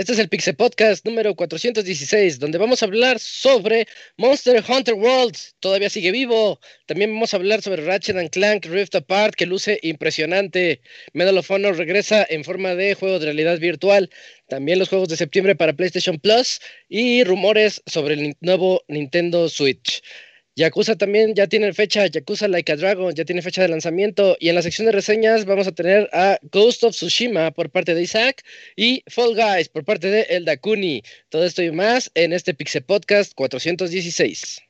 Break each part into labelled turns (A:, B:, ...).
A: Este es el Pixel Podcast número 416, donde vamos a hablar sobre Monster Hunter World. Todavía sigue vivo. También vamos a hablar sobre Ratchet and Clank Rift Apart, que luce impresionante. Medal of Honor regresa en forma de juego de realidad virtual. También los juegos de septiembre para PlayStation Plus y rumores sobre el nuevo Nintendo Switch. Yakuza también ya tiene fecha, Yakuza Like a Dragon ya tiene fecha de lanzamiento y en la sección de reseñas vamos a tener a Ghost of Tsushima por parte de Isaac y Fall Guys por parte de El Dakuni. Todo esto y más en este Pixel Podcast 416.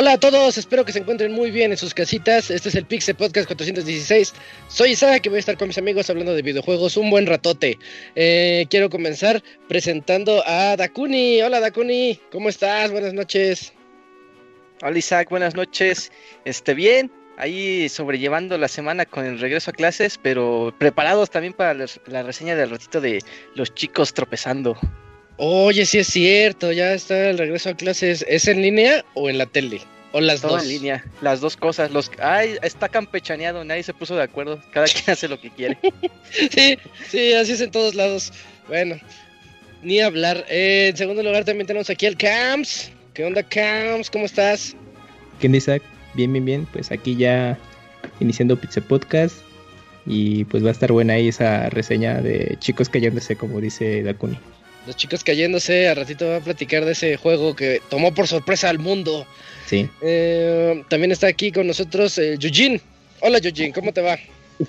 A: Hola a todos, espero que se encuentren muy bien en sus casitas. Este es el Pixel Podcast 416. Soy Isaac y voy a estar con mis amigos hablando de videojuegos un buen ratote. Eh, quiero comenzar presentando a Dakuni. Hola Dakuni, ¿cómo estás? Buenas noches.
B: Hola Isaac, buenas noches. Este bien, ahí sobrellevando la semana con el regreso a clases, pero preparados también para la reseña del ratito de los chicos tropezando.
A: Oye, sí es cierto, ya está el regreso a clases. ¿Es en línea o en la tele? ¿O las
B: Todo
A: dos?
B: en línea, las dos cosas. Los, ay, está campechaneado, nadie se puso de acuerdo. Cada quien hace lo que quiere.
A: sí, sí, así es en todos lados. Bueno, ni hablar. Eh, en segundo lugar también tenemos aquí al Camps. ¿Qué onda, Camps? ¿Cómo estás?
C: ¿Qué onda, Isaac? Bien, bien, bien. Pues aquí ya iniciando Pizza Podcast. Y pues va a estar buena ahí esa reseña de chicos cayéndose, como dice Dakuni.
A: Los chicos cayéndose, a ratito va a platicar de ese juego que tomó por sorpresa al mundo.
C: Sí.
A: Eh, también está aquí con nosotros eh, Yujin. Hola Yujin, ¿cómo te va?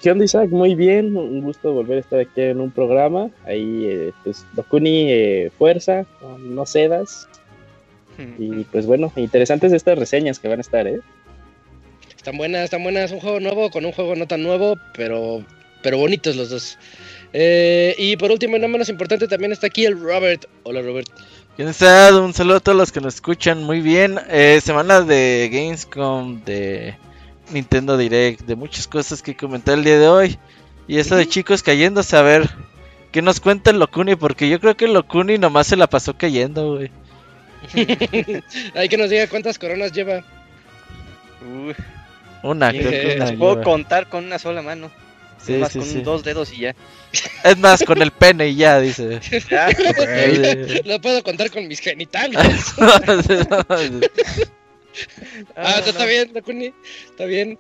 D: ¿Qué onda Isaac? Muy bien, un gusto volver a estar aquí en un programa. Ahí, eh, pues, Dokuni, eh, fuerza, no cedas. Y pues bueno, interesantes estas reseñas que van a estar, ¿eh?
A: Están buenas, están buenas. Un juego nuevo con un juego no tan nuevo, pero, pero bonitos los dos. Eh, y por último, y no menos importante, también está aquí el Robert. Hola, Robert.
E: ¿Quién está? Un saludo a todos los que nos escuchan muy bien. Eh, semana de Gamescom, de Nintendo Direct, de muchas cosas que comentar el día de hoy. Y eso de chicos cayéndose, a ver, ¿qué nos cuenta el Locuni? Porque yo creo que el Locuni nomás se la pasó cayendo, güey.
A: Hay que nos diga cuántas coronas lleva.
B: Uy,
E: Una, creo que una
B: las puedo
E: lleva.
B: contar con una sola mano.
E: Sí,
B: es más,
E: sí,
B: con
E: sí.
B: dos dedos y ya.
E: Es más, con el pene y ya, dice.
B: Ya.
A: Lo puedo contar con mis genitales. Ah,
B: no,
A: está
B: no.
A: bien, Dakuni. Está bien.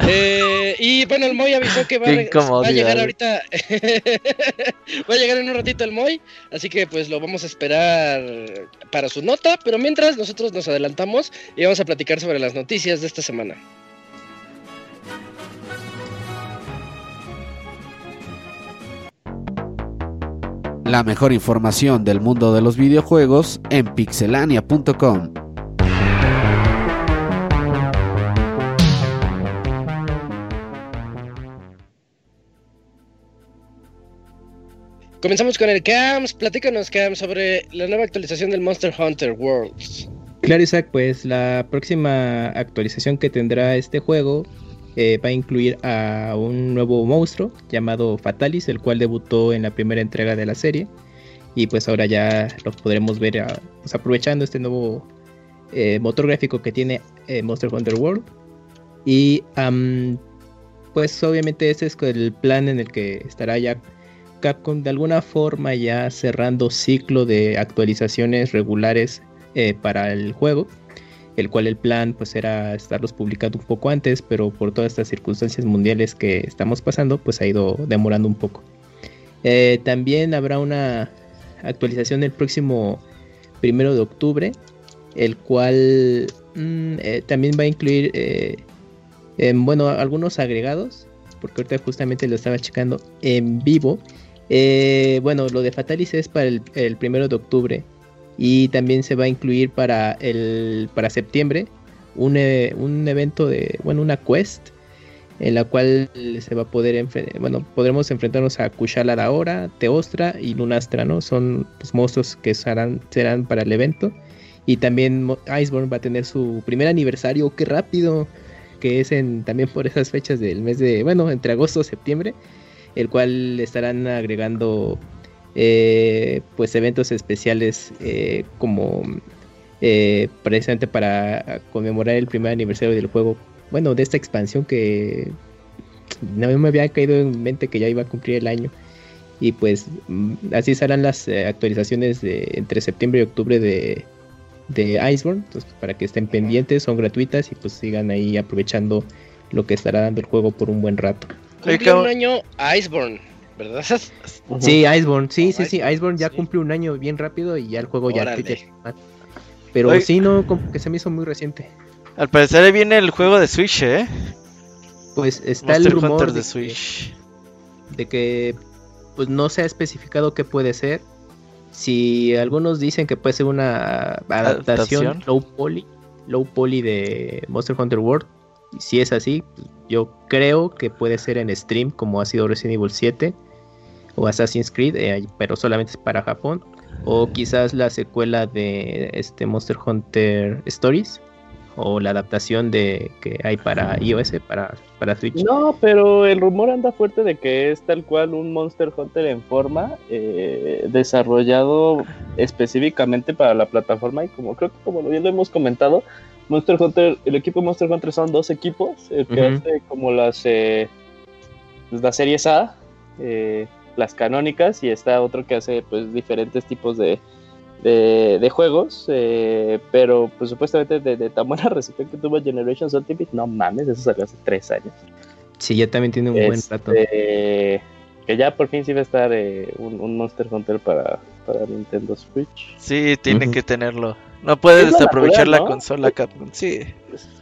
A: Eh, y bueno, el Moy avisó que va, a va llegar ahorita. va a llegar en un ratito el Moy. Así que pues lo vamos a esperar para su nota. Pero mientras nosotros nos adelantamos y vamos a platicar sobre las noticias de esta semana.
F: La mejor información del mundo de los videojuegos en pixelania.com.
A: Comenzamos con el Cams. Platícanos, Cams, sobre la nueva actualización del Monster Hunter Worlds.
C: Claro, Isaac, pues la próxima actualización que tendrá este juego eh, va a incluir a un nuevo monstruo llamado Fatalis, el cual debutó en la primera entrega de la serie. Y pues ahora ya lo podremos ver ah, pues, aprovechando este nuevo eh, motor gráfico que tiene eh, Monster Hunter World. Y pues obviamente ese es el plan en el que estará ya Capcom de alguna forma ya cerrando ciclo de actualizaciones regulares para el juego, el cual el plan pues era estarlos publicando un poco antes, pero por todas estas circunstancias mundiales que estamos pasando, pues ha ido demorando un poco. Eh, también habrá una actualización el próximo primero de octubre, el cual mm, eh, también va a incluir, eh, bueno, algunos agregados, porque ahorita justamente lo estaba checando en vivo. Bueno, lo de Fatalis es para el, el primero de octubre y también se va a incluir para el para septiembre un, e- un evento de, bueno, una quest en la cual se va a poder bueno, podremos enfrentarnos a Kushala Daora, Teostra y Lunastra, ¿no? Son pues, monstruos que serán, serán para el evento. Y también Iceborne va a tener su primer aniversario, qué rápido, que es en, también por esas fechas del mes de, bueno, entre agosto y septiembre, el cual estarán agregando eh, pues eventos especiales eh, como eh, precisamente para conmemorar el primer aniversario del juego, bueno, de esta expansión que no me había caído en mente que ya iba a cumplir el año. Y pues mm, así serán las eh, actualizaciones de entre septiembre y octubre de, de Iceborne. Entonces, para que estén pendientes, son gratuitas y pues sigan ahí aprovechando lo que estará dando el juego por un buen rato.
E: Oye,
A: Cumplió un
E: cabrón.
A: año Iceborne, ¿verdad?
C: Sí, Iceborne, sí,
A: Oh,
C: sí, sí,
A: Iceborne,
C: ya
A: sí.
C: cumple un año bien rápido y ya el juego ya
A: Órale.
C: ya- Pero
E: Oye.
C: sí, no, como que se me hizo muy reciente.
E: Al parecer ahí viene el juego de Switch, ¿eh?
C: Pues está el rumor
E: Hunter
C: de
E: de
C: que-
E: Switch.
C: de que pues no se ha especificado qué puede ser. Si algunos dicen que puede ser una adaptación,
E: Adaptación.
C: low poly, low poly de Monster Hunter World, y si es así, pues, yo creo que puede ser en stream como ha sido Resident Evil 7 o Assassin's Creed, eh, pero solamente es para Japón, o quizás la secuela de este Monster Hunter Stories o la adaptación de que hay para iOS para para Switch.
D: No, pero el rumor anda fuerte de que es tal cual un Monster Hunter en forma, eh, desarrollado específicamente para la plataforma y como creo que como bien lo hemos comentado, Monster Hunter, el equipo de Monster Hunter son dos equipos, el que
C: Ujú.
D: hace como las eh, pues, las series A, eh, las canónicas y está otro que hace pues diferentes tipos de de, de juegos, eh, pero pues supuestamente de, de tan buena recepción que tuvo Generations Ultimate, no mames, eso salió hace tres años.
C: Sí, ya también tiene un buen rato.
D: Este, que ya por fin sí va a estar eh, un, un Monster Hunter para, para Nintendo Switch.
E: Sí, tiene que tenerlo. No puedes desaprovechar
D: natural,
E: la consola Capcom. Sí.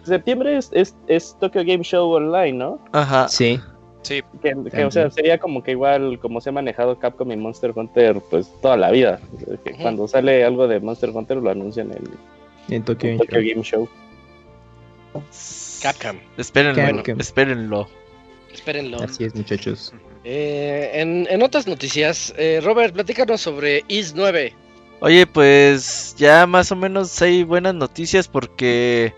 D: Septiembre es, es, es Tokyo Game Show Online, ¿no?
E: Ajá.
C: Sí,
G: Sí,
D: Que, que, o sea, sería como que igual como se ha manejado Capcom y Monster Hunter pues toda la vida. Que
A: Ujú.
D: Cuando sale algo de Monster Hunter lo anuncian en
C: en Tokyo
D: el
C: Game
D: Tokyo
C: Show.
D: Game Show.
A: Capcom,
E: Espérenlo,
C: Capcom.
E: espérenlo.
A: espérenlo.
C: Así es, muchachos.
A: Eh, en, en otras noticias, eh, Robert, platícanos sobre Is 9.
E: Oye, pues ya más o menos hay buenas noticias porque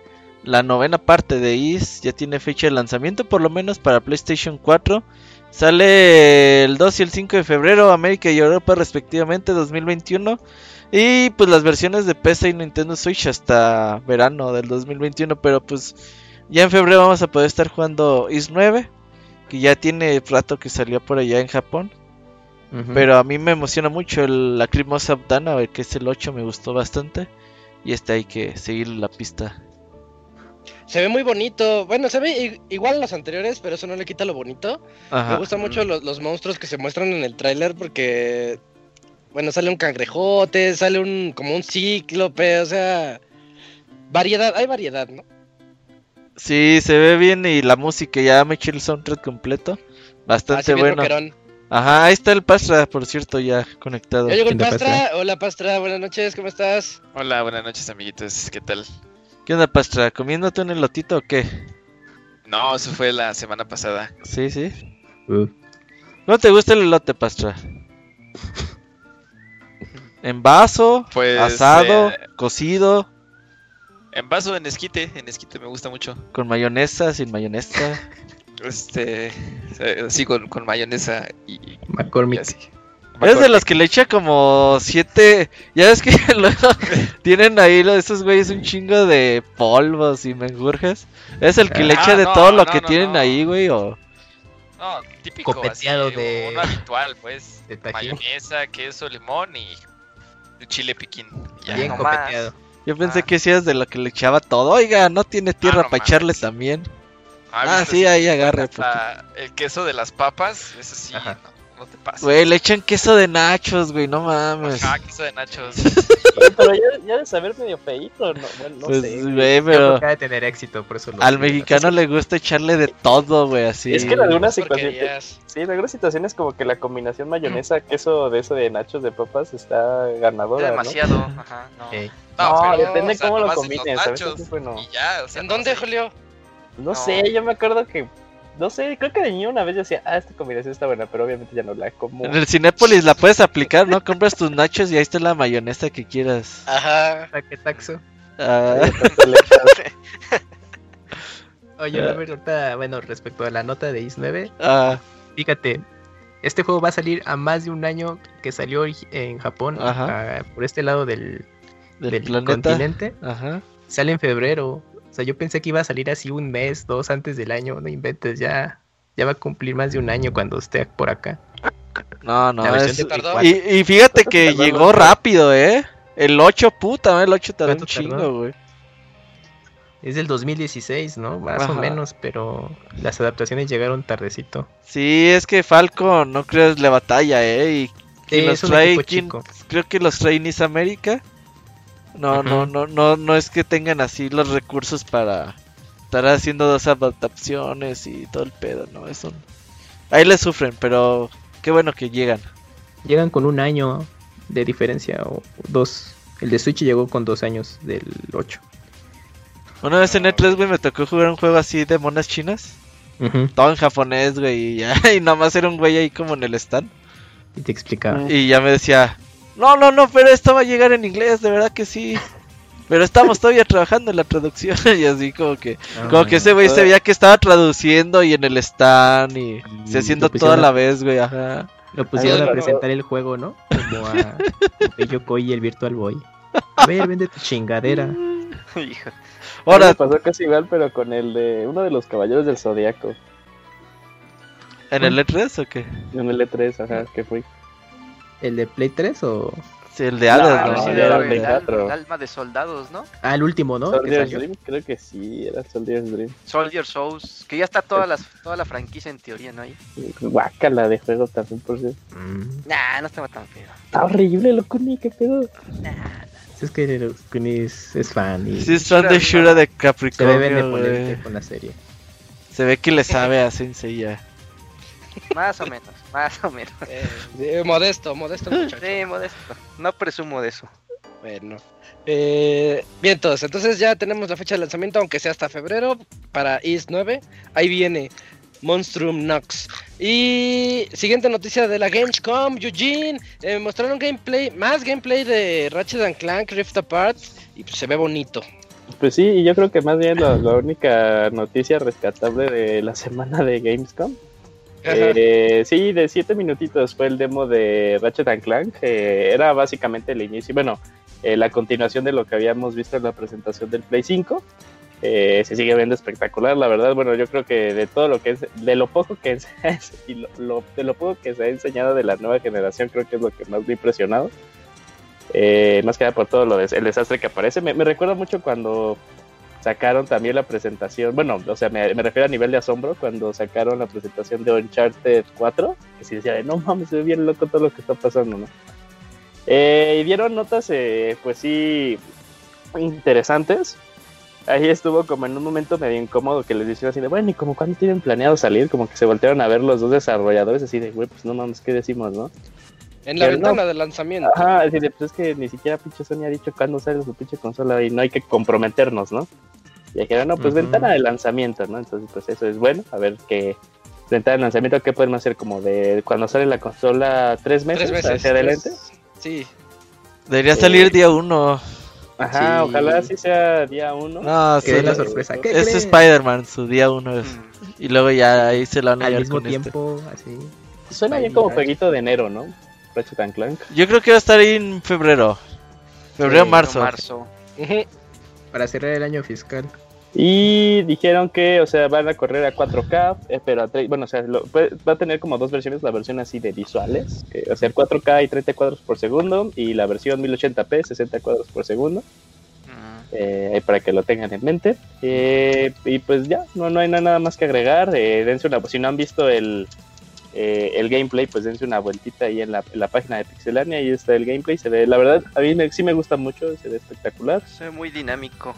E: la novena parte de Is ya tiene fecha de lanzamiento, por lo menos para PlayStation 4. Sale el 2 y el 5 de febrero, América y Europa respectivamente, 2021. Y pues las versiones de PC y Nintendo Switch hasta verano del 2021. Pero pues ya en febrero vamos a poder estar jugando Is 9, que ya tiene rato que salió por allá en Japón. Pero a mí me emociona mucho el Lacrimosa Updana, que es el 8, me gustó bastante. Y este hay que seguir la pista.
A: Se ve muy bonito. Bueno, se ve i- igual a los anteriores, pero eso no le quita lo bonito. Me gustan mucho los, los monstruos que se muestran en el tráiler porque, bueno, sale un cangrejote, sale un como un cíclope, o sea, variedad, hay variedad, ¿no?
E: Sí, se ve bien y la música, ya me eché el soundtrack completo. Bastante
A: Así bien
E: bueno.
A: rockerón.
E: Ajá, ahí está el Pastra, por cierto, ya conectado.
A: Ya llegó el
C: ¿Quién te
A: Pastra. Hola Pastra, buenas noches, ¿cómo estás?
G: hola, buenas noches amiguitos, ¿qué tal?
E: ¿Qué onda, Pastra? ¿Comiéndote un elotito o qué?
G: No, eso fue la semana pasada.
E: Sí, sí.
C: Uh,
E: ¿Cómo te gusta el elote, Pastra? ¿En vaso?
G: Pues,
E: ¿Asado?
G: eh,
E: ¿Cocido?
G: En vaso, en esquite, en esquite me gusta mucho.
E: ¿Con mayonesa? ¿Sin mayonesa?
G: Este, eh, sí, con, con mayonesa y, y
C: McCormick.
G: así.
E: Es de los que le echa como siete. Ya ves que luego tienen ahí lo- esos güeyes un chingo de polvos y menjurjes. Es el que le
G: Ah,
E: echa de
G: no,
E: todo lo
G: no,
E: que
G: no,
E: tienen
G: no.
E: ahí, güey. O...
G: No, típico,
C: Copeteado
G: así,
C: de-
G: uno habitual, pues.
C: de.
G: Mayonesa, queso, limón y chile piquín. Ya,
C: Bien
G: no más.
C: copeteado.
E: Yo pensé
G: Ah.
E: que decías de lo que le echaba todo. Oiga, no tiene tierra
G: no
E: para echarle también.
G: Ah,
E: Ah, sí, ahí agarre.
G: El queso de las papas, eso sí,
C: Ajá.
G: No. no te pases.
E: Güey, le echan queso de nachos, güey, no mames.
G: Ajá, queso de nachos.
D: Pero ya, ya de saber medio feíto, no, bueno, no
E: Pues,
D: sé.
E: güey,
C: Pero de tener éxito, por eso lo
E: al
C: digo.
E: mexicano le gusta echarle de todo, güey, así.
D: Es que en algunas situaciones, sí, en algunas situaciones como que la combinación mayonesa, queso de eso de nachos de papas está ganadora, ¿no?
G: Demasiado. Ajá, no.
C: Ey.
D: No,
G: pero,
D: depende
G: o sea,
D: cómo lo combines, a veces
G: nachos
D: bueno.
G: Y ya, o sea,
A: ¿En
G: no
A: dónde,
G: sé.
A: Julio?
D: No,
G: No.
D: sé, yo me acuerdo que, no sé, creo que de niño una vez yo decía, ah, esta combinación está buena, pero obviamente ya no la como.
E: En el Cinépolis la puedes aplicar, ¿no? Compras tus nachos y ahí está la mayonesa que quieras.
A: Ajá.
C: ¿A ¿Qué taxo?
E: Ah,
C: Oye, Robert, ahorita, bueno, respecto a la nota de IS-9,
E: ah,
C: fíjate, este juego va a salir a más de un año que salió en Japón,
E: Ajá.
C: ah, por este lado del,
E: del,
C: del continente.
E: Ajá.
C: Sale en febrero. O sea, yo pensé que iba a salir así un mes, dos antes del año. No inventes, ya, ya va a cumplir más de un año cuando esté por acá.
E: No, no,
C: La
E: es- Y, y fíjate que
D: Tardó
E: llegó rápido, ¿eh? El 8, puta, el 8 tardó un chingo, güey.
C: Es del 2016, ¿no? Más
E: Ajá.
C: o menos, pero las adaptaciones llegaron tardecito.
E: Sí, es que Falcon, no creas, le batalla, ¿eh? Y
C: Sí,
E: los
C: es un
E: trae, creo que los trae Nice América. No, no, no, no, no es que tengan así los recursos para estar haciendo dos adaptaciones y todo el pedo, ¿no? Eso. Ahí le sufren, pero qué bueno que llegan.
C: Llegan con un año de diferencia o dos. El de Switch llegó con dos años del 8.
E: Una vez en E3, güey, me tocó jugar un juego así de monas chinas. Todo en japonés, güey, y ya, y nada más era un güey ahí como en el stand.
C: Y te explicaba.
E: Y ya me decía, no, no, no, pero esto va a llegar en inglés, de verdad que sí. Pero estamos todavía trabajando en la traducción y así como que,
C: Ah,
E: como que ese güey se veía que estaba traduciendo y en el stand y
C: Y
E: se haciendo toda
C: a-
E: la vez, güey, ajá.
C: Lo pusieron a
D: no.
C: presentar el juego, ¿no? Como a Yokoi y el Virtual Boy. A ver, vende tu chingadera.
B: Hijo.
D: Ahora pasó casi igual, pero con el de uno de los caballeros del zodiaco.
E: ¿en el E3 o qué?
D: En el E3, ajá, que fui.
C: ¿El de Play 3 o.?
E: Sí, el de Hades,
D: No,
E: ¿no?
B: sí, el,
D: el de cuatro.
B: el alma de soldados, ¿no?
C: Ah, el último, ¿no?
D: Soldier's. Dream, creo que sí, era Soldier's Dream.
B: Soldier Souls, que ya está toda, las, toda la franquicia en teoría, ¿no? Ahí.
D: Guácala de juego también, por cierto.
C: Mm.
B: Nah, no estaba tan feo.
D: Está horrible, loco, ni qué pedo.
C: Es que Kunis es fan y
E: Sí, es fan de Shura de
C: se ve
E: Capricornio,
C: benevolente con la serie.
E: Se ve que le sabe a Sensei ya.
B: Más o menos, más o menos.
A: Eh, eh, modesto, modesto muchacho.
B: Sí, modesto. No presumo de eso.
A: Bueno. Eh, bien, entonces, entonces ya tenemos la fecha de lanzamiento, aunque sea hasta febrero, para IS 9. Ahí viene Monstrum Nox. Y siguiente noticia de la Gamescom, Eugene. eh, mostraron gameplay, más gameplay de Ratchet and Clank Rift Apart. Y pues se ve bonito.
D: Pues sí, y yo creo que más bien la, la única noticia rescatable de la semana de Gamescom. Eh, sí, de siete minutitos fue el demo de Ratchet and Clank. eh, era básicamente el inicio, bueno, eh, la continuación de lo que habíamos visto en la presentación del Play 5. Eh, se sigue viendo espectacular, la verdad. Bueno, yo creo que de todo lo que es, de lo poco que es, y lo, lo- de lo poco que se ha enseñado de la nueva generación, creo que es lo que más me ha impresionado. Eh, más que nada por todo lo des- el desastre que aparece. Me, me recuerda mucho cuando sacaron también la presentación, bueno, o sea, me, refiero a nivel de asombro, cuando sacaron la presentación de Uncharted 4, que sí decía, de, no mames, se ve bien loco todo lo que está pasando, ¿no? Eh, y dieron notas, eh, pues sí, interesantes. Ahí estuvo como en un momento medio incómodo que les dijeron así de, bueno, ¿y como cuándo tienen planeado salir? Como que se voltearon a ver los dos desarrolladores así de, güey, pues no mames, ¿qué decimos, no?
A: En la
D: Pero no.
A: ventana de lanzamiento.
D: Ajá, pues es que ni siquiera pinche Sony ha dicho cuándo sale su pinche consola y no hay que comprometernos, ¿no? Y dijeron, no, pues ventana de lanzamiento, ¿no? Entonces, pues eso es bueno, a ver qué ventana de lanzamiento, ¿qué podemos hacer? Como de cuando sale la consola tres meses,
A: Tres meses.
D: hacia adelante.
A: Sí.
E: Debería
D: Sí.
E: salir día uno.
D: Ajá,
C: Sí.
D: ojalá sí sea día uno.
E: No,
C: Que
E: sí,
C: la
E: es,
C: sorpresa. ¿Qué
E: es? Spider-Man, su día uno es.
B: Mm.
E: Y luego ya ahí se lo van a
C: Al mismo
E: con este.
C: tiempo, así.
D: Suena bien como jueguito de enero, ¿no? Ratchet and Clank.
E: Yo creo que va a estar ahí en febrero. Febrero,
B: Sí,
E: marzo.
C: Para cerrar el año fiscal.
D: Y dijeron que, o sea, van a correr a 4K, eh, pero a bueno, o sea, lo- puede- va a tener como dos versiones, la versión así de visuales, que va a ser 4K y 30 cuadros por segundo, y la versión 1080p, 60 cuadros por segundo,
B: Mm.
D: eh, ahí para que lo tengan en mente. Eh, y pues ya, no, no hay na- nada más que agregar, eh, dense una, si no han visto el, eh, el gameplay, pues dense una vueltita ahí en la, en la página de Pixelania, ahí está el gameplay, se ve, la verdad, a mí me- sí me gusta mucho, se ve espectacular.
B: Se ve muy dinámico.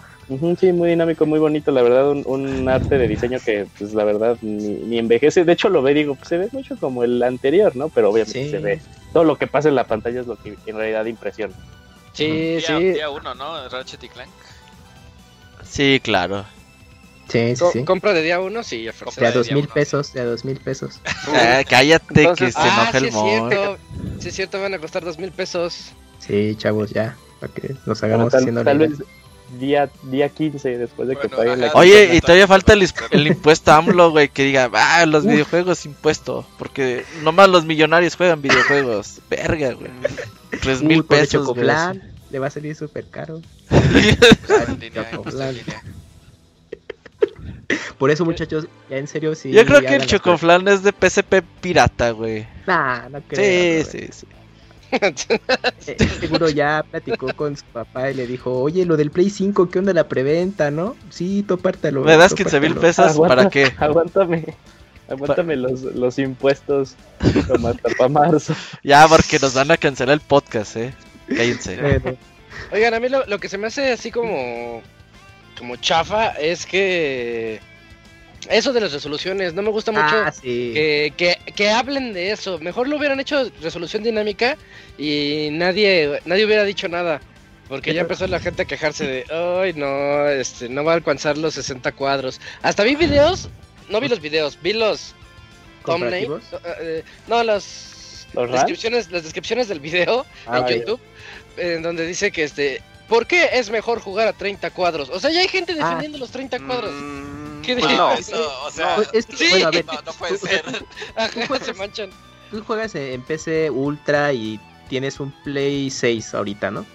D: Sí, muy dinámico, muy bonito, la verdad, un, un arte de diseño que, pues la verdad, ni, ni envejece, de hecho lo ve, digo, pues, se ve mucho como el anterior, ¿no? Pero obviamente
C: Sí.
D: se ve, todo lo que pasa en la pantalla es lo que en realidad impresiona.
A: Sí,
G: Día,
A: sí.
G: día uno, ¿no? Ratchet y Clank.
E: Sí, claro.
C: Sí, sí, sí.
A: de día uno, sí.
C: De a dos mil
G: uno,
C: pesos, de a dos mil pesos.
E: Ah, cállate
B: Entonces-
E: que se
A: Ah,
E: enoja
A: sí
E: el
A: es
E: mon.
A: cierto. Sí es cierto, van a costar dos mil pesos.
C: Sí, chavos, ya. Para que nos hagamos
D: tal,
C: haciendo
D: tal
C: legal.
D: vez día, día 15, después de que paguen la.
E: Oye, y todavía falta el, el impuesto AMLO, güey, que diga, ah, los videojuegos impuesto, porque nomás los millonarios juegan videojuegos. Verga, güey. Tres mil pesos,
C: le va a salir súper caro. Por eso, muchachos, ya en serio, sí.
E: Yo creo que el
C: las
E: Chocoflan es de PSP pirata, güey.
C: Nah, no creo.
E: Sí,
C: no,
E: sí, sí.
C: Eh, seguro ya platicó con su papá y le dijo, oye, lo del Play 5, ¿qué onda la preventa, no? Sí, tú apártalo.
E: ¿Me das
C: tú
E: 15 mil
C: apártalo".
E: pesos?
D: Aguanta.
E: ¿Para qué?
D: Aguántame, aguántame los, los impuestos para marzo.
E: Ya, porque nos van a cancelar el podcast, eh. Cállense.
C: Bueno,
A: Oigan, a mí lo, lo que se me hace así como, como chafa es que eso de las resoluciones, no me gusta mucho
C: ah, sí.
A: que, que, que hablen de eso. Mejor lo hubieran hecho resolución dinámica y nadie, nadie hubiera dicho nada. Porque ya empezó la gente a quejarse de, ay no, este, no va a alcanzar los 60 cuadros. Hasta vi videos, no vi los videos, vi los thumbnails, eh, no, las descripciones, las descripciones del video
D: Ah,
A: en. YouTube, en donde dice que este, ¿por qué es mejor jugar a 30 cuadros? O sea, ya hay gente
C: Ah.
A: defendiendo los 30 cuadros.
B: Mm,
A: ¿Qué
B: pues
A: dices?
B: no.
G: Eso, o sea,
C: Pues es que,
A: Sí.
C: bueno, a ver,
G: no, no puede ser.
A: Ajá, se manchan.
C: tú juegas en PC Ultra y tienes un Play 6 ahorita, ¿no?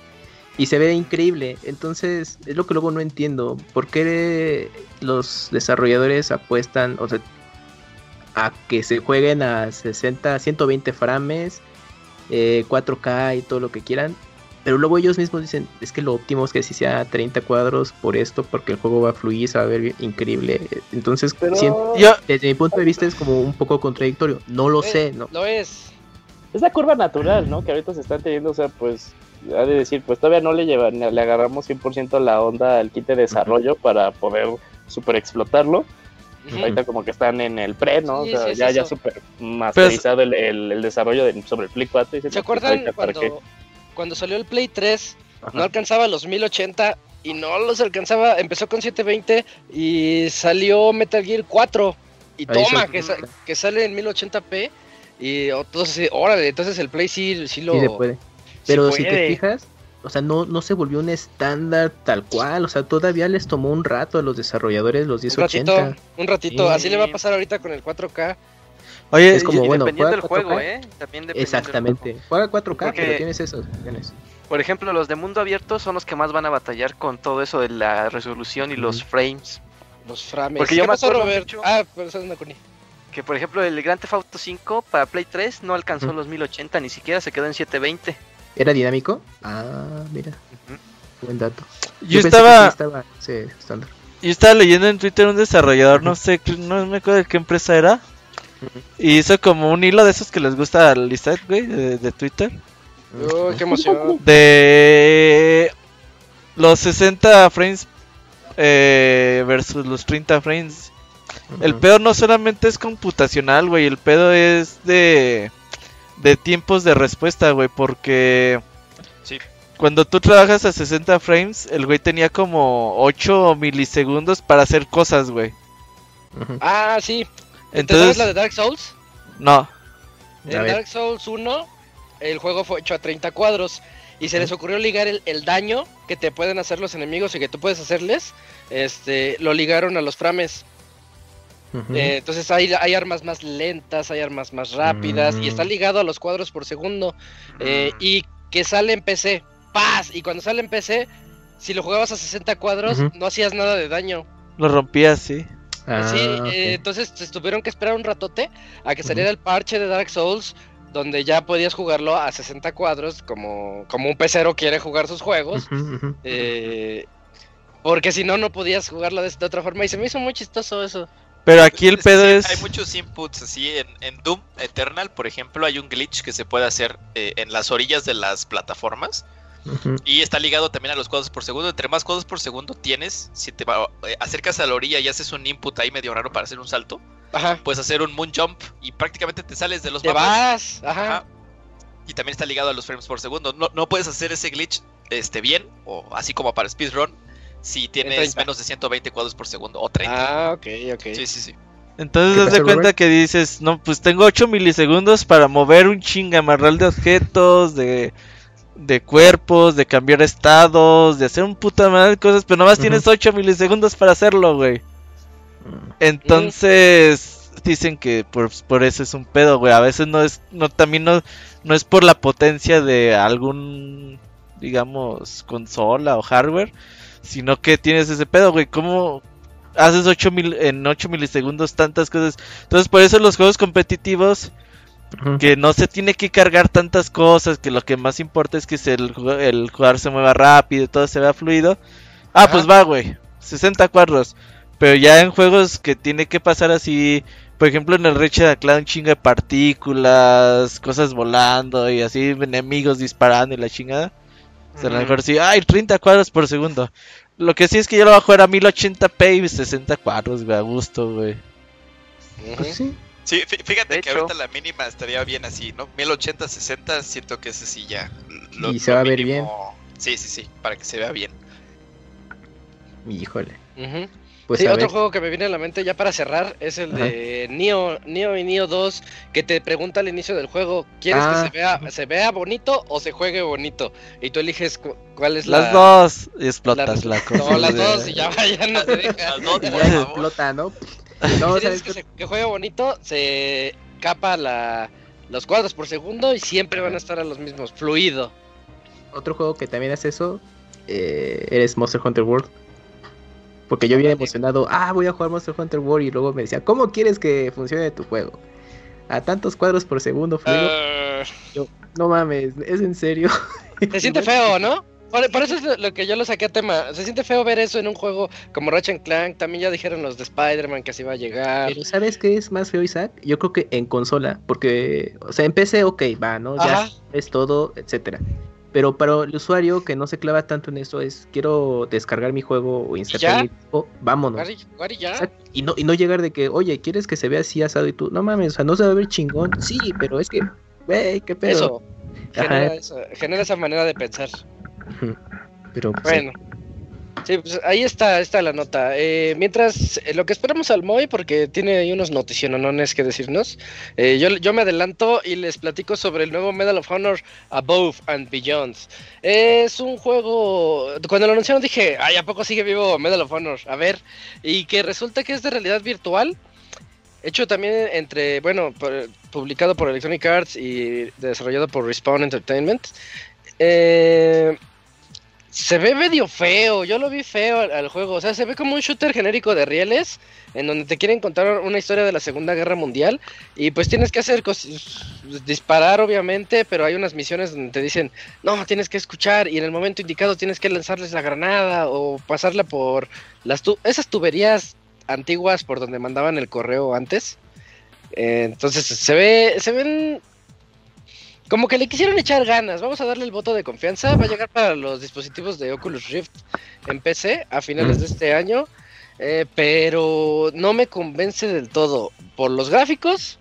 C: Y se ve increíble. Entonces, es lo que luego no entiendo. ¿Por qué los desarrolladores apuestan, o sea, a que se jueguen a 60, 120 frames, eh, 4K y todo lo que quieran? Pero luego ellos mismos dicen, es que lo óptimo es que si sea 30 cuadros por esto, porque el juego va a fluir, se va a ver bien- increíble. Entonces,
D: Pero
C: siento-
E: Yo,
C: desde mi punto de vista es como un poco contradictorio. No lo
A: Eh,
C: sé, ¿no?
A: Lo es.
D: es la curva natural, ¿no? Que ahorita se están teniendo, o sea, pues, ha de decir, pues todavía no le llevan, le agarramos 100% la onda al kit de desarrollo para poder super explotarlo. Ahorita como que están en el pre, ¿no?
A: Sí,
D: o sea,
A: sí,
D: ya, ya super masterizado el, el, el desarrollo de- sobre el Play 4. y
A: ¿Se
D: pues,
A: acuerdan. Cuando, salió el Play 3?
C: Ajá.
A: No alcanzaba los 1080 y no los alcanzaba. Empezó con 720 y salió Metal Gear 4. Y
C: Ahí
A: toma, que, sa- que sale en 1080p. Y entonces, órale, entonces el Play sí, sí lo.
C: Sí puede. Pero si te fijas, o sea, no, no se volvió un estándar tal cual. O sea, todavía les tomó un rato a los desarrolladores los
A: Un ratito,
C: 1080.
A: un ratito.
C: Sí.
A: Así le va a pasar ahorita con el 4K.
E: Oye,
C: Es como,
B: Y
C: bueno,
B: dependiendo del juego,
C: 4K.
B: ¿eh? También
C: Exactamente. Juega 4K,
B: Porque-
C: pero tienes esas opciones.
B: Por ejemplo, los de mundo abierto son los que más van a batallar con todo eso de la resolución y los frames.
A: Los frames.
B: Porque
A: ¿Qué
B: yo
A: pasó,
B: acuerdo
A: Robert?
B: mucho-
A: Ah, pero eso es una.
B: Que por ejemplo, el Grand Theft Auto 5 para Play 3 no alcanzó
C: Ujú.
B: los 1080, ni siquiera se quedó en 720.
C: ¿Era dinámico? Ah, mira. Buen dato.
E: yo estaba,
C: sí estaba sí, estándar.
E: yo estaba leyendo en Twitter un desarrollador, no sé, no me acuerdo de qué empresa era. Y hizo como un hilo de esos que les gusta al Lizette, güey, de, de Twitter.
A: Uy, qué emoción.
E: De los 60 frames eh, versus los 30 frames. El pedo no solamente es computacional, güey, el pedo es de de tiempos de respuesta, güey, porque
G: Sí.
E: cuando tú trabajas a 60 frames, el güey tenía como 8 milisegundos para hacer cosas, güey.
A: Ah, sí. ¿Entonces
E: Entonces,
A: la de Dark Souls?
E: no.
A: En. Dark Souls 1, el juego fue hecho a 30 cuadros. Y se les ocurrió ligar el, el daño que te pueden hacer los enemigos y que tú puedes hacerles. Este, lo ligaron a los frames. Eh, entonces hay, hay armas más lentas, hay armas más rápidas. Y
C: Mm.
A: está ligado a los cuadros por segundo. Eh, y que sale en PC. ¡Paz! Y cuando sale en PC, si lo jugabas a 60 cuadros, no hacías nada de daño.
E: Lo rompí así.
C: Ah,
A: sí,
C: ok.
A: eh, entonces se tuvieron que esperar un ratote a que saliera el parche de Dark Souls, donde ya podías jugarlo a 60 cuadros, como, como un pecero quiere jugar sus juegos. Eh, porque si no, no podías jugarlo de, de otra forma. Y se me hizo muy chistoso eso.
E: Pero aquí el pedo
H: sí,
E: es.
H: Hay muchos inputs así. En, en Doom Eternal, por ejemplo, hay un glitch que se puede hacer eh, en las orillas de las plataformas. Y está ligado también a los cuadros por segundo. Entre más cuadros por segundo tienes, si te va- eh, acercas a la orilla y haces un input ahí medio raro para hacer un salto,
A: Ajá.
H: puedes hacer un moon jump y prácticamente te sales de los
A: Te
H: mapas.
A: vas. Ajá.
H: Ajá. Y también está ligado a los frames por segundo. No, no puedes hacer ese glitch este, bien, o así como para speedrun, si tienes
A: 30.
H: menos de 120 cuadros por segundo o 30.
A: Ah, ok, ok.
H: Sí, sí, sí.
E: Entonces,
C: ¿Qué
E: haz de cuenta
C: Robert?
E: que dices, no, pues tengo 8 milisegundos para mover un chingamarral de objetos, de, de cuerpos, de cambiar estados, de hacer un puta madre de cosas, pero nomás
C: Ujú.
E: tienes 8 milisegundos para hacerlo, güey.
C: Mm.
E: Entonces, dicen que por, por eso es un pedo, güey. A veces no es, no, también no, no es por la potencia de algún, digamos, consola o hardware, sino que tienes ese pedo, güey. ¿Cómo haces 8 mil, en 8 milisegundos tantas cosas? Entonces, por eso los juegos competitivos, Que no se tiene que cargar tantas cosas, que lo que más importa es que se- el, el jugador se mueva rápido, todo se vea fluido. Ah,
A: Ajá.
E: pues va, güey. 60 cuadros. Pero ya en juegos que tiene que pasar así, por ejemplo en el Ratchet Clank un chingo de partículas, cosas volando y así enemigos disparando y la chingada. O sea, a lo mejor sí, ay, 30 cuadros por segundo. Lo que sí es que yo lo voy a jugar a 1080p y 60 cuadros, güey, a gusto, güey.
C: Pues sí.
H: Sí, fí- fíjate
B: De
H: que
B: hecho.
H: ahorita la mínima estaría bien así, ¿no? 1080, 60, siento que ese sí ya.
C: Y se va a ver bien.
H: Sí, sí, sí, para que se vea bien.
C: Híjole.
A: Ujú.
C: Pues
A: sí, otro
C: ver.
A: juego que me viene a la mente ya para cerrar es el
C: Ajá.
A: de Neo, Neo y Neo 2, que te pregunta al inicio del juego, ¿quieres
C: Ah.
A: que se vea, se vea bonito o se juegue bonito? Y tú eliges cu- cuál es la...
E: Las dos y explotas la, cosa.
A: No, las dos y ya, ya no te deja.
H: Las dos,
C: Y
H: por
C: ya
H: favor.
C: explota, ¿no?
A: Si
C: No, ¿sabes
A: que, se- que juegue bonito, se capa la, los cuadros por segundo y siempre van a estar a los mismos, fluido.
C: Otro juego que también hace eso, eh, eres Monster Hunter World. Porque yo bien emocionado, ah, voy a jugar Monster Hunter World y luego me decía, ¿cómo quieres que funcione tu juego? A tantos cuadros por segundo, fluido.
A: Ah,
C: No mames, es en serio.
A: se siente feo, ¿no? Por, por eso es lo, que yo lo saqué a tema. Se siente feo ver eso en un juego como Ratchet Clank. También ya dijeron los de Spider-Man que así va a llegar.
C: Pero ¿sabes qué es más feo, Isaac? Yo creo que en consola, porque, o sea, en PC, ok, va, ¿no? Ya
A: Ajá.
C: es todo, etcétera. Pero para el usuario que no se clava tanto en eso es, quiero descargar mi juego o
A: ya?
C: insertar mi juego, vámonos.
A: Jugar y ya.
C: Y no, y no llegar de que, oye, ¿quieres que se vea así asado? Y tú, no mames, o sea, no se va a ver chingón. Sí, pero es que, güey, qué pedo.
A: Eso. Genera, genera esa manera de pensar.
C: Pero, pues,
A: Bueno. Sí, pues ahí está, está la nota. Eh, mientras, eh, lo que esperamos al Moy, porque tiene ahí unos noticionones que decirnos, eh, yo, yo me adelanto y les platico sobre el nuevo Medal of Honor Above and Beyond. Es un juego, cuando lo anunciaron dije, ay, ¿a poco sigue vivo Medal of Honor? A ver, y que resulta que es de realidad virtual. Hecho también entre, bueno, publicado por Electronic Arts y desarrollado por Respawn Entertainment. Eh, se ve medio feo, yo lo vi feo al, juego, o sea, se ve como un shooter genérico de rieles, en donde te quieren contar una historia de la Segunda Guerra Mundial, y pues tienes que hacer cos- disparar obviamente, pero hay unas misiones donde te dicen, no, tienes que escuchar, y en el momento indicado tienes que lanzarles la granada, o pasarla por las tu- esas tuberías antiguas por donde mandaban el correo antes. Eh, entonces se ve, se ven como que le quisieron echar ganas. Vamos a darle el voto de confianza. Va a llegar para los dispositivos de Oculus Rift en PC a finales de este año. eh, pero no me convence del todo. Por los gráficos.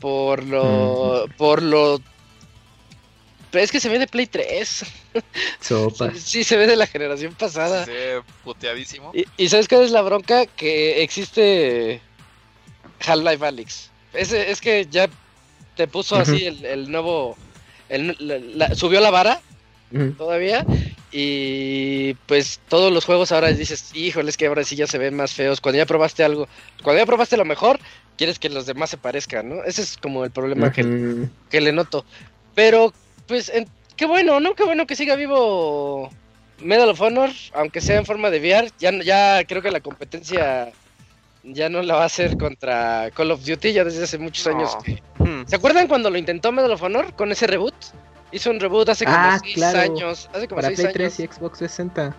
A: Por lo. Por lo. Pero es que se ve de Play 3.
C: sopas.
A: Sí, se ve de la generación pasada.
H: Se ve puteadísimo.
A: Y, y ¿sabes cuál es la bronca? Que existe Half-Life Alyx. Es, es que ya te puso así el, el nuevo... el- la- la- subió la vara todavía y pues todos los juegos ahora dices, híjole, es que ahora sí ya se ven más feos. Cuando ya probaste algo, cuando ya probaste lo mejor, quieres que los demás se parezcan, ¿no? Ese es como el problema que, que le noto. Pero, pues, en- qué bueno, ¿no? Qué bueno que siga vivo Medal of Honor, aunque sea en forma de VR. Ya, ya creo que la competencia ya no la va a hacer contra Call of Duty, ya desde hace muchos años. Que-
B: Hmm.
A: ¿Se acuerdan cuando lo intentó Medal of Honor con ese reboot? Hizo un reboot hace como
C: Ah,
A: 6
C: claro.
A: años. Hace como
C: Para
A: 6
C: Play
A: años.
C: 3 y Xbox 360.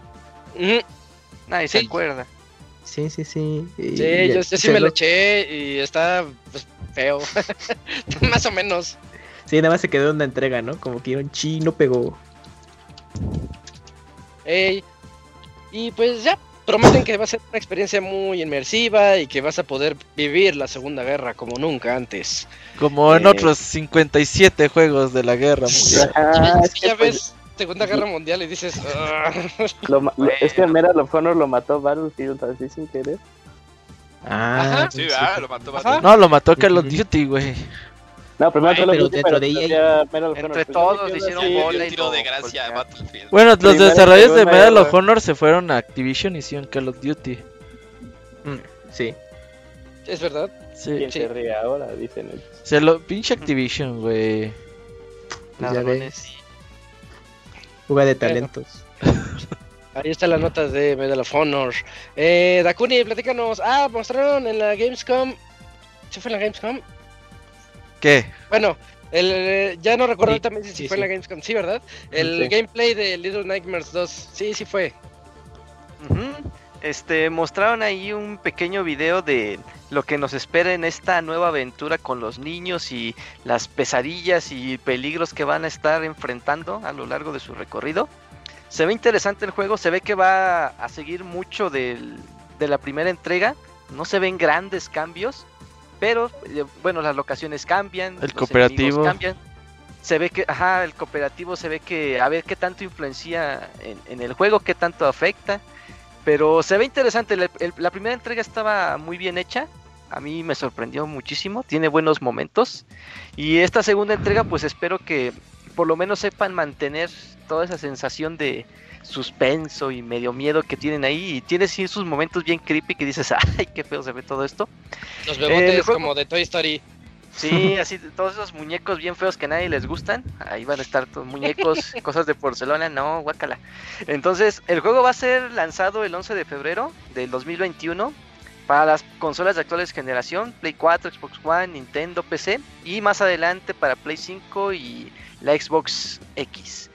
A: Ujú.
B: Nadie
A: Sí.
B: se acuerda.
C: Sí, sí, sí. Y
A: Sí, yo, yo sí me lo
C: lo-
A: eché y está pues, feo. Más o menos.
C: Sí, nada más se quedó en una entrega, ¿no? Como que un chi no pegó.
A: Ey, Y pues ya, prometen que va a ser una experiencia muy inmersiva y que vas a poder vivir la Segunda Guerra como nunca antes.
E: Como en
D: Eh.
E: otros 57 juegos de la guerra mundial.
D: Ah,
A: es
D: es
A: que
D: que
A: ya
D: pues,
A: ves Segunda Guerra Mundial y dices... "Ah".
D: lo ma- lo- es que Medal of Honor lo mató Battlefield así sin querer.
C: Ah,
A: Ajá,
H: Sí,
C: sí,
H: ¿verdad? Lo mató. Batman.
E: No, lo mató Call of. Duty, güey.
D: No, primero
C: Ay, pero
D: Duty,
C: dentro de
D: pero Medal of
B: Entre
D: Honor, pues,
B: todos hicieron
D: así,
B: bola y
H: tiro de gracia a. Battlefield.
E: Bueno, los
D: Primera y
E: desarrolladores de Medal of. Honor se fueron a Activision y hicieron Call of Duty.
C: sí.
A: Es verdad.
E: Sí.
D: ¿Quién
A: Sí.
D: se ríe ahora? Dicen ellos.
E: Se lo pinche Activision, güey.
C: Ya
B: Ladrones.
C: ves. Fuga de talentos.
A: Ahí está la nota de Medal of Honor. Eh, Dakuni, platícanos. Ah, mostraron en la Gamescom. ¿Sí fue en la Gamescom?
E: ¿Qué?
A: Bueno, el, eh, ya no recuerdo
C: Sí,
A: también si
C: sí,
A: fue en
C: sí.
A: la Gamescom. Sí, ¿verdad? El gameplay de Little Nightmares 2. Sí, sí fue.
B: Este, mostraron ahí un pequeño video de lo que nos espera en esta nueva aventura con los niños y las pesadillas y peligros que van a estar enfrentando a lo largo de su recorrido. Se ve interesante el juego, se ve que va a seguir mucho del- de la primera entrega, no se ven grandes cambios, pero eh, bueno, las locaciones cambian,
E: El
B: los
E: cooperativo.
B: cambian. Se ve que, ajá, el cooperativo se ve que, a ver qué tanto influencia en, en el juego, qué tanto afecta. Pero se ve interesante, el- la primera entrega estaba muy bien hecha, a mí me sorprendió muchísimo, tiene buenos momentos. Y esta segunda entrega pues espero que por lo menos sepan mantener toda esa sensación de suspenso y medio miedo que tienen ahí. Y tiene sí sus momentos bien creepy que dices, ay, qué feo se ve todo esto.
A: Los bebotes
B: juego-
A: como de Toy Story.
B: Sí, así todos esos muñecos bien feos que a nadie les gustan. Ahí van a estar todos muñecos, cosas de porcelana, no, guácala. Entonces, el juego va a ser lanzado el 11 de febrero del 2021 para las consolas de actuales generación, Play 4, Xbox One, Nintendo, PC y más adelante para Play 5 y la Xbox X.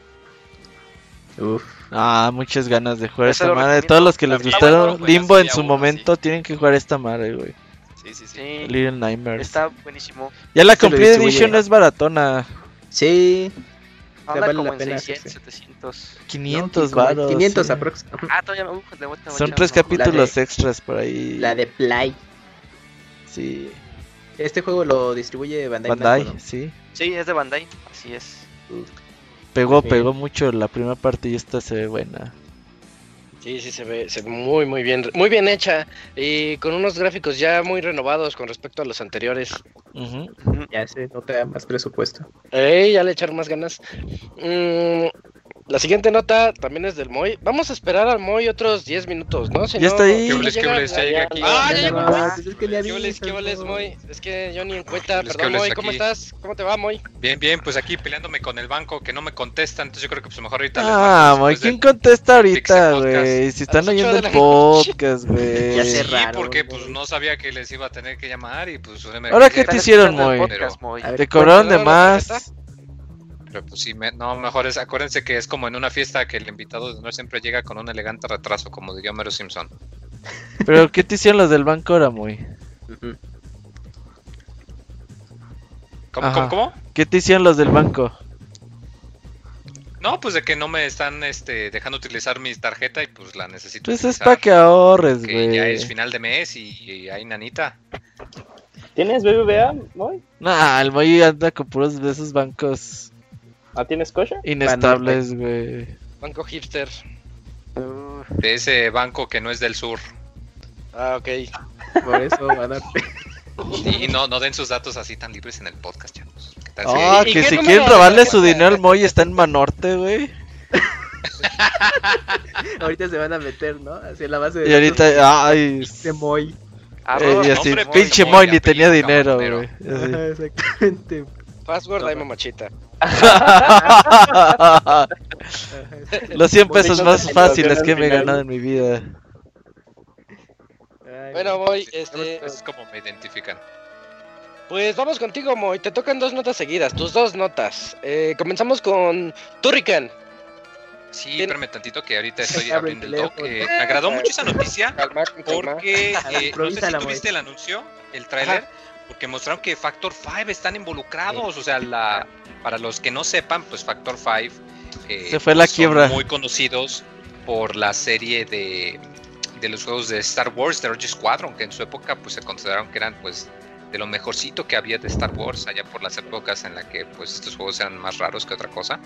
C: Uf.
E: Ah, muchas ganas de jugar esta madre. Todos los que les gustaron
H: bueno,
E: Limbo en su
H: uno,
E: momento tienen que jugar esta madre, güey.
H: Sí, sí, sí.
B: Sí,
E: Little Nightmares.
B: está buenísimo.
E: Ya la
C: lo
E: Complete. Edition es baratona.
C: Sí.
B: Anda
C: vale
B: como
C: la
B: en
C: pena,
B: 600,
C: sí.
B: 700.
E: 500
C: como
E: varos.
C: 500
E: sí.
C: aproximadamente.
B: Ah, todavía a-
E: Son tres
B: ojo.
E: capítulos
C: de-
E: extras por ahí.
C: La de Play.
E: Sí.
C: Este juego lo distribuye Bandai,
E: Bandai,
C: Namco, ¿no?
E: sí.
B: Sí, es de Bandai, así es.
E: Pegó, pegó mucho la primera parte y esta se ve buena.
A: Sí, sí, se ve, se ve muy, muy bien, muy bien hecha y con unos gráficos ya muy renovados con respecto a los anteriores.
E: Ujú.
C: Ya se nota más presupuesto.
A: Ey, ya le echaron más ganas. Mm, la siguiente nota también es del Moy. Vamos a esperar al Moy otros 10 minutos, ¿no? Si
E: Ya
A: no,
E: está ahí. ¿Qué
G: boles, qué
A: llega-
G: boles? Ya llegué aquí.
A: Ah, ya llegó. Ah,
C: pues
A: ¿Qué boles, qué boles,
C: ¿no?
A: Moy? Es que yo ni en cuenta, perdón, Moy, ¿cómo estás? ¿Cómo te va, Moy?
G: Bien, bien, pues aquí peleándome con el banco que no me contesta, entonces yo creo que pues mejor ahorita
E: Ah, Moy, ¿quién contesta ahorita, güey? Si están oyendo el podcast, güey.
C: Ya sé
G: Sí,
C: raro,
G: porque pues no sabía que les iba a tener que llamar y pues una
E: Ahora, ¿qué te hicieron, Moy? Te cobraron de
A: ¿Cuál era la
E: más.
G: Pero pues sí, me- no, mejor es, acuérdense que es como en una fiesta que el invitado de honor siempre llega con un elegante retraso, como diría Homero Simpson.
E: Pero, ¿qué te hicieron los del banco ahora?
C: Ujú.
G: ¿Cómo,
E: Ajá.
G: cómo, cómo?
E: ¿Qué te hicieron los del banco?
G: No, pues de que no me están este, dejando utilizar mi tarjeta y pues la necesito
E: Pues es para que ahorres,
G: que ya es
E: güey.
G: final de mes y, y hay nanita.
D: ¿Tienes BBVA, Moy?
E: Nah, el Moy anda con puros de esos bancos
D: ¿Ah, tienes Scotia?
E: inestables, güey.
A: Banco hipster.
G: De ese banco que no es del sur.
A: Ah, ok.
C: Por eso van a...
G: Y no, no den sus datos así tan libres en el podcast, chavos. ¿Qué tal si-
E: Ah,
A: ¿Y- y
E: que si quieren robarle su dinero al Moy está en Manorte, güey.
C: Ahorita se van a meter, ¿no? Hacia la base de
E: Y ahorita, ay.
C: de Moy.
E: eh,
B: Arroba
E: y así,
G: nombre, Moy,
E: pinche
G: Moy,
E: ni tenía dinero, güey. Así.
C: Ajá, exactamente.
A: Password, ay mamachita.
E: Los 100 pesos más fáciles que me he ganado en mi vida.
A: Bueno, Moy, este,
G: Es como me identifican.
A: pues vamos contigo, Moy. Te tocan dos notas seguidas, tus dos notas. Eh, comenzamos con Turrican.
G: Sí, espérame tantito que ahorita estoy abriendo el doc. Eh, me agradó mucho esa noticia
A: Calma, con calma.
G: porque eh, no sé si tuviste el anuncio, el tráiler, porque mostraron que Factor 5 están involucrados, o sea, la para los que no sepan, pues Factor 5 eh,
E: Se fue la
G: son
E: quiebra.
G: muy conocidos por la serie de, de los juegos de Star Wars, de Rogue Squadron, que en su época pues se consideraron que eran pues de lo mejorcito que había de Star Wars allá por las épocas en las que pues estos juegos eran más raros que otra cosa.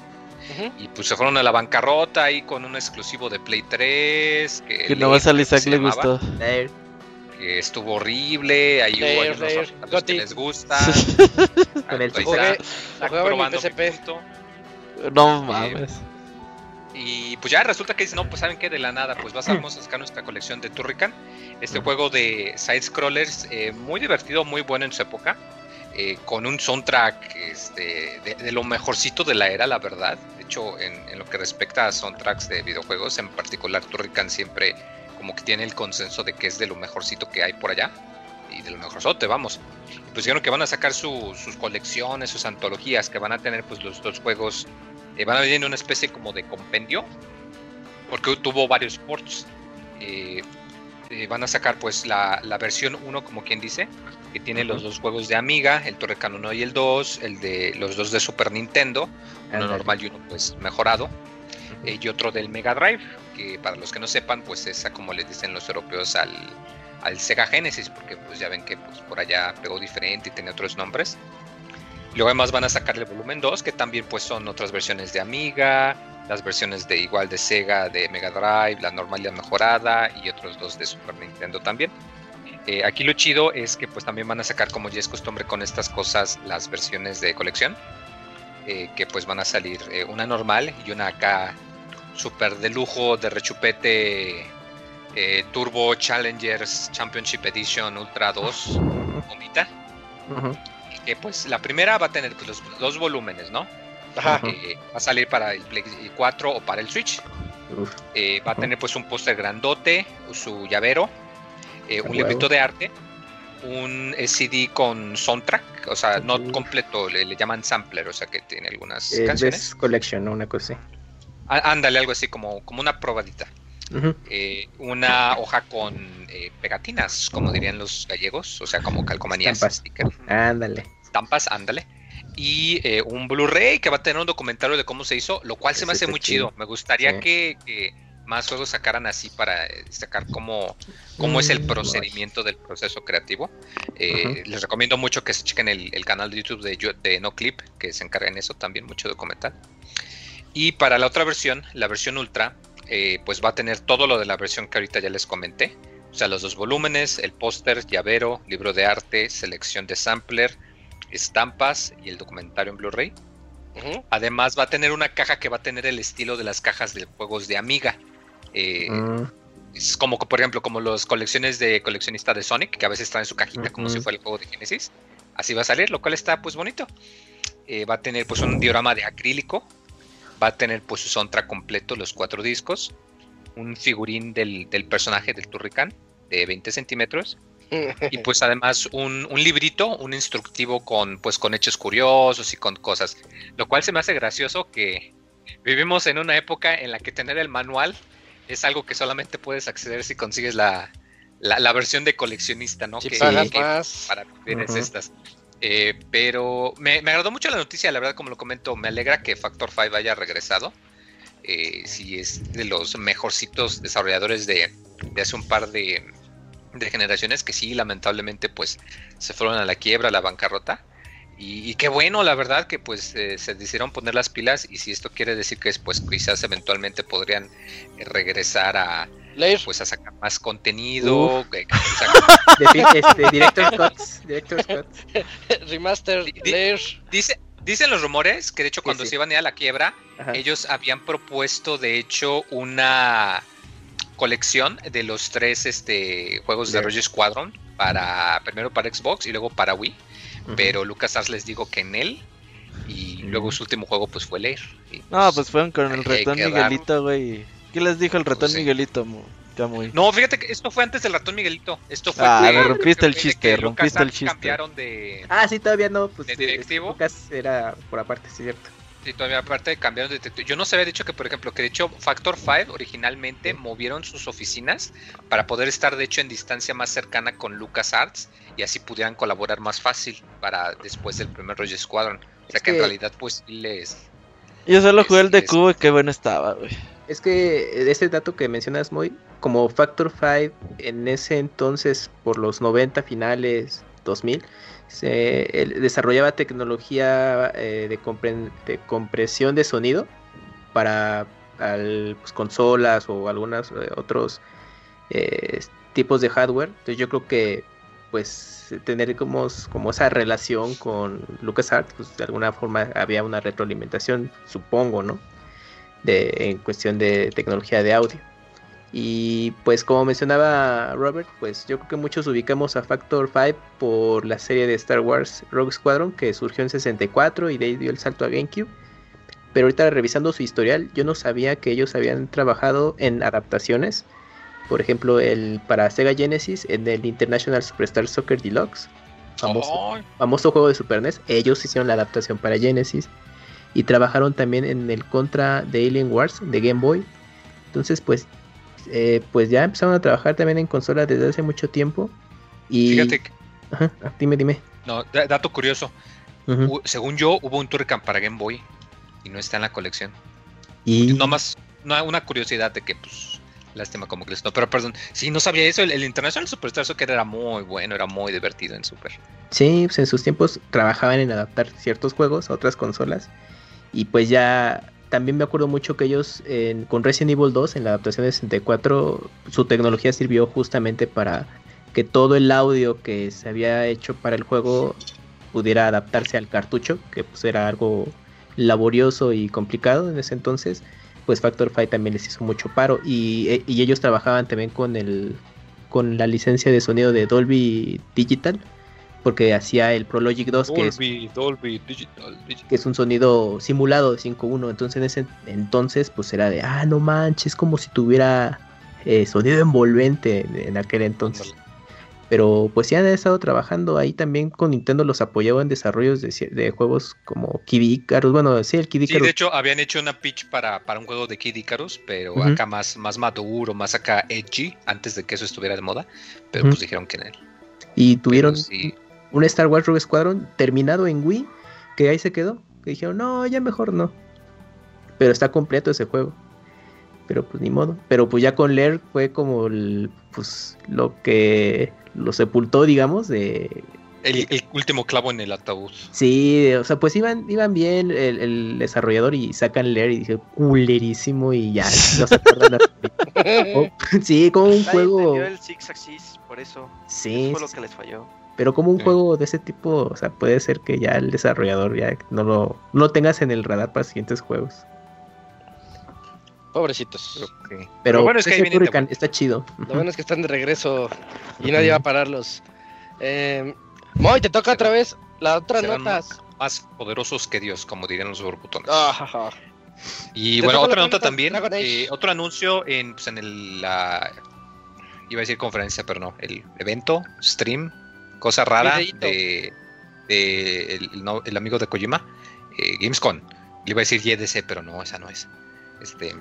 G: Y pues se fueron a la bancarrota ahí con un exclusivo de Play 3. Que,
E: Que nomás a
G: se
E: le
G: llamaba,
E: gustó.
C: Eh,
G: Que estuvo horrible. Ahí hubo hay
A: Lair,
G: unos
A: Lair,
G: que les gusta.
C: Con el
G: Ahí
A: Jugué, jugaba en mi
G: probando.
E: No mames.
G: Y pues ya resulta que dice, no, pues saben que de la nada, pues vas a, vamos a sacar nuestra colección de Turrican. Este juego de side-scrollers, eh, muy divertido, muy bueno en su época. eh, con un soundtrack este, de, de lo mejorcito de la era, la verdad. De hecho, en, en lo que respecta a soundtracks de videojuegos, en particular Turrican siempre como que tiene el consenso de que es de lo mejorcito que hay por allá. Y de lo mejorzote, vamos. Y pues dijeron que van a sacar su- sus colecciones, sus antologías, que van a tener pues los dos juegos eh, van a venir en una especie como de compendio porque tuvo varios ports Eh, eh, van a sacar pues la, la versión 1 como quien dice que tiene los dos juegos de Amiga el Torrecan 1 y el 2 el de los dos de Super Nintendo uno normal y uno pues mejorado eh, y otro del Mega Drive que para los que no sepan pues esa como les dicen los europeos al, al Sega Genesis porque pues ya ven que pues por allá pegó diferente y tiene otros nombres Luego además van a sacar el volumen 2, que también pues son otras versiones de Amiga, las versiones de igual de Sega, de Mega Drive, la normal y la mejorada, y otros dos de Super Nintendo también. Eh, aquí lo chido es que pues también van a sacar, como ya es costumbre con estas cosas, las versiones de colección, eh, que pues van a salir eh, una normal y una acá super de lujo, de rechupete, eh, Turbo Challengers Championship Edition Ultra 2, bonita
C: Ujú.
G: que pues la primera va a tener pues, los dos volúmenes, ¿no?
A: Ajá.
G: Eh, va a salir para el Play 4 o para el Switch. Eh, va a tener pues un póster grandote, su llavero, eh, un librito de arte, un CD con soundtrack, o sea, no completo, le, le llaman sampler, o sea que tiene algunas canciones.
C: Best Collection, ¿no? Una cosa así.
G: Ándale, algo así como, como una probadita. Eh, una hoja con eh, pegatinas, como dirían los gallegos, o sea, como calcomanías,
C: Estampas. Ándale.
G: estampas, ándale. Y eh, un Blu-ray que va a tener un documentario de cómo se hizo, lo cual se me hace muy
C: chido.
G: chido. Me gustaría
C: Sí.
G: que, que más juegos sacaran así para sacar cómo, cómo es el
C: Mm,
G: procedimiento del proceso creativo. Les recomiendo mucho que se chequen el, el canal de YouTube de, de No Clip, que se encarga en eso también, mucho documental. Y para la otra versión, la versión Ultra, eh, pues va a tener todo lo de la versión que ahorita ya les comenté. O sea, los dos volúmenes, el póster, llavero, libro de arte, selección de sampler, estampas y el documentario en Blu-ray.
A: Ujú.
G: Además va a tener una caja que va a tener el estilo de las cajas de juegos de Amiga. Eh,
C: Mm,
G: Es como, por ejemplo, como las colecciones de coleccionista de Sonic, que a veces traen su cajita como si fuera el juego de Genesis. Así va a salir, lo cual está pues bonito. Eh, va a tener pues un diorama de acrílico. Va a tener pues su soundtrack completo, los cuatro discos. Un figurín del, del personaje del Turrican de 20 centímetros. Y pues además un, un librito, un instructivo con pues con hechos curiosos y con cosas. Lo cual se me hace gracioso que vivimos en una época en la que tener el manual es algo que solamente puedes acceder si consigues la, la, la versión de coleccionista, ¿no?
A: Si
G: que,
A: pagas
G: que
A: más.
G: para es
C: Ujú.
G: estas. Eh, pero me, me agradó mucho la noticia, la verdad, como lo comento, me alegra que Factor 5 haya regresado. Eh, si es de los mejorcitos desarrolladores de, hace un par de, de generaciones que sí, lamentablemente, pues se fueron a la quiebra, a la bancarrota. Y, y qué bueno, la verdad, que pues eh, se decidieron poner las pilas. Y si esto quiere decir que después quizás eventualmente podrían eh, regresar a
A: Lair,
G: pues a sacar más contenido. que- que sacar-
C: de fi- este, Director's Cuts. Director's Cuts.
A: Remaster,
G: Di- di-
A: Lair.
G: dice, dicen los rumores que de hecho cuando
C: sí.
G: se iban a ir a la quiebra,
C: Ajá.
G: ellos habían propuesto de hecho una colección de los tres este, juegos de. Rogue Squadron para primero para Xbox y luego para Wii,
C: Ujú.
G: pero LucasArts les digo que en él y luego su último juego pues fue Lair. Y,
E: No, pues fueron con el
G: ahí
E: ratón. Miguelito, güey. ¿Qué les dijo el ratón
G: sí.
E: Miguelito? muy.
G: No, fíjate que esto fue antes del ratón Miguelito. Esto fue
E: Ah, me rompiste el chiste, rompiste el chiste.
G: cambiaron de
C: Ah, sí, todavía no. Pues
G: ¿De
C: eh,
G: directivo?
C: Lucas era por aparte, sí, cierto.
G: Y todavía aparte cambiaron de detective. Yo no se había dicho que, por ejemplo, que de hecho Factor 5 originalmente movieron sus oficinas para poder estar de hecho en distancia más cercana con LucasArts y así pudieran colaborar más fácil para después del primer Roger Squadron. O sea
C: Es
G: que, en
C: que-
G: realidad pues sí les...
E: Yo solo jugué el de
G: Es- es-
E: cubo y qué bueno estaba, güey.
C: Es que ese dato que mencionas, muy como Factor 5 en ese entonces, por los 90 finales 2000, se desarrollaba tecnología eh, de, compresión de sonido para pues, consolas o algunos eh, otros eh, tipos de hardware. Entonces yo creo que pues tener como, como esa relación con LucasArts, pues de alguna forma había una retroalimentación, supongo, ¿no? De, en cuestión de tecnología de audio. Y pues como mencionaba Robert, pues yo creo que muchos ubicamos a Factor 5 por la serie de Star Wars Rogue Squadron que surgió en 64 y de ahí dio el salto a GameCube. Pero ahorita revisando su historial, yo no sabía que ellos habían trabajado en adaptaciones. Por ejemplo, el para Sega Genesis en el International Superstar Soccer Deluxe, famoso, famoso juego de Super NES, ellos hicieron la adaptación para Genesis y trabajaron también en el Contra de Alien Wars de Game Boy. Entonces, pues, eh, pues ya empezaron a trabajar también en consolas desde hace mucho tiempo. Y
G: Fíjate, que-
C: Ajá, ah, dime, dime.
G: no, da- dato curioso. Según yo, hubo un Turrican para Game Boy y no está en la colección.
C: Y
G: Nomás una, una curiosidad de que, pues, lástima como que les no, pero perdón, si no sabía eso, el, el International Superstar Soccer era muy bueno, era muy divertido en Super.
C: Sí, pues en sus tiempos trabajaban en adaptar ciertos juegos a otras consolas. Y pues ya también me acuerdo mucho que ellos con Resident Evil 2 en la adaptación de 64, su tecnología sirvió justamente para que todo el audio que se había hecho para el juego pudiera adaptarse al cartucho, que pues era algo laborioso y complicado en ese entonces. Pues Factor 5 también les hizo mucho paro y, e- y ellos trabajaban también con el con la licencia de sonido de Dolby Digital porque hacía el Prologic 2 que es,
G: Dolby, Dolby, Digital, Digital.
C: que es un sonido simulado de 5.1 entonces en ese entonces pues era de ah no manches como si tuviera eh, sonido envolvente en, aquel entonces pero pues ya han estado trabajando ahí también con Nintendo los apoyaba en desarrollos de, de juegos como Kid Icarus bueno sí el Kid
G: Sí,
C: Icarus
G: de hecho, habían hecho una pitch para, para un juego de Kid Icarus, pero acá más, más maduro, más acá edgy, antes de que eso estuviera de moda. Pero pues dijeron que en él.
C: y tuvieron
G: sí.
C: Un Star Wars Rogue Squadron terminado en Wii, que ahí se quedó. Que dijeron, no, ya mejor no. Pero está completo ese juego. Pero pues ni modo. Pero pues ya con Lair fue como el, pues lo que lo sepultó, digamos, de...
G: El, el último clavo en el ataúd.
C: Sí, o sea, pues iban, iban bien el, el desarrollador y sacan Lair y dije, culerísimo y ya, no se Oh, Sí, como un
B: Nadie
C: juego...
B: el Six Axis, por eso.
C: Sí,
B: Eso fue lo
C: sí,
B: que les falló.
C: Pero como un
G: Sí.
C: juego de ese tipo, o sea, puede ser que ya el desarrollador ya no lo, no lo tengas en el radar para siguientes juegos.
A: Pobrecitos.
C: Pero,
G: Pero bueno, es que
C: está chido.
A: Lo bueno es que están de regreso y nadie va a pararlos. Eh, Moy, te toca otra vez la otra
G: Serán
A: notas.
G: Más poderosos que Dios, como dirían los borbotones.
A: Ah.
G: Y
A: ¿Te
G: bueno, otra nota también. Eh, otro anuncio en, pues, en el, la. Iba a decir conferencia, pero no. El evento, stream, cosa rara de, de el, el no- el amigo de Kojima, eh, Gamescom. Le iba a decir YDC, pero no, esa no es. Este,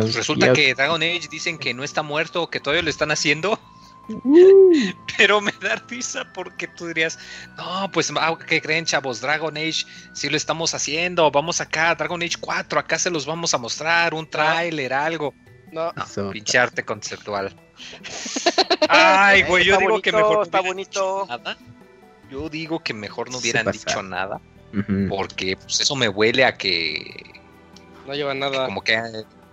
G: pues resulta que Dragon Age dicen que no está muerto, que todavía lo están haciendo. Pero me da risa porque tú dirías, no, pues, ah, ¿qué creen, chavos? Dragon Age, sí lo estamos haciendo, vamos acá, Dragon Age 4, acá se los vamos a mostrar, un tráiler, algo.
A: No,
G: No, pinche arte conceptual. Ay, güey, yo
B: Está
G: digo que mejor no
B: está
G: hubieran dicho
B: bonito.
G: nada. Yo digo que mejor no hubieran dicho nada, porque pues, eso me huele a que,
A: no lleva
G: que
A: nada.
G: como que eh,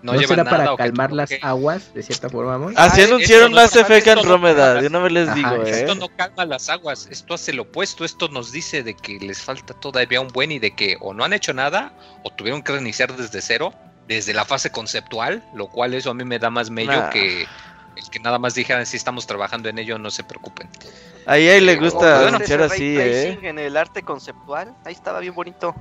G: no,
C: ¿No,
G: llevan
C: será
G: nada.
C: para
G: que
C: calmar las aguas, de cierta forma?
E: Así
G: Ah,
E: anunciaron Mass Effect Andrómeda. De una vez les
C: Ajá,
E: digo, ¿eh?
G: Esto no calma las aguas, esto hace lo opuesto, esto nos dice de que les falta todavía un buen y de que o no han hecho nada o tuvieron que reiniciar desde cero, desde la fase conceptual, lo cual eso a mí me da más mello
E: Nah.
G: que el que nada más dijeran si estamos trabajando en ello, no se preocupen.
E: Ahí, ahí le gusta
G: bueno,
E: anunciar así, ¿eh?
B: En el arte conceptual, ahí estaba bien bonito.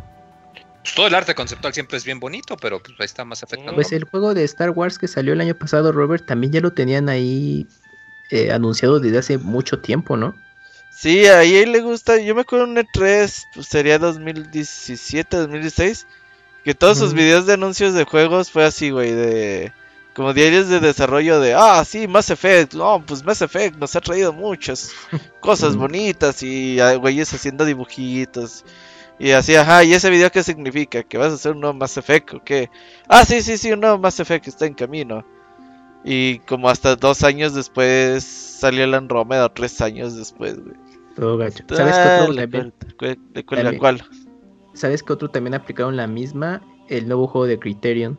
G: Pues todo el arte conceptual siempre es bien bonito, pero pues ahí está más afectando.
C: Pues el juego de Star Wars que salió el año pasado, Robert, también ya lo tenían ahí eh, anunciado desde hace mucho tiempo, ¿no?
E: Sí, a EA le gusta. Yo me acuerdo un E3, pues sería 2017, 2016. Que todos sus videos de anuncios de juegos fue así, güey, de. Como diarios de desarrollo de. Ah, sí, Mass Effect. No, pues Mass Effect nos ha traído muchas cosas bonitas. Y güeyes haciendo dibujitos. Y así, ajá, ¿y ese video qué significa? ¿Que vas a hacer un nuevo Mass Effect o qué? Ah, sí, sí, sí, un nuevo Mass Effect está en camino. Y como hasta dos años después salió el Andrómeda, tres años después, güey.
C: Todo gacho. ¿Sabes qué otro también? También.
E: cuál?
C: ¿Sabes qué otro también aplicaron la misma? El nuevo juego de Criterion.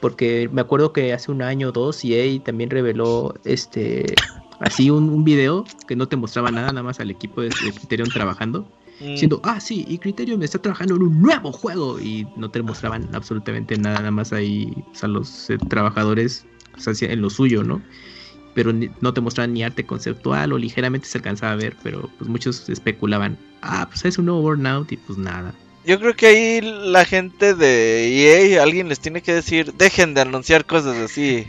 C: Porque me acuerdo que hace un año o dos EA también reveló este así un, un video que no te mostraba nada, nada más al equipo de, de Criterion trabajando.
E: Mm,
C: Diciendo, ah, sí, y Criterion está trabajando en un nuevo juego. Y no te mostraban absolutamente nada, nada más ahí, o sea, los eh, trabajadores o sea, en lo suyo, ¿no? Pero ni- no te mostraban ni arte conceptual o ligeramente se alcanzaba a ver, pero pues muchos especulaban, ah, pues es un nuevo Burnout y pues nada.
E: Yo creo que ahí la gente de EA, alguien les tiene que decir, dejen de anunciar cosas así.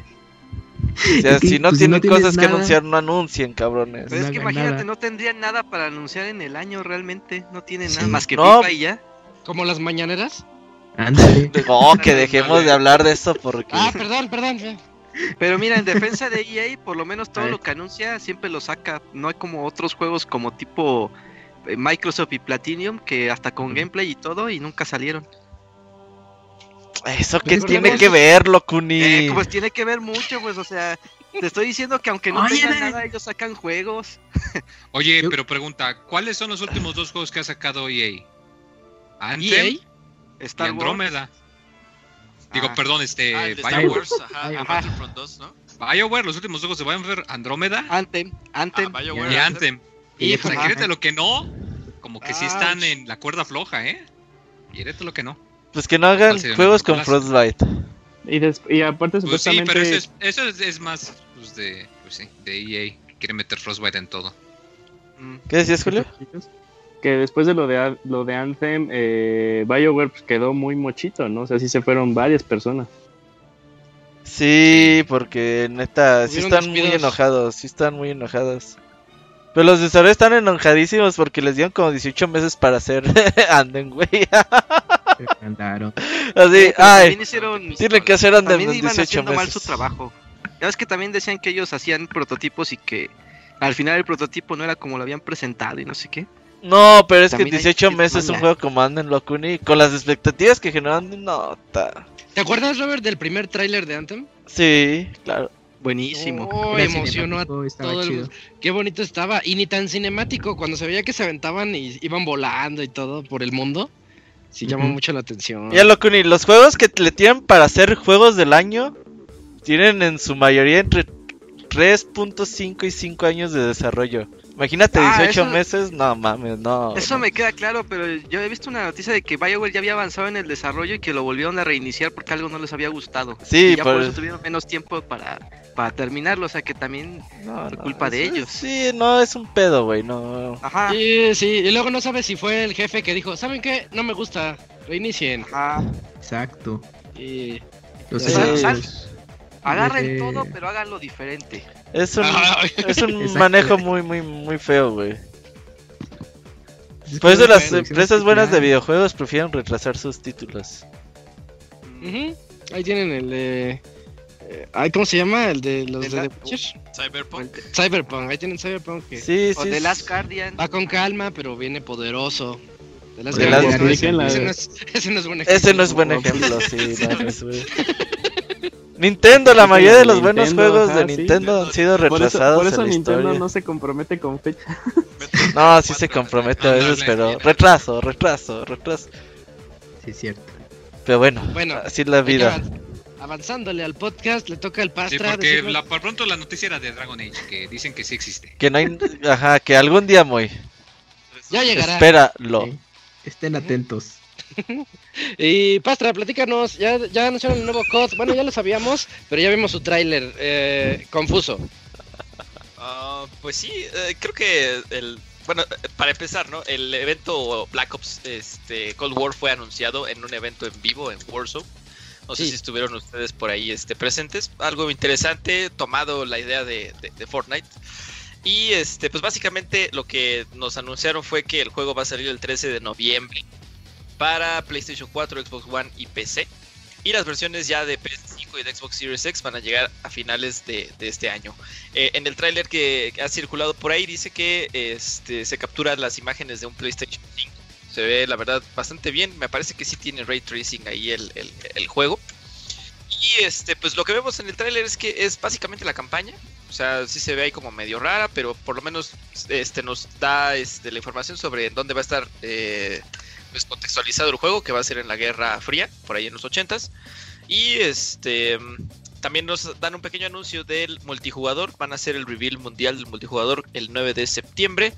E: O sea,
C: Es que,
E: si no
C: pues, si no
E: tienen cosas que anunciar, no anuncien, cabrones.
B: Pero es
C: no
B: que imagínate,
C: nada.
B: no tendrían nada para anunciar en el año realmente. No tienen nada más que
E: No.
B: FIFA y ya.
A: Como las mañaneras.
C: Ándale.
E: No, que dejemos de hablar de eso porque...
A: Ah, perdón, perdón.
B: Pero mira, en defensa de EA, por lo menos todo lo que anuncia siempre lo saca. No hay como otros juegos como tipo Microsoft y Platinum que hasta con gameplay y todo y nunca salieron.
E: Eso que
A: Recordemos-
E: tiene que ver, Locuni.
B: Eh, pues tiene que ver mucho, pues, o sea, te estoy diciendo que aunque no
C: Oye,
B: tengan nada, ellos sacan juegos.
G: Oye, pero pregunta, ¿cuáles son los últimos dos juegos que ha sacado EA? Anthem
A: EA.
G: y
B: Star Wars.
G: Andrómeda. Digo,
B: Ah.
G: perdón, este,
H: Ah,
G: BioWare.
H: Wars, ajá, el
B: Ajá.
H: Battlefront 2, ¿no?
G: BioWare, los últimos juegos de BioWare, Andrómeda
B: Anthem, Anthem.
H: Ah, BioWare,
G: y
H: Anthem.
G: Y quiérete lo que no, como que sí están en la cuerda floja, ¿eh? Quiérete lo que no.
E: Pues que no hagan
G: ¿Cuál sería
E: juegos con? Frostbite.
D: Y, y aparte,
G: Pues sí,
D: supuestamente.
G: pero eso es, eso es, es más pues, de, pues sí, de EA. que Quiere meter Frostbite en todo.
B: Mm.
E: ¿Qué decías, Julio?
D: Que después de lo de, lo de Anthem, eh, BioWare pues, quedó muy mochito, ¿no? O sea, sí se fueron varias personas.
E: Sí, porque neta, sí están muy enojados, sí están muy enojados. Pero los desarrolladores están enojadísimos porque les dieron como 18 meses para hacer Anden, güey.
C: Andaron.
E: Así,
B: Pero
E: ay,
B: hicieron,
E: tienen que hacer Anden
B: iban
E: 18
B: haciendo mal su
E: meses.
B: trabajo. Ya ves que también decían que ellos hacían prototipos y que al final el prototipo no era como lo habían presentado y no sé qué.
E: No, pero es que
B: También hay
E: 18
B: que
E: meses un
B: mala.
E: juego como Anden Locuni, con las expectativas que generan, no, ta-
A: ¿Te acuerdas, Robert, del primer tráiler de Anthem?
E: Sí, claro.
B: Buenísimo.
A: Oh, emocionó a todo el
C: chido.
A: mundo. Qué bonito estaba. Y ni tan cinemático, cuando se veía que se aventaban y iban volando y todo por el mundo. Sí llama
C: Ujú.
A: mucho la atención.
E: Ya Locuni, los juegos que le tienen para hacer juegos del año tienen en su mayoría entre 3.5 y 5 años de desarrollo. Imagínate
B: Ah,
E: 18
B: eso-
E: meses, no mames, no.
B: Eso
E: no.
B: me queda claro, pero yo he visto una noticia de que BioWare ya había avanzado en el desarrollo y que lo volvieron a reiniciar porque algo no les había gustado.
E: Sí,
B: y ya por...
E: por-
B: eso tuvieron menos tiempo para, para terminarlo, o sea que también...
E: No,
B: por
E: no,
B: culpa de ellos.
E: Sí, no, es un pedo, güey, no.
B: Ajá.
A: Sí, sí, y luego no sabes si fue el jefe que dijo, ¿saben qué? No me gusta, reinicien.
B: Ajá.
C: Exacto.
A: Y...
C: Los
B: Sí. Agarren todo, pero háganlo diferente.
E: Es un,
A: Ah,
E: es un manejo muy, muy, muy feo, güey.
C: es
E: Por eso
C: que
E: las empresas buenas de videojuegos prefieren retrasar sus títulos.
A: Ujú, Ahí tienen el de... eh, ay, ¿Cómo se llama? El de los de
B: la-. O
H: Cyberpunk.
B: de-
A: Cyberpunk, ahí tienen Cyberpunk que
E: Sí,
B: o
E: sí.
B: The Last Guardian.
A: va con calma, pero viene poderoso. The Last Guardian, ese, no es, ese no es buen ejemplo.
E: Ese no es buen ejemplo, sí, no, no es buen- Nintendo, la mayoría de los buenos juegos de
D: sí.
E: Nintendo han sido
D: Por eso,
E: retrasados
D: por eso
E: en la
D: Nintendo
E: historia.
D: no se compromete con fecha.
E: No, sí se compromete a veces, pero retraso, retraso, retraso.
C: Sí, es cierto.
E: Pero bueno,
A: Bueno,
E: así es la vida.
A: Avanzándole al podcast, le toca al
G: Sí,
A: Pastra
G: porque
A: decirnos-
G: la, por pronto la noticia era de Dragon Age, que dicen que sí existe.
E: Que no hay, ajá, que algún día muy.
A: Ya llegará.
E: Espéralo.
C: Sí. Estén atentos.
A: Y Pastra, platícanos, ya, ya anunciaron el nuevo COD, bueno ya lo sabíamos, pero ya vimos su tráiler, eh, confuso.
H: Ah, pues sí, eh, creo que el bueno, para empezar, ¿no? El evento Black Ops este Cold War fue anunciado en un evento en vivo en Warzone. No sé si estuvieron ustedes por ahí este, presentes. Algo interesante, tomado la idea de, de- de Fortnite. Y este, pues básicamente lo que nos anunciaron fue que el juego va a salir el 13 de noviembre para PlayStation 4, Xbox One y PC. Y las versiones ya de PS5 y de Xbox Series X van a llegar a finales de, este año. Eh, en el tráiler que ha circulado por ahí dice que este, se capturan las imágenes de un PlayStation 5. Se ve la verdad bastante bien. Me parece que sí tiene ray tracing ahí el, juego. Y este, pues lo que vemos en el tráiler es que es básicamente la campaña. O sea, sí se ve ahí como medio rara, pero por lo menos este nos da este, la información sobre dónde va a estar eh, pues, contextualizado el juego, que va a ser en la Guerra Fría, por ahí en los 80s. Y este también nos dan un pequeño anuncio del multijugador. Van a hacer el reveal mundial del multijugador el 9 de septiembre.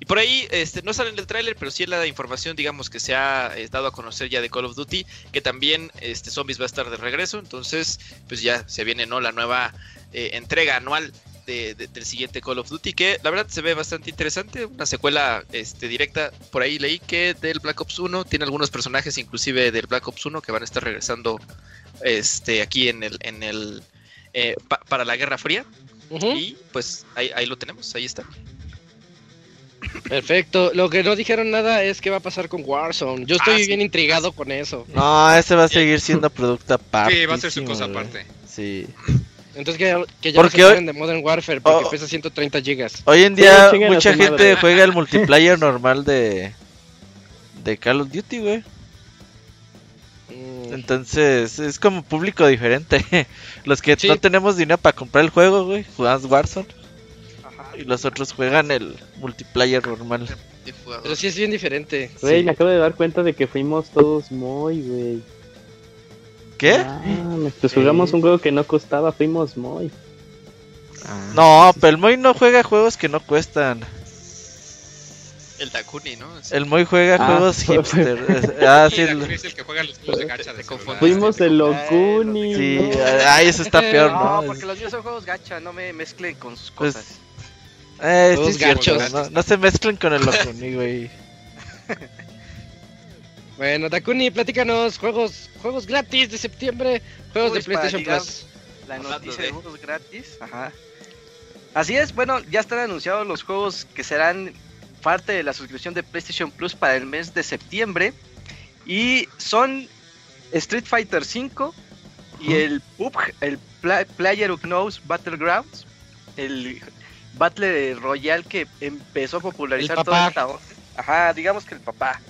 H: Y por ahí este, no sale en el tráiler, pero sí en la información, digamos, que se ha eh, dado a conocer ya de Call of Duty, que también este, Zombies va a estar de regreso. Entonces, pues ya se viene ¿no? la nueva eh, entrega anual de, de, del siguiente Call of Duty, que la verdad se ve bastante interesante. Una secuela este, directa, por ahí leí que del Black Ops 1 tiene algunos personajes, inclusive del Black Ops 1, que van a estar regresando este, aquí en el, en el eh, pa para la Guerra Fría. Uh -huh. Y pues ahí, ahí lo tenemos, ahí está.
A: Perfecto. Lo que no dijeron nada es qué va a pasar con Warzone. Yo estoy ah, sí. bien intrigado con eso.
E: No, ese va a seguir siendo producto aparte.
G: Sí, va a ser su cosa aparte.
E: Sí.
A: Entonces que, que ya no se hoy... de Modern Warfare porque oh, pesa 130 gigas.
E: Hoy en día sí, mucha gente madre. juega el multiplayer normal de de Call of Duty, güey. Mm. Entonces, es como público diferente. Los que sí. no tenemos dinero para comprar el juego, güey, jugamos Warzone y los otros juegan el multiplayer normal.
A: Pero sí es bien diferente.
D: Güey, sí. me acabo de dar cuenta de que fuimos todos muy, güey.
E: ¿Qué?
D: Ah, pues jugamos un juego que no costaba, fuimos muy.
E: Ah, no, pero el Moy no juega juegos que no cuestan.
H: El Takuni, ¿no?
E: Sí. El Moy juega ah, juegos hipster.
G: ah, sí, el... es el que juega los juegos de gacha de
D: Fuimos el Okuni.
E: Sí, ay, eso está peor, ¿no?
B: No, porque los míos son juegos gacha, no me mezclen con sus cosas. Pues,
E: eh, sí, gachos. No, no, se mezclen con el Okuni, güey.
A: bueno, Takuni, platícanos juegos juegos gratis de septiembre, juegos de PlayStation
B: para,
A: Plus.
B: La noticia de juegos gratis, ajá. Así es, bueno, ya están anunciados los juegos que serán parte de la suscripción de PlayStation Plus para el mes de septiembre. Y son Street Fighter V y el PUBG, el Player Knows Battlegrounds, el Battle Royale que empezó a popularizar toda esta Ajá, digamos que el papá.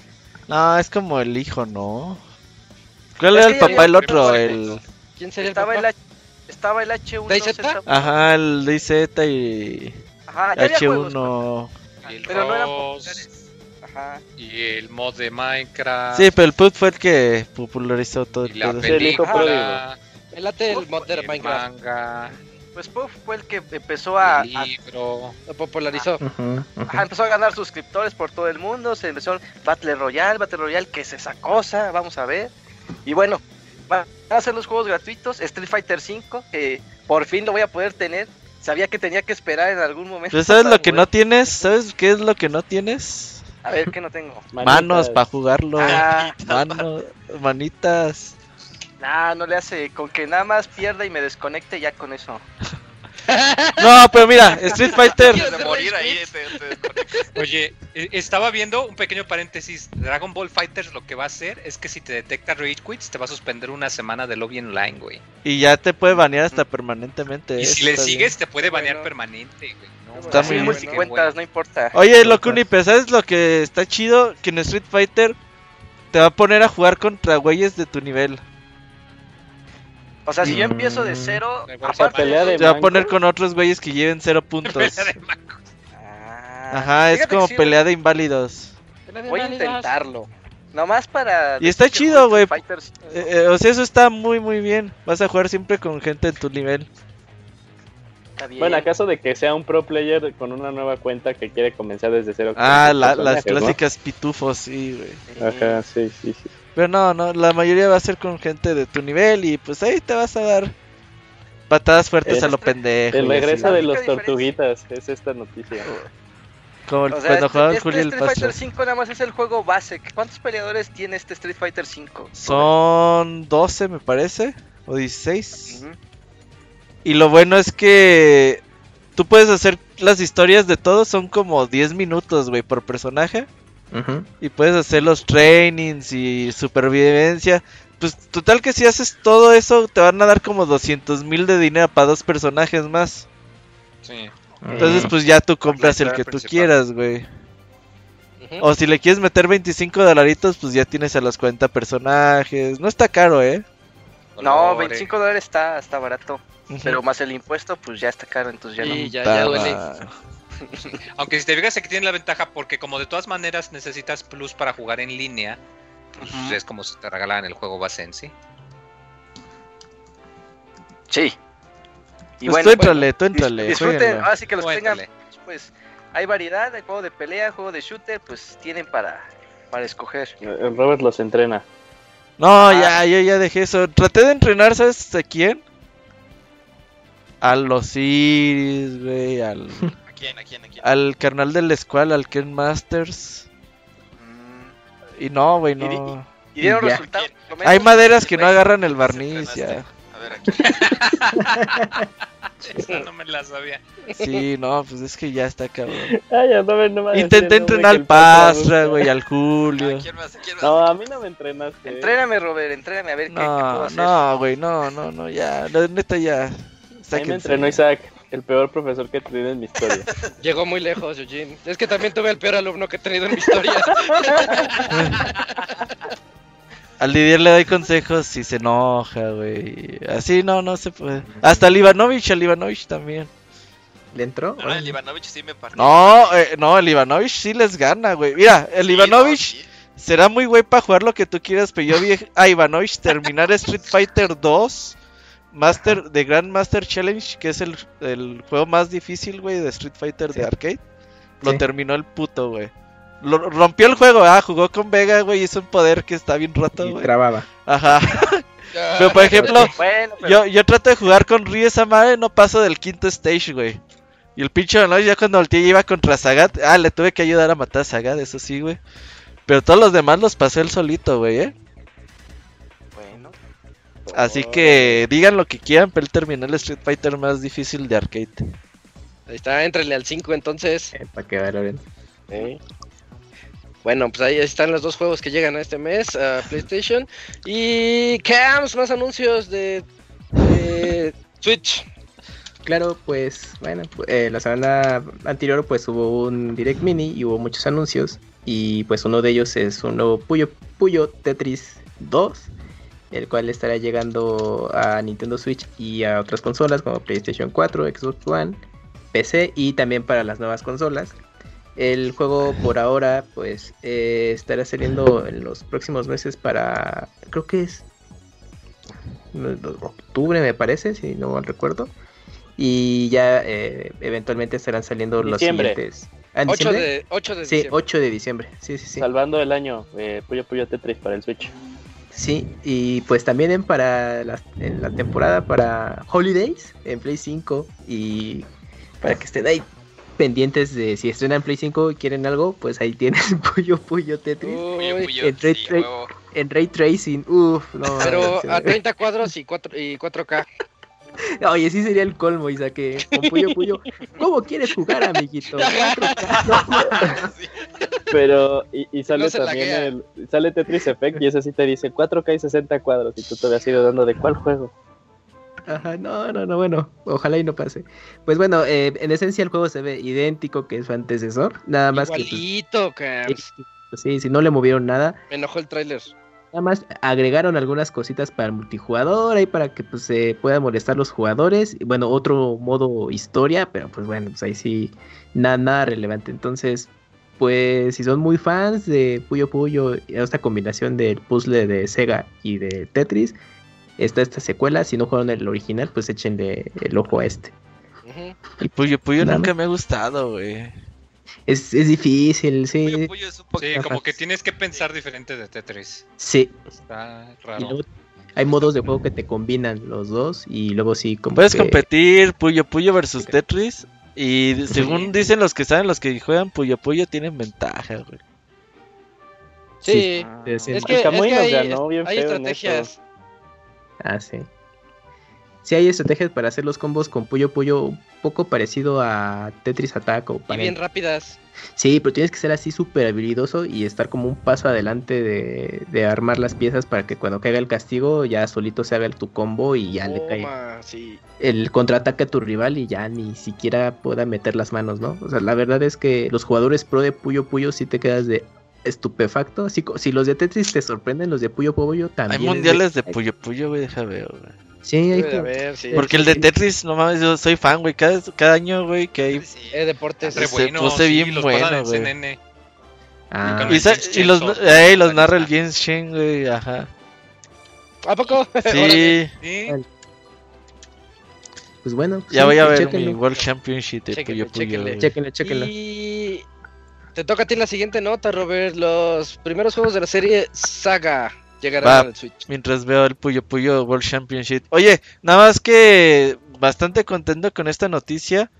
E: No, es como el hijo, ¿no? ¿Cuál era el papá el otro? El...
B: ¿Quién sería estaba el, el Estaba el H1.
E: ¿DayZ? Ajá, el DayZ y...
B: Ajá,
E: H1...
B: pero no eran populares. Ajá.
G: Y el mod de Minecraft.
E: Sí, pero el PUT fue el que popularizó todo
G: y la película.
A: El, el mod de Minecraft.
G: Manga.
B: Pues Puff fue el que empezó a.
G: Libro.
A: A, lo popularizó.
B: A, ajá, ajá. empezó a ganar suscriptores por todo el mundo. Se empezó Battle Royale, Battle Royale, ¿qué es esa cosa? Vamos a ver. Y bueno, van a ser los juegos gratuitos. Street Fighter 5, que por fin lo voy a poder tener. Sabía que tenía que esperar en algún momento.
E: ¿Pero sabes lo que no tienes? ¿Sabes qué es lo que no tienes?
B: A ver, ¿qué no tengo?
E: Manitas. Manos para jugarlo. Ah, Manos, manitas.
B: Nah, no le hace. Con que nada más pierda y me desconecte, ya con eso.
E: no, pero mira, Street Fighter.
H: De morir ahí, te,
G: te Oye, estaba viendo un pequeño paréntesis. Dragon Ball Fighters lo que va a hacer es que si te detecta Rage Quits, te va a suspender una semana de lobby online, güey.
E: Y ya te puede banear hasta permanentemente.
G: Y si le sigues, bien. te puede banear bueno. permanente, güey.
B: No, está muy bien. Cuentas, no importa.
E: Oye, Locuni, pero ¿sabes lo que está chido? Que en Street Fighter te va a poner a jugar contra güeyes de tu nivel.
B: O sea, si yo empiezo de cero,
D: aparte pelea de
E: te va a poner con otros güeyes que lleven cero puntos.
B: Ah,
E: Ajá, es como sí, pelea de inválidos.
B: Voy a intentarlo. Nomás para.
E: Y está chido, güey. Eh, eh, o sea, eso está muy, muy bien. Vas a jugar siempre con gente en tu nivel.
D: Bueno, acaso de que sea un pro player con una nueva cuenta que quiere comenzar desde cero.
E: Ah, la, las clásicas ¿no? pitufos, sí, güey.
D: Ajá, sí, sí, sí.
E: Pero no, no, la mayoría va a ser con gente de tu nivel y pues ahí te vas a dar patadas fuertes
D: el,
E: a lo pendejo.
D: El regreso de los tortuguitas es esta noticia.
E: Como o sea, cuando jugaban
B: este,
E: Julio
B: este
E: el
B: Street Fighter 5 nada más es el juego base. ¿Cuántos peleadores tiene este Street Fighter 5?
E: Son 12 me parece, o 16. Uh -huh. Y lo bueno es que tú puedes hacer las historias de todos, son como 10 minutos, güey, por personaje. Y puedes hacer los trainings y supervivencia. Pues total que si haces todo eso, te van a dar como 200 mil de dinero para dos personajes más.
G: Sí.
E: Entonces, pues ya tú compras el que tú
G: principal.
E: quieras, güey. O si le quieres meter 25 dolaritos, pues ya tienes a los 40 personajes. No está caro, ¿eh?
B: No,
G: Olore.
B: 25 dólares está, está barato. Pero más el impuesto, pues ya está caro, entonces ya
A: Y
B: no.
A: ya, ya duele.
G: Aunque si te fijas aquí tiene la ventaja porque como de todas maneras necesitas plus para jugar en línea, pues es como si te regalaran el juego base en sí.
B: Sí. Y
E: Pues
B: bueno,
E: tú éntrale, tú
B: dis-
E: éntrale.
B: disfruten,
E: jueguenlo.
B: ahora sí que los que tengan, pues hay variedad, hay juego de pelea, juego de shooter, pues tienen para, para escoger.
D: El Robert los entrena.
E: No, ya, yo ya dejé eso. Traté de entrenar, ¿sabes a quién? A los Iris, güey, al,
H: ¿A quién? ¿A quién? ¿A quién?
E: al carnal de la escuela, al Ken Masters.
B: Mm,
E: Y no, güey,
B: Y di-
E: no.
B: Y dieron resultados.
E: Hay maderas que no agarran el
H: ¿Quién
E: barniz, ya.
H: A ver, aquí.
G: Esa no me la sabía.
E: Sí, no, pues es que ya está cabrón.
D: Ay, ya no me, no me
E: Intenté entrenar al Pastra, güey, al Julio.
H: ¿A quién más? ¿A quién más?
D: No, a mí no me entrenaste.
B: Entréname, Robert, entréname a ver qué, qué puedo
E: No,
B: hacer.
E: no, güey, no, no, no, ya, la neta ya.
D: A mí me entrenó Isaac, el peor profesor que he tenido en mi historia.
A: Llegó muy lejos, Eugene. Es que también tuve el peor alumno que he tenido en mi historia.
E: Al Didier le doy consejos si se enoja, güey. Así no, no se puede. Hasta al Ivanovich, al Ivanovich también.
C: ¿Le entró?
H: No, el Ivanovich sí me partió.
E: No, eh, no, el Ivanovich sí les gana, güey. Mira, el
H: Sí,
E: Ivanovich
H: no, sí.
E: será muy güey para jugar lo que tú quieras, pero yo vi a Ivanovich terminar Street Fighter 2 Master de Grand Master Challenge, que es el, el juego más difícil, güey, de Street Fighter de arcade. Lo
C: Sí.
E: terminó el puto, güey. Lo, rompió el juego, ah, jugó con Vega, güey, hizo un poder que está bien roto,
C: Y
E: güey.
C: trababa.
E: Ajá. Pero por ejemplo,
B: Bueno, pero
E: yo, yo trato de jugar con Ryu esa madre, no paso del quinto stage, güey. Y el pinche Ivanovich ya cuando volteé iba contra Sagat. Ah, le tuve que ayudar a matar a Sagat, eso sí, güey. Pero todos los demás los pasé él solito, güey, eh. Así que digan lo que quieran, pero él terminó el Street Fighter más difícil de arcade.
A: Ahí está, éntrale al 5 entonces.
C: eh, para que valoren.
A: Sí. Bueno, pues ahí están los dos juegos que llegan a este mes a PlayStation. Y Cams, más anuncios de, de Switch.
C: Claro, pues bueno, pu- eh, la semana anterior pues hubo un Direct Mini y hubo muchos anuncios y pues uno de ellos es un nuevo Puyo, Puyo Tetris 2, el cual estará llegando a Nintendo Switch y a otras consolas como PlayStation 4, Xbox One, PC y también para las nuevas consolas. El juego por ahora pues eh, estará saliendo en los próximos meses para, creo que es no, octubre me parece, si no mal recuerdo. Y ya eh, eventualmente estarán saliendo los
D: Diciembre.
C: siguientes. ¿Ah, en
A: 8
C: diciembre?
A: de, 8 de
C: Sí,
A: diciembre.
C: 8 de diciembre. Sí, sí, sí.
D: Salvando el año, eh, Puyo Puyo Tetris para el Switch.
C: Sí, y pues también en para la, en la temporada para Holidays en Play 5 y para que estén ahí pendientes de si estrenan Play 5 y quieren algo, pues ahí tienes Puyo Puyo Tetris
A: Uy,
C: Ray
H: sí,
C: en Ray Tracing. Uf, no.
A: Pero a
C: ve-
A: 30 cuadros y 4, y 4K.
C: Oye, sí sería el colmo, Isa, que con Puyo Puyo. ¿Cómo quieres jugar, amiguito? 4K, no.
H: Sí.
D: Pero, y, y sale
A: No
D: también el, sale Tetris Effect y ese sí te dice 4K y 60 cuadros y tú te habías ido dando de cuál juego.
C: Ajá, no, no, no, bueno, ojalá y no pase. Pues bueno, eh, en esencia el juego se ve idéntico que su antecesor, nada más que... pues,
A: Igualito,
C: pues, sí, si no le movieron nada,
A: Me enojó el tráiler.
C: Nada más agregaron algunas cositas para el multijugador ahí para que pues se puedan molestar los jugadores. Y bueno, otro modo historia, pero pues bueno, pues ahí sí, nada, nada relevante. Entonces, pues si son muy fans de Puyo Puyo, esta combinación del puzzle de Sega y de Tetris, está esta secuela. Si no jugaron el original, pues échenle el ojo a este.
E: El Puyo Puyo
C: Nada
E: nunca me ha gustado, güey.
C: Es, es difícil, sí.
H: Puyo, puyo es un poco.
G: Sí, como que tienes que pensar diferente de Tetris.
C: Sí.
G: Está
C: Y
G: raro.
C: luego hay modos de juego que te combinan los dos y luego sí como
E: Puedes
C: que-
E: competir Puyo Puyo versus Tetris. Y según dicen los que saben, los que juegan Puyo Puyo tienen ventaja, güey.
A: Sí.
C: es-
A: Es
C: es-
A: que, es hay,
D: ganó bien
A: hay estrategias.
C: Ah, sí. Sí hay estrategias para hacer los combos con Puyo Puyo un poco parecido a Tetris Attack o
A: Y bien rápidas.
C: Sí, pero tienes que ser así súper habilidoso y estar como un paso adelante de, de armar las piezas para que cuando caiga el castigo ya solito se haga el- tu combo y ya le
A: sí.
C: el contraataque a tu rival y ya ni siquiera pueda meter las manos, ¿no? O sea, la verdad es que los jugadores pro de Puyo Puyo sí te quedas de estupefacto. Así, co- si los de Tetris te sorprenden, los de Puyo Puyo también.
E: Hay
C: es
E: mundiales de Puyo Puyo, güey, deja ver, güey.
C: Sí, hay
A: sí.
E: Porque el de Tetris, no mames, yo soy fan, güey. Cada, cada año, güey, que hay.
H: Sí.
A: Eh, deportes.
E: Se
G: bueno,
E: puse
G: sí,
E: bien
G: los
E: bueno, güey.
C: Ah,
E: Y, los, eh, los narra el. James Chen, güey, ajá.
A: ¿A poco?
E: Sí,
C: pues bueno.
E: ya
C: sí,
E: voy a ver
C: chéquenlo.
E: mi World Championship de
A: Chéquenle,
E: Puyo.
A: Y te toca a ti la siguiente nota, Robert. Los primeros juegos de la serie Saga llegarán
E: Va.
A: al Switch.
E: Mientras veo el Puyo Puyo World Championship. Oye, nada más que bastante contento con esta noticia.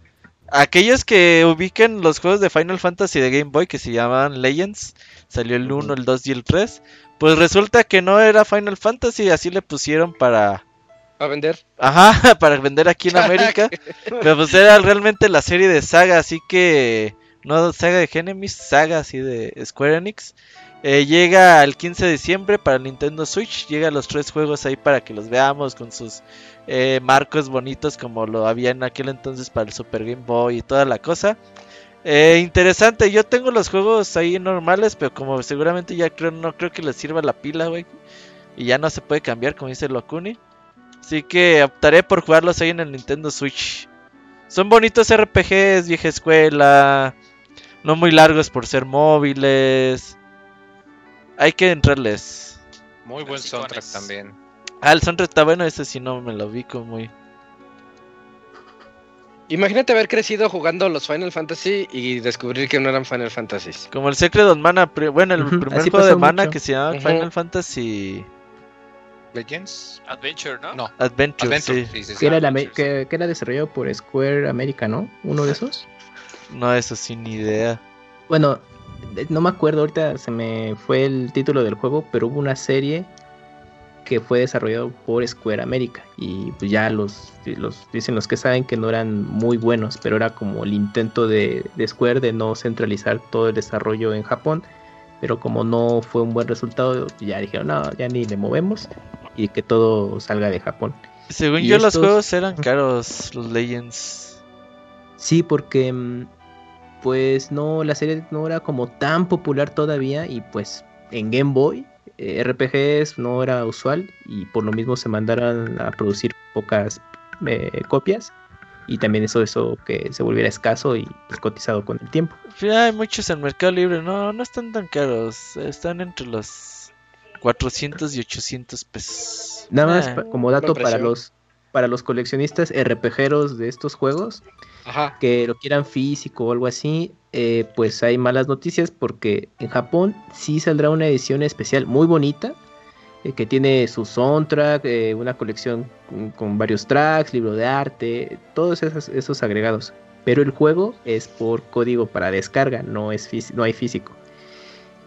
E: Aquellos que ubiquen los juegos de Final Fantasy de Game Boy que se llamaban Legends, salió el 1, el 2 y el 3. Pues resulta que no era Final Fantasy, así le pusieron para
A: A vender.
E: Ajá, para vender aquí en América. Pero pues era realmente la serie de Saga, así que. No Saga de Genesis, Saga así de Square Enix. Eh, llega el 15 de diciembre para Nintendo Switch. Llega los tres juegos ahí para que los veamos con sus eh, marcos bonitos como lo había en aquel entonces para el Super Game Boy y toda la cosa. Eh, interesante, yo tengo los juegos ahí normales, pero como seguramente ya creo, no creo que les sirva la pila, güey. Y ya no se puede cambiar, como dice Locuni. Así que optaré por jugarlos ahí en el Nintendo Switch. Son bonitos RPGs, vieja escuela. No muy largos por ser móviles. Hay que entrarles.
G: Muy buen soundtrack también.
E: Ah, el soundtrack está bueno, ese sí no me lo ubico muy.
A: Imagínate haber crecido jugando los Final Fantasy y descubrir que no eran Final Fantasies.
E: Como el Secret of Mana, bueno, el primer
C: así
E: juego de Mana
C: mucho.
E: que se llama
A: Ujú.
E: Final Fantasy
G: Legends.
H: Adventure, ¿no?
G: No,
E: Adventure,
G: Adventure.
E: sí.
G: sí, sí, sí.
C: Que era, la
H: Adventures.
C: me- que, que era desarrollado por Square America, ¿no? Uno de esos.
E: No, eso sin ni idea.
C: Bueno, no me acuerdo, ahorita se me fue el título del juego, pero hubo una serie que fue desarrollado por Square America y pues ya los, los dicen los que saben que no eran muy buenos, pero era como el intento de, de Square de no centralizar todo el desarrollo en Japón, pero como no fue un buen resultado, ya dijeron, no, ya ni le movemos y que todo salga de Japón.
E: Según
C: Y
E: yo, los juegos eran caros, los Legends.
C: Sí, porque mm, pues no, la serie no era como tan popular todavía y pues en Game Boy eh, RPGs no era usual y por lo mismo se mandaron a producir pocas eh, copias y también eso eso que se volviera escaso y pues, cotizado con el tiempo.
E: Sí, hay muchos en Mercado Libre, no, no están tan caros. Están entre los 400 y 800 pesos.
C: Nada más
E: Ah,
C: como dato para los para los coleccionistas RPGeros de estos juegos
A: Ajá.
C: que lo quieran físico o algo así, eh, pues hay malas noticias porque en Japón sí saldrá una edición especial muy bonita eh, que tiene su soundtrack, eh, una colección con, con varios tracks, libro de arte, todos esos, esos agregados. Pero el juego es por código para descarga, no, es no hay físico.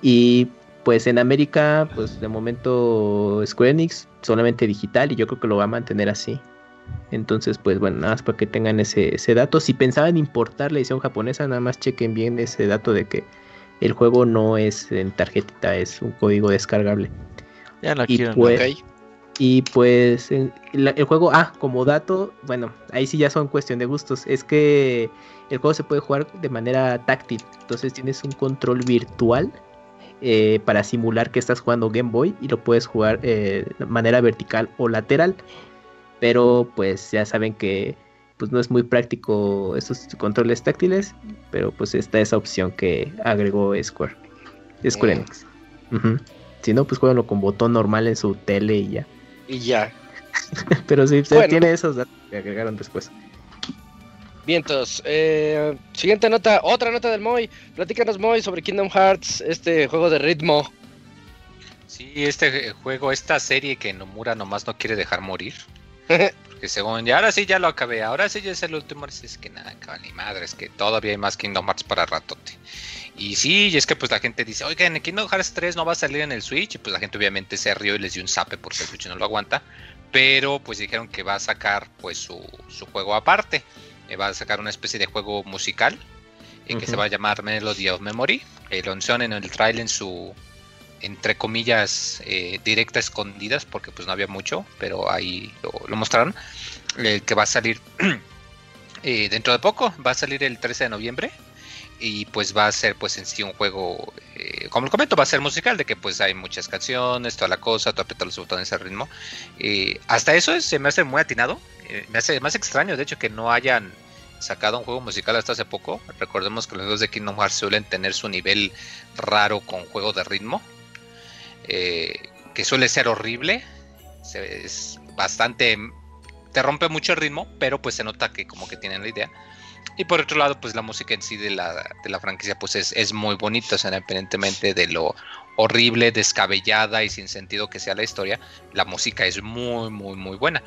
C: Y pues en América, pues de momento Square Enix solamente digital y yo creo que lo va a mantener así. Entonces, pues bueno, nada más para que tengan ese, ese dato. Si pensaban importar la edición japonesa, nada más chequen bien ese dato de que el juego no es en tarjetita, es un código descargable.
E: Ya no
C: y
E: quiero.
C: pues-. Y pues en- la- el juego, ah, como dato, bueno, ahí sí ya son cuestión de gustos. Es que el juego se puede jugar de manera táctil. Entonces tienes un control virtual eh, para simular que estás jugando Game Boy y lo puedes jugar eh, de manera vertical o lateral. Pero pues ya saben que pues no es muy práctico esos controles táctiles. Pero pues está esa opción que agregó Square. Square
A: Mm.
C: Enix. Si no, pues jueganlo con botón normal en su tele y ya.
A: Y ya.
C: Pero sí, se
A: Bueno.
C: tiene esos datos que agregaron después.
A: Vientos. Eh, siguiente nota, otra nota del Moy. Platícanos, Moy, sobre Kingdom Hearts, este juego de ritmo.
G: Sí, este juego, esta serie que Nomura nomás no quiere dejar morir. Porque según ya, ahora sí ya lo acabé, ahora sí ya es el último, es que nada, cabrón, ni madre, es que todavía hay más Kingdom Hearts para ratote. Y sí, y es que pues la gente dice, oigan, en Kingdom Hearts 3 no va a salir en el Switch, y pues la gente obviamente se rió y les dio un zape porque el Switch no lo aguanta. pero pues dijeron que va a sacar pues su, su juego aparte. Eh, va a sacar una especie de juego musical eh, que se va a llamar Melody of Memory. Eh, lo anunciaron en el trailer en su, entre comillas, eh, directa escondidas, porque pues no había mucho, pero ahí lo, mostraron. eh, que va a salir eh, dentro de poco, va a salir el 13 de noviembre. Y pues va a ser pues en sí un juego, eh, como lo comento, va a ser musical, de que pues hay muchas canciones, toda la cosa, tú aprietas los botones al ritmo. Eh, hasta eso es- se me hace muy atinado, me hace más extraño de hecho que no hayan sacado un juego musical hasta hace poco. Recordemos que los juegos de Kingdom Hearts suelen tener su nivel raro con juego de ritmo, eh, que suele ser horrible, se- es bastante, te rompe mucho el ritmo, pero pues se nota que como que tienen la idea. Y por otro lado, pues la música en sí de la, de la franquicia pues es, es muy bonita, o sea, independientemente de lo horrible, descabellada y sin sentido que sea la historia, la música es muy, muy, muy buena.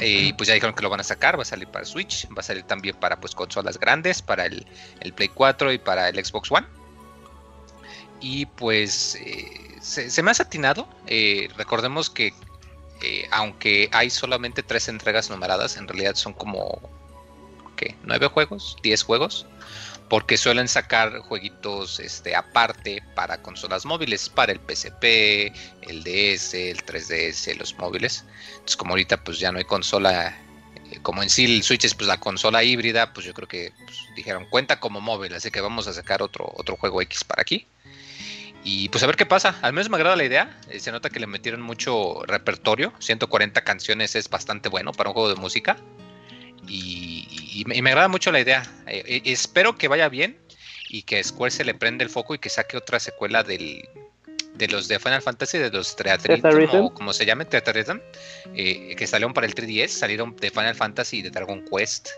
G: Y pues ya dijeron que lo van a sacar, va a salir para Switch, va a salir también para pues consolas grandes, para el, el Play 4 y para el Xbox One. Y pues eh, se, me ha satinado. eh, recordemos que eh, aunque hay solamente tres entregas numeradas, en realidad son como ¿qué? nueve juegos, 10 juegos, porque suelen sacar jueguitos este, aparte para consolas móviles, para el PSP, el DS, el 3DS, los móviles. Entonces, como ahorita pues ya no hay consola, como en sí el Switch es pues la consola híbrida, pues yo creo que pues, dijeron cuenta como móvil, así que vamos a sacar otro, otro juego X para aquí. Y pues a ver qué pasa. Al menos me agrada la idea. Eh, se nota que le metieron mucho repertorio. 140 canciones es bastante bueno para un juego de música. Y, y- y me, agrada mucho la idea. Eh, eh, espero que vaya bien y que Square se le prenda el foco y que saque otra secuela del, de los de Final Fantasy, de los Theatrhythm. o como se llame, eh, que salieron para el 3DS, salieron de Final Fantasy y de Dragon Quest.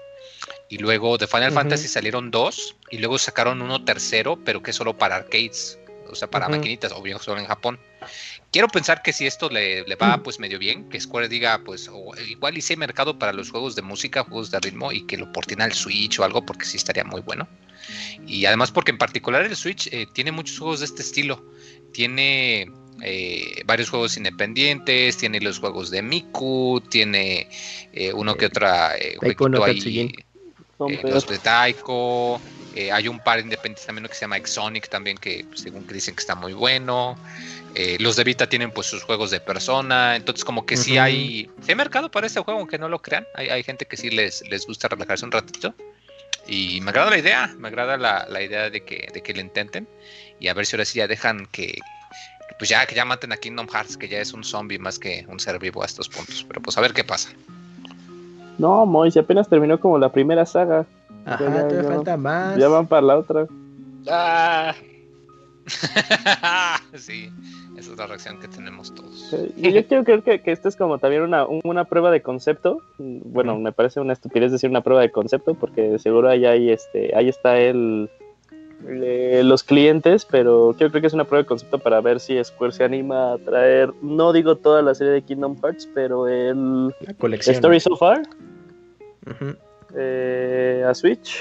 G: Y luego de Final. Fantasy salieron dos y luego sacaron uno tercero, pero que es solo para arcades, o sea, para maquinitas, o bien solo en Japón. Quiero pensar que si esto le, le va pues medio bien, que Square diga pues o igual hice mercado para los juegos de música, juegos de ritmo y que lo porten al Switch o algo porque sí estaría muy bueno. Y además porque en particular el Switch eh, tiene muchos juegos de este estilo. Tiene eh, varios juegos independientes, tiene los juegos de Miku, tiene eh, uno que otra eh,
C: Taiko no
G: jueguito ahí, eh, los de Taiko, eh, hay un par independientes también que se llama Exonic también que pues, según que dicen que está muy bueno. Eh, los de Vita tienen pues sus juegos de persona, entonces como que sí
C: Ujú.
G: hay, sí hay mercado para este juego, aunque no lo crean. Hay, hay gente que sí les, les gusta relajarse un ratito. Y me agrada la idea, me agrada la, la idea de que, de que lo intenten. Y a ver si ahora sí ya dejan que, que, pues ya que ya maten a Kingdom Hearts, que ya es un zombie más que un ser vivo a estos puntos. Pero pues a ver qué pasa.
D: No, Moy, si apenas terminó como la primera saga.
C: Ajá,
D: Ya, ya,
C: todavía
D: ya
C: falta más.
D: Ya van para la otra.
A: Ah,
G: sí, esa es la reacción que tenemos todos.
D: Y Yo quiero creer que, que esto es como también una, un- una prueba de concepto. Mm, Bueno, me parece una estupidez decir una prueba de concepto porque seguro ahí, hay, este, ahí está el, los clientes, pero quiero creer que es una prueba de concepto para ver si Square se anima a traer, no digo toda la serie de Kingdom Hearts, pero el
C: La colección.
D: Story So Far
C: Ujú,
D: eh, a Switch.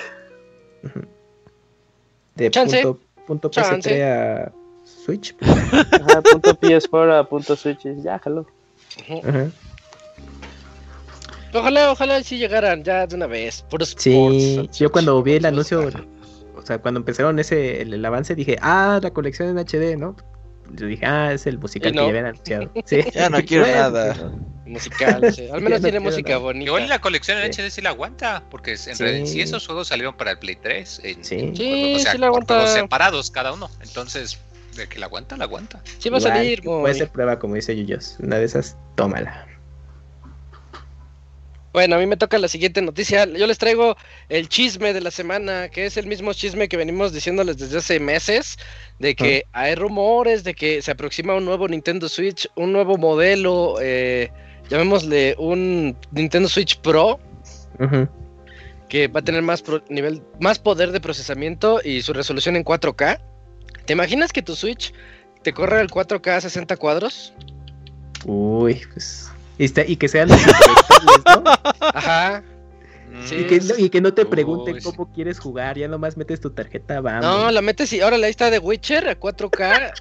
C: De
A: Chance.
C: punto, punto
A: Chance.
C: PS3 a Switch.
D: Ajá, punto PS4 a punto Switch. Ya.
C: Ajá.
A: Ojalá, ojalá sí llegaran ya de una vez. Puros
C: Sí,
A: ports,
C: yo cuando vi el anuncio, o sea, cuando empezaron ese el, el avance dije, ah, la colección en HD, ¿no? Yo dije, ah, es el musical
A: Y no.
C: que ya habían anunciado. Sí.
E: Ya no quiero
C: Bueno,
E: nada.
C: pues,
A: Musical, sí. Al menos
C: no
A: tiene música
C: nada.
A: bonita.
G: Igual la colección en
C: Sí.
G: HD sí la aguanta, porque en
C: Sí.
G: realidad sí esos juegos salieron para el Play 3. En,
C: Sí.
G: en-
A: Sí,
G: o sea,
A: sí la aguanta.
G: juegos separados cada uno. Entonces, de que la aguanta, la aguanta.
A: Sí va a salir,
C: Puede ser prueba, como dice Yuyos. Una de esas, tómala.
A: Bueno, a mí me toca la siguiente noticia. Yo les traigo el chisme de la semana, que es el mismo chisme que venimos diciéndoles desde hace meses, de que hay rumores de que se aproxima un nuevo Nintendo Switch, un nuevo modelo, eh, llamémosle un Nintendo Switch Pro, que va a tener más pro- nivel, más poder de procesamiento y su resolución en 4K. ¿Te imaginas que tu Switch te corre el 4K a 60 cuadros?
C: Uy, pues. Y, está- y que sean los ¿no?
A: Ajá. Sí.
C: Y que, no- y que no te
G: Uy,
C: pregunten
G: sí.
C: cómo quieres jugar, ya nomás metes tu tarjeta, vamos.
A: No, la metes y ahora la lista de Witcher a 4K. a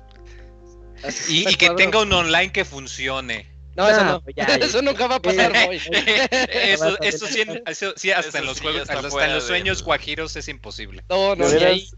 G: Y,
A: 60
G: y que tenga un online que funcione.
A: No, eso
C: No, ya, ya.
A: eso nunca va a pasar,
C: Eh.
G: Eso, eso sí, eso sí, hasta
H: Eso
G: en los
H: sí,
G: juegos,
H: está
G: hasta en los
H: de-
G: sueños guajiros es imposible.
A: No, no,
D: De
A: ni ahí.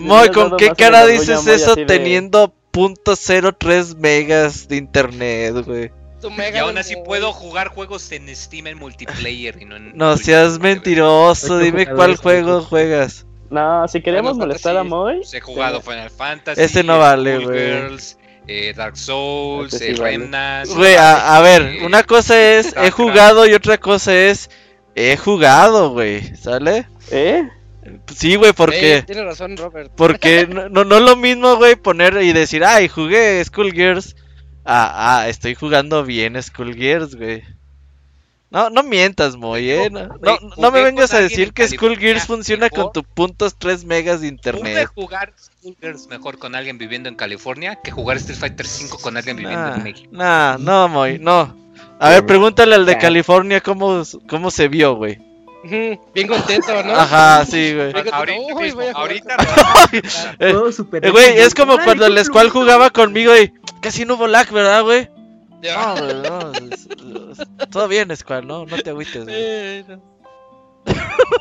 E: Moy, ¿con qué cara dices eso
D: de-
E: teniendo .03 megas de internet, güey?
A: Tu mega
G: Y aún así puedo jugar juegos en Steam en multiplayer y no en.
E: No seas mentiroso, dime cuál juego juegas.
D: No, si queremos
A: Final
D: molestar a. Moy.
G: Pues he jugado Final Fantasy.
E: Ese no vale,
G: Schoolgirls, eh, Dark Souls,
D: Ese sí
G: eh,
D: vale.
G: Remnant.
E: Güey, a, a ver,
G: eh,
E: una cosa es he jugado y otra cosa es he jugado, güey, ¿sale?
D: ¿Eh?
E: Sí, güey, porque
A: Eh, tiene razón, Robert.
E: porque no, no, no es lo mismo, güey, poner y decir, ay, jugué Skullgirls. Ah, ah, estoy jugando bien Skullgirls, güey. No, no mientas, Moy, eh. No, no, me vengas a decir que
G: California
E: funciona con
G: mejor.
E: tu puntos 3 megas de
G: Pude
E: internet.
G: jugar Skullgirls mejor con alguien viviendo en California que jugar Street Fighter 5 con alguien viviendo
E: Nah,
G: en México.
E: nah, no, Moy, no. A ver, pregúntale al de. California cómo, cómo se vio, güey.
A: Bien contento, ¿no?
E: Ajá, sí, güey.
G: Ahorita
A: uy,
G: mismo, ahorita
E: Eh,
C: Todo super
E: güey,
C: épico,
E: es como cuando el Squall jugaba conmigo y casi no hubo lag, ¿verdad, güey?
A: Ya.
E: No, güey, no. es- es- Todo bien, Squall, no, no te agüites, güey.
A: No.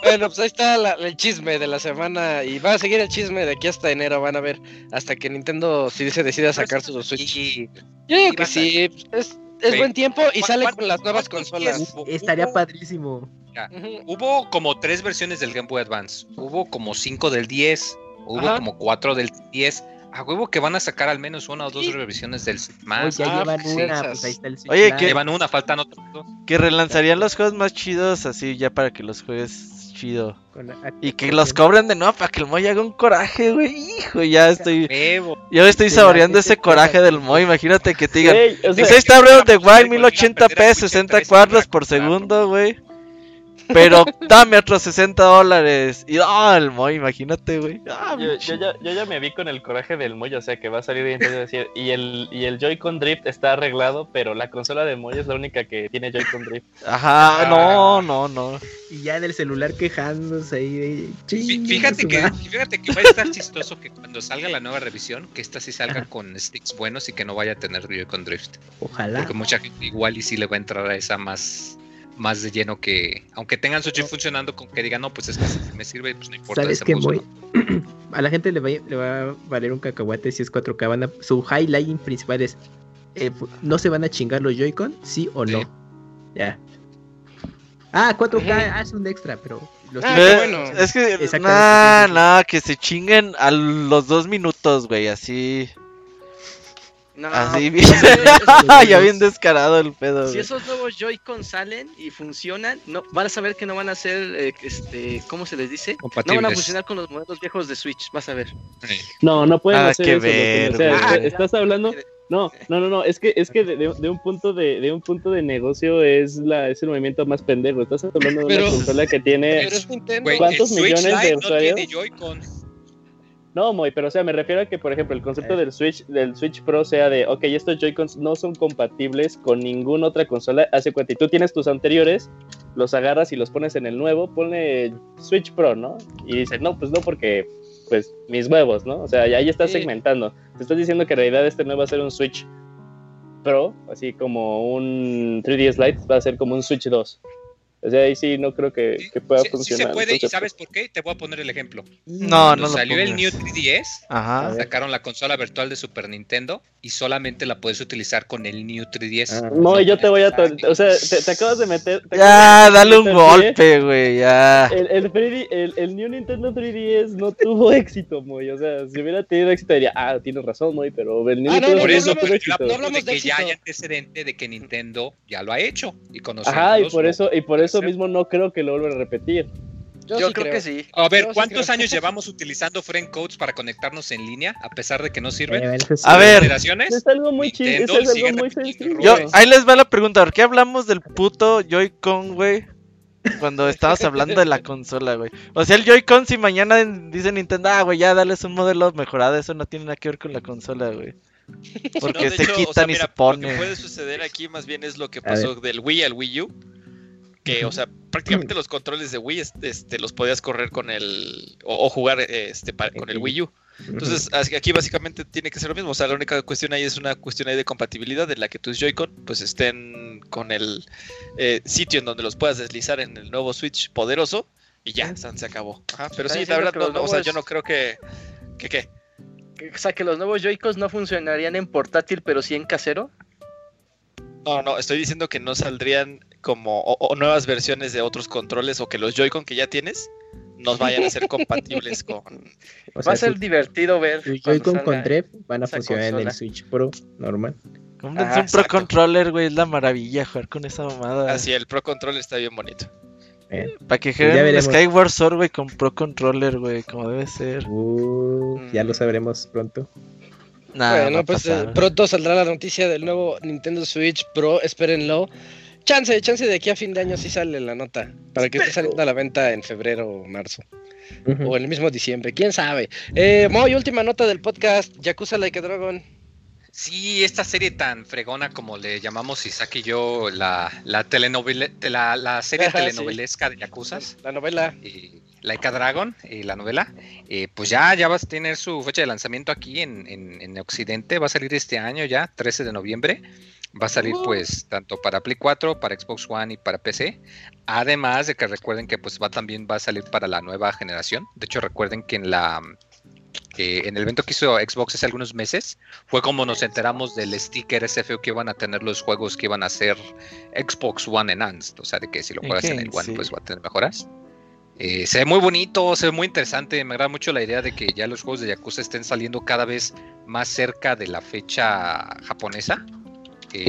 A: Bueno, pues ahí está la- el chisme de la semana y va a seguir el chisme de aquí hasta enero, van a ver, hasta que Nintendo si se decida sacar su Switch.
G: Y-
A: Yo digo que sí, es, es
G: Güey,
A: buen tiempo y
G: ¿cu-
A: sale con las nuevas consolas.
C: Estaría padrísimo.
G: Hubo como tres versiones del Game Boy Advance. Hubo como cinco del 10. Hubo
A: Ajá.
G: como cuatro del 10. A huevo que van a sacar al menos una o dos
A: Sí.
G: revisiones del más.
C: ya
A: ah,
C: llevan
A: sí,
C: una,
A: esas.
C: pues ahí está el Switch
E: Oye. ¿qué-
G: Llevan una, faltan otras dos.
E: Que relanzarían los juegos más chidos así ya para que los juegues chido. Y que los cobren de nuevo para que el Moy haga un coraje, güey. Hijo, ya estoy. Yo estoy saboreando ese coraje del. Moy. Imagínate que te digan.
D: Ey, o sea,
E: Dice está Breath of the Wild
G: Con
E: 1080p,
G: la
E: 60
G: 13
E: cuadros por segundo, güey. Pero dame otros 60 dólares. Y ah, el Moy, imagínate, güey. Ah,
D: Yo, yo ya, yo ya me vi con el coraje del Moy, o sea que va a salir y entonces decir, y el, y el Joy-Con Drift está arreglado, pero la consola de Moy es la única que tiene Joy-Con Drift.
E: Ajá, no, no, no.
C: Y ya en el celular quejándose ahí de...
G: Fí-
C: "Chingue
G: Fíjate que,
C: madre".
G: fíjate que va a estar chistoso que cuando salga la nueva revisión, que esta sí salga con sticks buenos y que no vaya a tener con drift.
C: Ojalá.
G: Porque mucha gente igual y sí le va a entrar a esa más, más de lleno que, aunque tengan su chip funcionando, con que digan, no, pues es que si me sirve, pues no importa.
C: ¿Sabes Moy?
G: ¿no?".
C: A la gente le va, le va a valer un cacahuate si es 4K. Van a- su highlighting principal es... eh, ¿No se van a chingar los Joy-Con? ¿Sí o no?
G: Sí.
C: Ya. Ah, 4K
A: Ujú.
C: ah, es un extra, pero... Los
A: Ah, bueno.
E: Es que, nah, nah, que se chinguen a los dos minutos, güey, así.
B: No,
E: Así bien.
B: pues,
E: ya bien descarado el pedo,
B: Si
E: güey.
B: esos nuevos Joy-Con salen y funcionan, no, van a saber que no van a ser, eh, este, ¿cómo se les dice? No van a funcionar con los modelos viejos de Switch, vas a ver.
D: No, no pueden
E: Ah,
D: hacer
E: qué
D: eso. Lupin, o sea,
E: ver,
B: güey.
D: estás hablando... No, no, no, no, es que, es que de, de- de un punto de, de un punto de negocio es la, es el movimiento más pendejo. Estás hablando de una
A: Pero-
D: consola que tiene
A: Pero es Nintendo.
D: ¿Cuántos millones de
G: Lite no
D: usuarios?
G: tiene Joy-Con.
D: No, Moy, pero o sea, me refiero a que, por ejemplo, el concepto
C: Eh.
D: del Switch, del Switch Pro sea de, ok, estos Joy-Cons no son compatibles con ninguna otra consola. Hace cuenta, y tú tienes tus anteriores, los agarras y los pones en el nuevo, pone Switch Pro, ¿no? Y dices, no, pues no, porque, pues, mis huevos, ¿no? O sea, ya ahí estás
A: Sí.
D: segmentando. Te estás diciendo que en realidad este no va a ser un Switch Pro, así como un 3DS Lite, va a ser como un Switch 2. O sea, ahí sí no creo que,
G: Sí,
D: que pueda
G: sí- sí
D: funcionar.
G: se puede, y
D: Entonces,
G: ¿sabes por qué? Te voy a poner el ejemplo.
E: No,
G: Cuando
E: no lo
G: salió el New
E: pongas.
G: 3DS,
E: Ajá.
G: sacaron la consola virtual de Super Nintendo y solamente la puedes utilizar con el New 3DS.
D: Ah, No, yo te voy a... O sea, te, te acabas de meter... te
E: Ya,
D: acabas de
E: dale un
D: meter pie.
E: golpe, güey, ya.
D: El, el, 3D el, el New Nintendo 3DS no tuvo éxito, Moy. O sea, si hubiera tenido éxito, diría, ah, tienes razón, Moy, pero el New
A: Ah, no,
D: Nintendo
A: no,
G: Por
D: 3DS
G: eso,
D: no tuvo éxito.
G: apunto
A: hablamos
G: de
A: de
G: que ya hay antecedente de que Nintendo ya lo ha hecho y
D: Ajá, y por eso, y por eso
G: hacer.
D: mismo no creo que lo vuelvan a repetir.
B: Yo,
A: sí
B: creo, que sí.
G: A ver,
A: Yo
G: ¿cuántos años llevamos utilizando friend codes para conectarnos en línea a pesar de que no sirven?
C: Eh, eso sí.
E: A ver.
G: generaciones?
D: Es algo muy chido, es algo muy sencillo.
E: Yo, ahí les va la pregunta, ¿por qué hablamos del puto Joy-Con, güey? Cuando estabas hablando de la consola, güey. O sea, el Joy-Con, si mañana dice Nintendo, ah, güey, ya dales un modelo mejorado, eso no tiene nada que ver con la consola, güey. Porque
H: No,
E: se
H: hecho, o
E: quitan
H: sea,
E: y
H: mira,
E: se
H: Lo que
E: ponen.
H: puede suceder aquí más bien es lo que pasó del Wii al Wii U. Que, o sea, prácticamente los controles de Wii este, este, los podías correr con el. O, o jugar este, con el Wii U.
E: Entonces, aquí básicamente tiene que ser lo mismo. O sea, la única cuestión ahí es una cuestión ahí de compatibilidad en la que tus Joy-Con pues estén con el eh, sitio en donde los puedas deslizar en el nuevo Switch poderoso y ya, se acabó. Ajá, pero sí, la verdad, no, no, o sea, yo no creo que... ¿Que qué?
B: O sea, que los nuevos Joy-Cons no funcionarían en portátil, pero sí en casero.
E: No, no, estoy diciendo que no saldrían como o, o nuevas versiones de otros controles o que los Joy-Con que ya tienes no vayan a ser compatibles con...
C: O
B: Va
C: sea,
B: a ser
C: su-
B: divertido ver.
C: Joy-Con con. Drive van a funcionar en el. Switch Pro normal.
B: Ah,
E: un Pro. Controller, güey, es la maravilla jugar con esa mamada. Así, el Pro Controller está bien bonito.
C: Eh,
E: Para que
C: ya
E: jueguen. Skyward Sword, güey, con Pro Controller, güey, como debe ser.
C: uh, ya lo sabremos pronto.
E: Nah,
A: bueno,
E: va
A: pues eh,
E: pasar.
A: pronto saldrá la noticia del nuevo Nintendo Switch Pro, espérenlo. Chance, chance de aquí a fin de año sí sale la nota, para que esté saliendo a la venta en febrero o marzo, o en el mismo diciembre, quién sabe. Eh, Moy, última nota del podcast, Yakuza Like a Dragon.
G: Sí, esta serie tan fregona como le llamamos Isaac y yo, la, la, telenovela, la, la serie
A: Ajá, sí.
G: telenovelesca de Yakuzas,
A: La novela.
G: eh, Laika Dragon, eh, la novela, eh, pues ya, ya va a tener su fecha de lanzamiento aquí en, en, en Occidente, va a salir este año ya, 13 de noviembre. Va a salir pues tanto para Play 4, para Xbox One y para PC. Además de que recuerden que pues va también va a salir para la nueva generación. De hecho recuerden que en la eh, en el evento que hizo Xbox hace algunos meses fue como nos enteramos del sticker ese feo que iban a tener los juegos que iban a ser Xbox One Enhanced. O sea, de que si lo juegas en el One
E: sí.
G: pues va a tener mejoras. Eh, se ve muy bonito, se ve muy interesante. Me agrada mucho la idea de que ya los juegos de Yakuza estén saliendo cada vez más cerca de la fecha japonesa.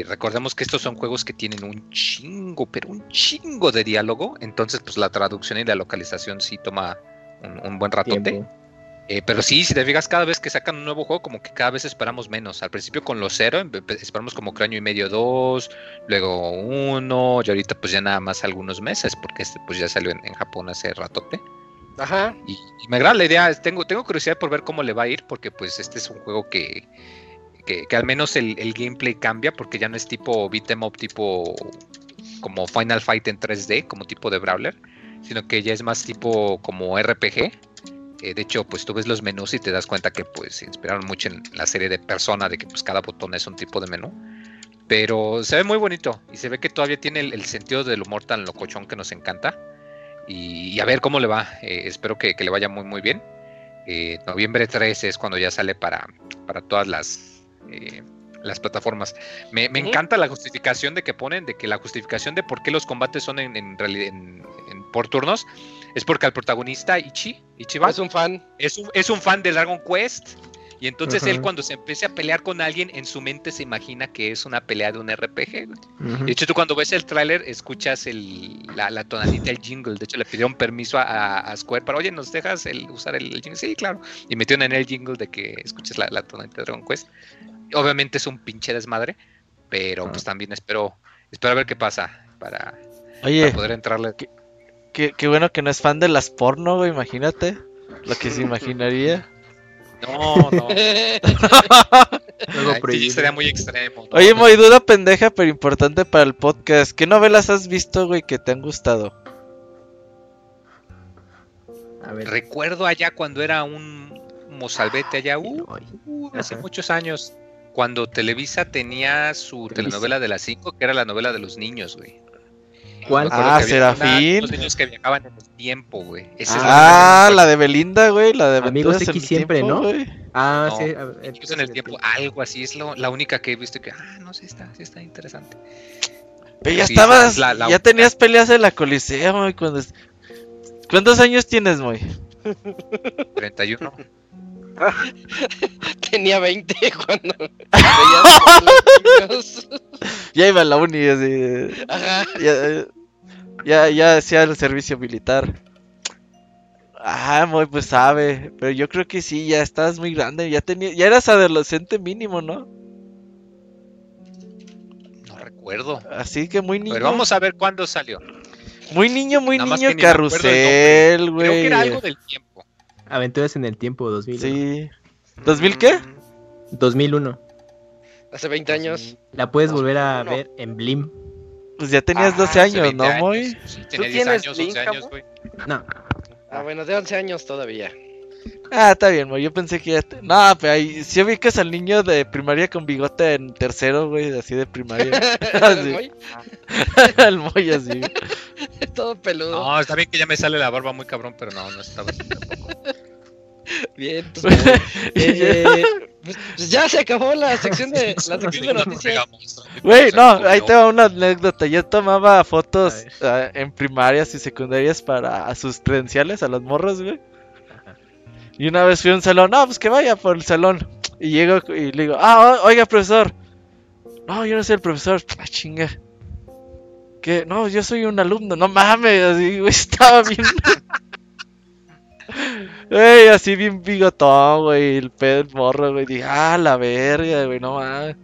G: Recordemos que estos son juegos que tienen un chingo, pero un chingo de diálogo. Entonces, pues la traducción y la localización sí toma un, un buen ratote. Eh, pero sí, si te fijas, cada vez que sacan un nuevo juego, como que cada vez esperamos menos. Al principio con los cero, empe- esperamos como año y medio, dos, luego uno, y ahorita pues ya nada más algunos meses, porque este pues ya salió en, en Japón hace ratote.
A: Ajá.
G: Y, y me agrada la idea, tengo, tengo curiosidad por ver cómo le va a ir, porque pues este es un juego que, que, al menos el, el gameplay cambia, porque ya no es tipo beat 'em up, tipo como Final Fight en 3D, como tipo de Brawler, sino que ya es más tipo como RPG. Eh, de hecho, pues tú ves los menús y te das cuenta que pues se inspiraron mucho en la serie de Persona, de que pues cada botón es un tipo de menú. Pero se ve muy bonito y se ve que todavía tiene el, sentido del humor tan locochón que nos encanta. Y, y a ver cómo le va. Eh, espero que, que le vaya muy muy bien. Eh, noviembre 13 es cuando ya sale para, para todas las, eh, las plataformas. Me, me encanta la justificación de que ponen, de que la justificación de por qué los combates son en, en, en- en- por turnos es porque al protagonista Ichi, Ichiban,
A: Es un fan.
G: es un, es un fan de Dragon Quest. Y entonces
C: Ajá.
G: él cuando se empiece a pelear con alguien, en su mente se imagina que es una pelea de un RPG. güey.
C: Ujú.
G: De hecho, tú cuando ves el tráiler escuchas el, la, la tonadita, el jingle. De hecho, le pidieron permiso a, a- a Square para, oye, ¿nos dejas el, usar el, el jingle? Sí, claro. Y metieron en el jingle de que escuches la, la tonadita de Dragon Quest. Obviamente es un pinche desmadre, pero
C: Ah.
G: pues también espero, espero a ver qué pasa para,
E: Oye,
G: para poder entrarle.
E: qué, qué bueno que no es fan de las porno, güey, imagínate. Lo que se imaginaría.
G: No, no. Sí, sería muy extremo. ¿no?
E: Oye, muy duda pendeja, pero importante para el podcast. ¿Qué novelas has visto, güey, que te han gustado?
C: A ver.
G: Recuerdo allá cuando era un mozalbete allá, uh, uh, hace muchos años, cuando Televisa tenía su
C: Televisa.
G: telenovela de las 5, que era la novela de los niños, güey.
C: ¿Cuál?
E: Ah, Serafín.
G: Unos niños que viajaban en el tiempo, güey. Esa
E: Ah, la de Belinda, güey, la de
C: Amigos
E: Aventuras en
C: X siempre,
E: tiempo,
C: ¿no?
E: güey.
C: Ah,
G: No,
C: sí.
G: en el tiempo, algo así, es lo- la única que he visto que, ah, no sé, está, sí está interesante.
E: Pero ya
G: Sí,
E: estabas,
G: es la- la
E: ya tenías peleas en la Coliseo, güey, cuando... es- ¿Cuántos años tienes, güey?
G: 31.
A: Tenía 20 cuando.
E: Ya iba a la uni, así...
A: Ajá.
E: Ya, ya, ya hacía el servicio militar. Ah, muy pues sabe, pero yo creo que sí, ya estabas muy grande, ya tenía, ya eras adolescente mínimo, ¿no?
G: No recuerdo.
E: Así que muy niño.
G: Pero vamos a ver cuándo salió.
E: Muy niño, muy
G: Nada
E: niño carrusel,
G: Creo
E: güey.
G: que era algo del tiempo.
C: Aventuras en el tiempo 2000.
E: Sí. ¿2000 qué?
G: Mm,
C: 2001.
A: Hace 20 años.
C: La puedes volver a
B: 2001.
C: ver en Blim.
E: Pues ya tenías
G: ah,
E: 12
G: hace
E: años,
G: 20
E: ¿no, Moy?
G: Sí,
B: ¿Tú
G: tenía 10
B: tienes
G: años,
B: Blink,
G: 11 años, güey.
C: No.
A: Ah, bueno, de 11 años todavía.
E: Ah, está bien, güey. Yo pensé que ya. Te... No, pero ahí. Si ubicas al niño de primaria con bigote en tercero, güey, así de primaria.
A: ¿El Moy?
E: el Moy así.
A: Todo peludo.
G: No, está bien que ya me sale la barba muy cabrón, pero no, no estaba así tampoco.
A: Bien, pues. Eh, pues, pues ya se acabó la sección de, la sección de noticias.
E: Güey, no, ahí te va una anécdota. Yo tomaba fotos uh, en primarias y secundarias para a sus credenciales, a los morros, güey. Y una vez fui a un salón, no, pues que vaya por el salón. Y llego y le digo, ah, oiga, profesor. No, yo no soy el profesor. Ah, chinga. Que no, yo soy un alumno, no mames, así, güey, estaba bien. Güey, así bien bigotón, güey, el pedo morro, güey. Dije, ah, la verga, güey, no mames.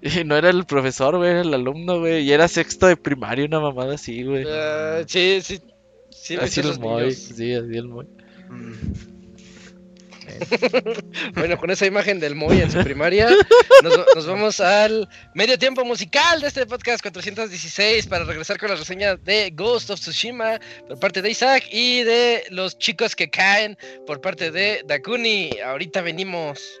E: Y no era el profesor, güey, era el alumno, güey. Y era sexto de primaria, una mamada así, güey.
A: Uh, sí, sí. sí
E: así el Moy, sí, así el Moy.
A: Bueno, con esa imagen del Moy en su primaria, nos, nos, vamos al medio tiempo musical de este podcast 416 para regresar con la reseña de Ghost of Tsushima por parte de Isaac y de los chicos que caen por parte de Dakuni. Ahorita venimos.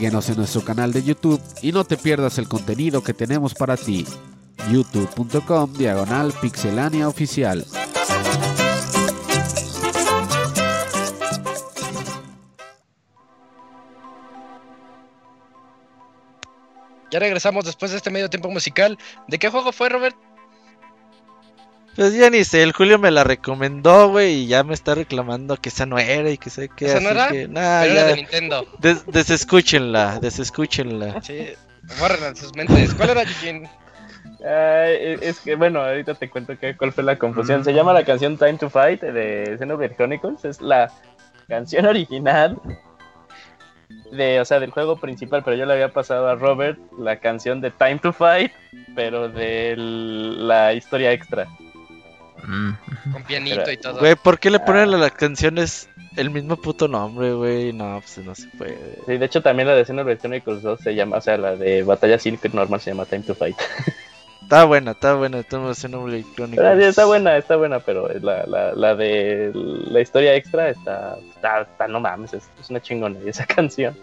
F: Síguenos en nuestro canal de YouTube y no te pierdas el contenido que tenemos para ti. youtube.com diagonal pixelania oficial.
A: Ya regresamos después de este medio tiempo musical. ¿De qué juego fue, Robert?
E: Pues ya ni sé, el Julio me la recomendó, güey, y ya me está reclamando que esa no era y que sé que.
A: ¿Esa no era?
E: que, nah,
A: Pero
E: ya.
A: era de Nintendo.
E: Des- desescúchenla, desescúchenla.
A: Sí, sus mentes. ¿Cuál era, Eugene?
D: Ay, es que, bueno, ahorita te cuento que, cuál fue la confusión. Se llama la canción Time to Fight de Xenoblade Chronicles. Es la canción original de, o sea, del juego principal, pero yo le había pasado a Robert la canción de Time to Fight, pero de la historia extra.
C: Mm.
A: Con pianito y todo.
E: Güey, ¿por qué le ponen
D: Ah.
E: a las canciones el mismo puto nombre, güey? No, pues no se puede.
D: Sí, de hecho también la de Xenoblade Chronicles 2 se llama, o sea, la de Batalla Silk normal se llama Time to Fight.
E: Está buena, está buena, estamos haciendo un electrónico.
D: Pero sí, está buena, está buena, pero la, la, la de la historia extra está, está, está- no mames, es, es una chingona esa canción.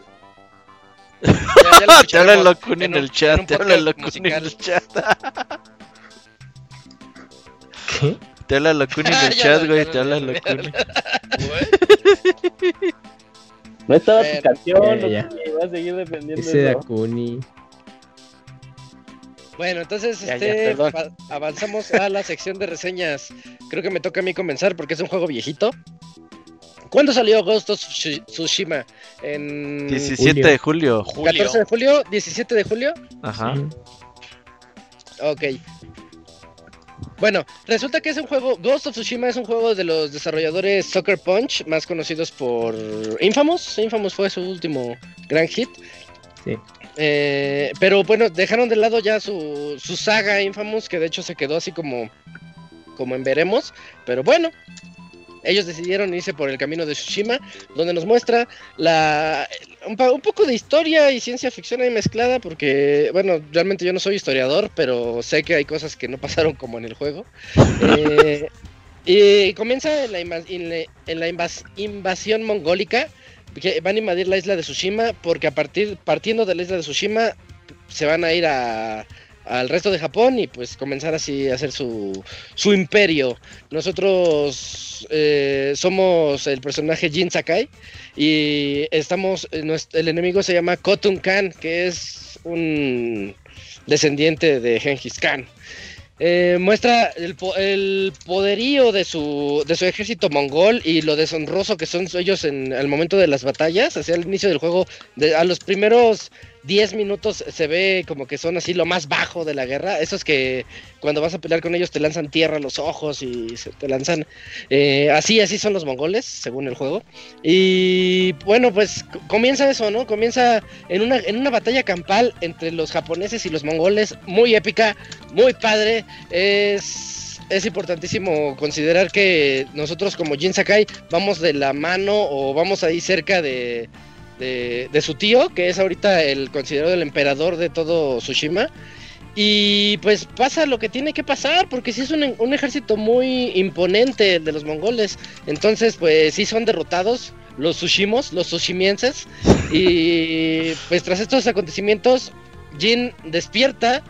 A: Ya- ya
E: Te habla el Locuni
A: en
E: en el chat, te habla el Locuni en el chat.
C: ¿Qué?
E: Te habla Locuni en
A: Ah,
E: el
A: ya
E: chat, güey,
A: ya
E: te habla
A: ya
E: Locuni.
D: No es toda
A: Bueno.
D: tu canción,
C: Ya, ya.
D: Locuni, vas a seguir defendiendo
C: Ese
D: eso.
C: Dakuni.
A: Bueno, entonces
B: Ya, ya,
A: este, pa- avanzamos a la sección de reseñas. Creo que me toca a mí comenzar porque es un juego viejito. ¿Cuándo salió Ghost of Tsushi- Tsushima? En
E: 17 de julio.
A: 14 de julio, 17 de julio.
E: Ajá.
A: Ok. Bueno, resulta que es un juego, Ghost of Tsushima es un juego de los desarrolladores Soccer Punch, más conocidos por Infamous. Infamous fue su último gran hit.
C: Sí.
A: Eh, pero bueno, dejaron de lado ya su, su saga Infamous, que de hecho se quedó así como, como en veremos. Pero bueno, ellos decidieron irse por el camino de Tsushima, donde nos muestra un, poco de historia y ciencia ficción ahí mezclada, porque, bueno, realmente yo no soy historiador, pero sé que hay cosas que no pasaron como en el juego. Eh, y comienza en la, invasión mongólica, que van a invadir la isla de Tsushima, porque a partir, partiendo de la isla de Tsushima, se van a ir a, al resto de Japón y pues comenzar así a hacer su, su imperio. Nosotros eh, somos el personaje Jin Sakai y estamos, eh, el enemigo se llama Khotun Khan, que es un descendiente de Genghis Khan. Eh, muestra el, el poderío de su, de su ejército mongol y lo deshonroso que son ellos en el momento de las batallas. Hacia el inicio del juego, a los primeros 10 minutos se ve como que son así lo más bajo de la guerra. Esos que cuando vas a pelear con ellos te lanzan tierra a los ojos y se te lanzan... eh, así, así son los mongoles, según el juego. Y bueno, pues comienza eso, ¿no? Comienza en una, en una batalla campal entre los japoneses y los mongoles, muy épica, muy padre. Es, es importantísimo considerar que nosotros como Jin Sakai vamos de la mano o vamos ahí cerca de, de, de su tío, que es ahorita el considerado el emperador de todo Tsushima. Y pues pasa lo que tiene que pasar, porque sí es un, un ejército muy imponente el de los mongoles. Entonces, pues sí son derrotados los Tsushimos, los Tsushimienses. Y pues tras estos acontecimientos, Jin despierta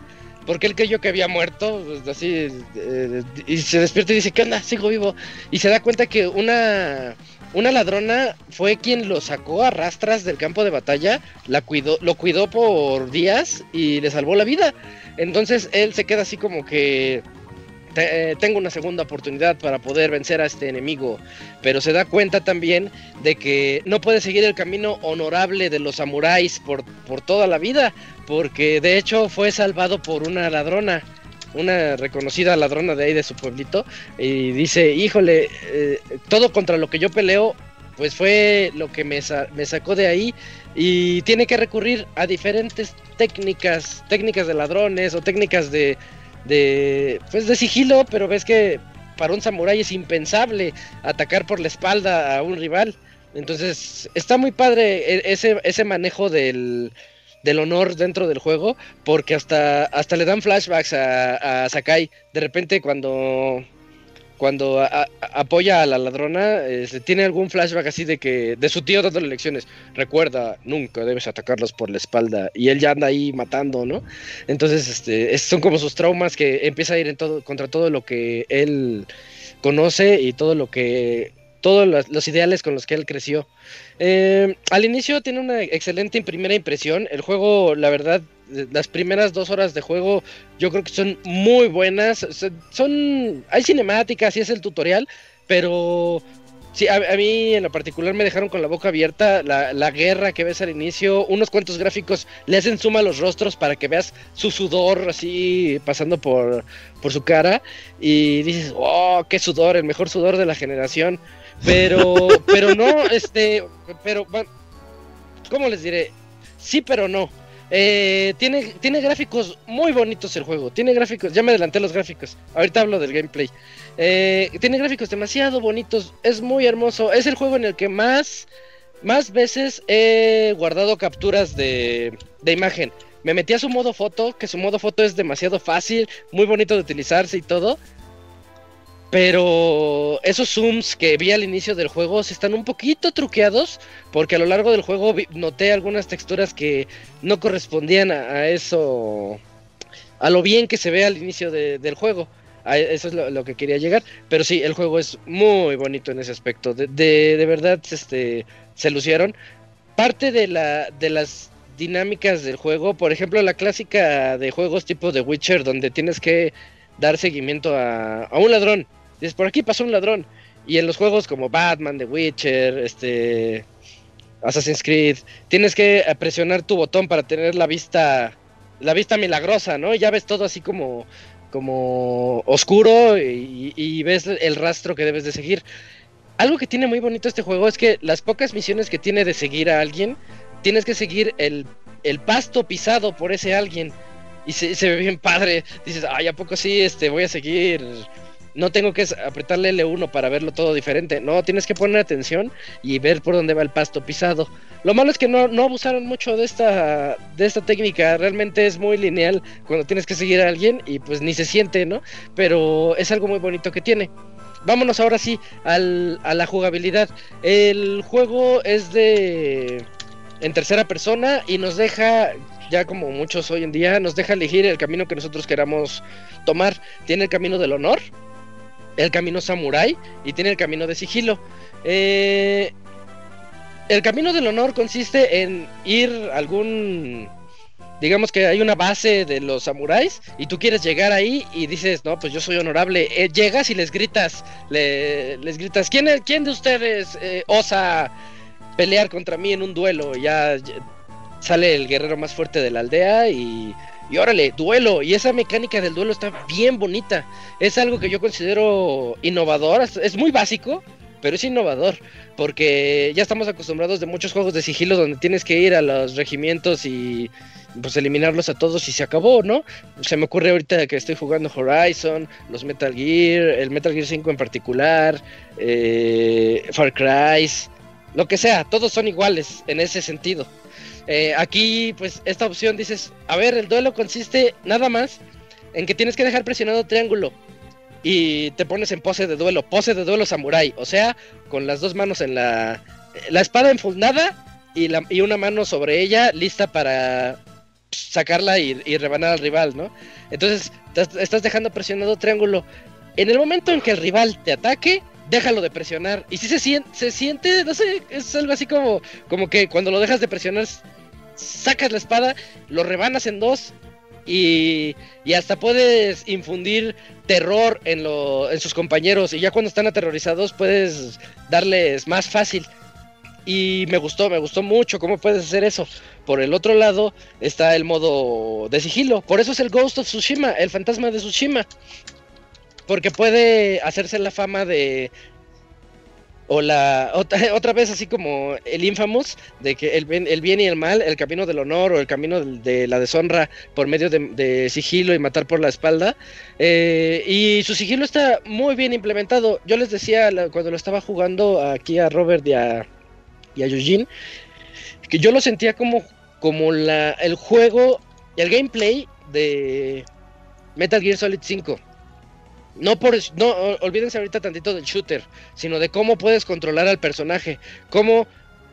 A: porque él creyó que había muerto, pues, así, eh, y se despierta y dice, ¿qué onda? Sigo vivo. Y se da cuenta que una, una ladrona fue quien lo sacó a rastras del campo de batalla, la cuidó, lo cuidó por días y le salvó la vida. Entonces él se queda así como que te- eh, tengo una segunda oportunidad para poder vencer a este enemigo, pero se da cuenta también de que no puede seguir el camino honorable de los samuráis por, por toda la vida, porque de hecho fue salvado por una ladrona, una reconocida ladrona de ahí de su pueblito, y dice, híjole, eh, todo contra lo que yo peleo, pues fue lo que me, sa- me sacó de ahí, y tiene que recurrir a diferentes técnicas, técnicas de ladrones o técnicas de, de, pues de sigilo, pero ves que para un samurái es impensable atacar por la espalda a un rival. Entonces, está muy padre e- ese, ese manejo del, del honor dentro del juego, porque hasta, hasta le dan flashbacks a, a Sakai. De repente, cuando, cuando apoya a la ladrona, este, tiene algún flashback así de que de su tío dándole lecciones. Recuerda, nunca debes atacarlos por la espalda. Y él ya anda ahí matando, ¿no? Entonces, este, son como sus traumas que empieza a ir en todo, contra todo lo que él conoce y todo lo que todos los, ideales con los que él creció. Eh, al inicio tiene una excelente primera impresión. El juego, la verdad, las primeras dos horas de juego yo creo que son muy buenas. Son, hay cinemáticas y es el tutorial, pero sí, a, mí en lo particular me dejaron con la boca abierta. La, guerra que ves al inicio, unos cuantos gráficos le hacen suma a los rostros para que veas su sudor así pasando por, por su cara y dices, oh, qué sudor, el mejor sudor de la generación. Pero, pero no, este, pero, ¿cómo les diré? Sí, pero no. Eh, tiene, tiene gráficos muy bonitos el juego. Tiene gráficos, ya me adelanté los gráficos. Ahorita hablo del gameplay. Eh, tiene gráficos demasiado bonitos. Es muy hermoso. Es el juego en el que más, más veces he guardado capturas de, de imagen. Me metí a su modo foto, que su modo foto es demasiado fácil, muy bonito de utilizarse y todo. Pero esos zooms que vi al inicio del juego se están un poquito truqueados porque a lo largo del juego noté algunas texturas que no correspondían a, eso, a lo bien que se ve al inicio del juego. eso es lo, que quería llegar. Pero sí, el juego es muy bonito en ese aspecto. De, de, verdad este, se lucieron. Parte de, la, de las dinámicas del juego, por ejemplo, la clásica de juegos tipo The Witcher, donde tienes que dar seguimiento a, a un ladrón Dices, por aquí pasó un ladrón. Y en los juegos como Batman, The Witcher, este, Assassin's Creed, tienes que presionar tu botón para tener la vista, la vista milagrosa, ¿no? Y ya ves todo así como, como oscuro y, ves el rastro que debes de seguir. Algo que tiene muy bonito este juego es que las pocas misiones que tiene de seguir a alguien, tienes que seguir el, el pasto pisado por ese alguien. Y se, se, ve bien padre. Dices, ay, ¿a poco sí? Este, voy a seguir no tengo que apretarle L1 para verlo todo diferente. No, tienes que poner atención y ver por dónde va el pasto pisado. Lo malo es que no, no abusaron mucho de esta, de esta técnica. Realmente es muy lineal cuando tienes que seguir a alguien y pues ni se siente, ¿no? Pero es algo muy bonito que tiene. Vámonos ahora sí al, a la jugabilidad. El juego es de en tercera persona y nos deja ya como muchos hoy en día, nos deja elegir el camino que nosotros queramos tomar. Tiene el camino del honor, el camino samurai y tiene el camino de sigilo. Eh, el camino del honor consiste en ir a algún digamos que hay una base de los samuráis y tú quieres llegar ahí y dices, no, pues yo soy honorable. Eh, llegas y les gritas, les gritas, ¿quién, quién de ustedes eh, osa pelear contra mí en un duelo? ya, sale el guerrero más fuerte de la aldea y y órale, duelo. Y esa mecánica del duelo está bien bonita. Es algo que yo considero innovador. Es muy básico, pero es innovador. Porque ya estamos acostumbrados de muchos juegos de sigilo donde tienes que ir a los regimientos y pues eliminarlos a todos y se acabó, ¿no? Se me ocurre ahorita que estoy jugando Horizon, los Metal Gear, el Metal Gear 5 en particular, eh, Far Cry, lo que sea, todos son iguales en ese sentido. Eh, aquí, pues, esta opción dices, a ver, el duelo consiste nada más en que tienes que dejar presionado triángulo y te pones en pose de duelo, pose de duelo samurai, o sea, con las dos manos en la, la espada enfundada y, la, y una mano sobre ella lista para sacarla y, rebanar al rival, ¿no? Entonces, estás dejando presionado triángulo. En el momento en que el rival te ataque, déjalo de presionar. Y si se siente, se siente, no sé, es algo así como, como que cuando lo dejas de presionar sacas la espada, lo rebanas en dos y, y hasta puedes infundir terror en, lo, en sus compañeros y ya cuando están aterrorizados puedes darles más fácil. Y me gustó, me gustó mucho cómo puedes hacer eso. Por el otro lado está el modo de sigilo. Por eso es el Ghost of Tsushima, el fantasma de Tsushima. Porque puede hacerse la fama de o la otra, otra, vez así como el Infamous de que el bien, el bien y el mal, el camino del honor o el camino de, la deshonra por medio de, sigilo y matar por la espalda. Eh, y su sigilo está muy bien implementado. Yo les decía cuando lo estaba jugando aquí a Robert y a, y a Eugene que yo lo sentía como, como la, el juego, el gameplay de Metal Gear Solid 5 No por no olvídense ahorita tantito del shooter, sino de cómo puedes controlar al personaje, cómo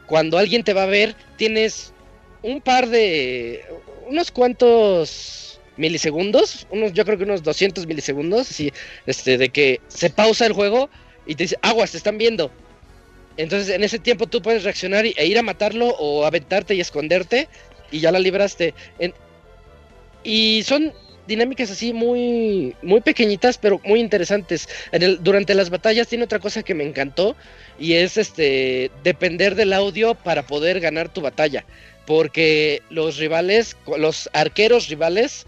A: cuando alguien te va a ver tienes un par de unos cuantos milisegundos, unos yo creo que unos 200 milisegundos, así, este de que se pausa el juego y te dice, "Aguas, te están viendo." Entonces, en ese tiempo tú puedes reaccionar e ir a matarlo o aventarte y esconderte y ya la libraste. y son dinámicas así muy, muy pequeñitas, pero muy interesantes. Durante las batallas tiene otra cosa que me encantó y es este depender del audio para poder ganar tu batalla. Porque los rivales, los arqueros rivales,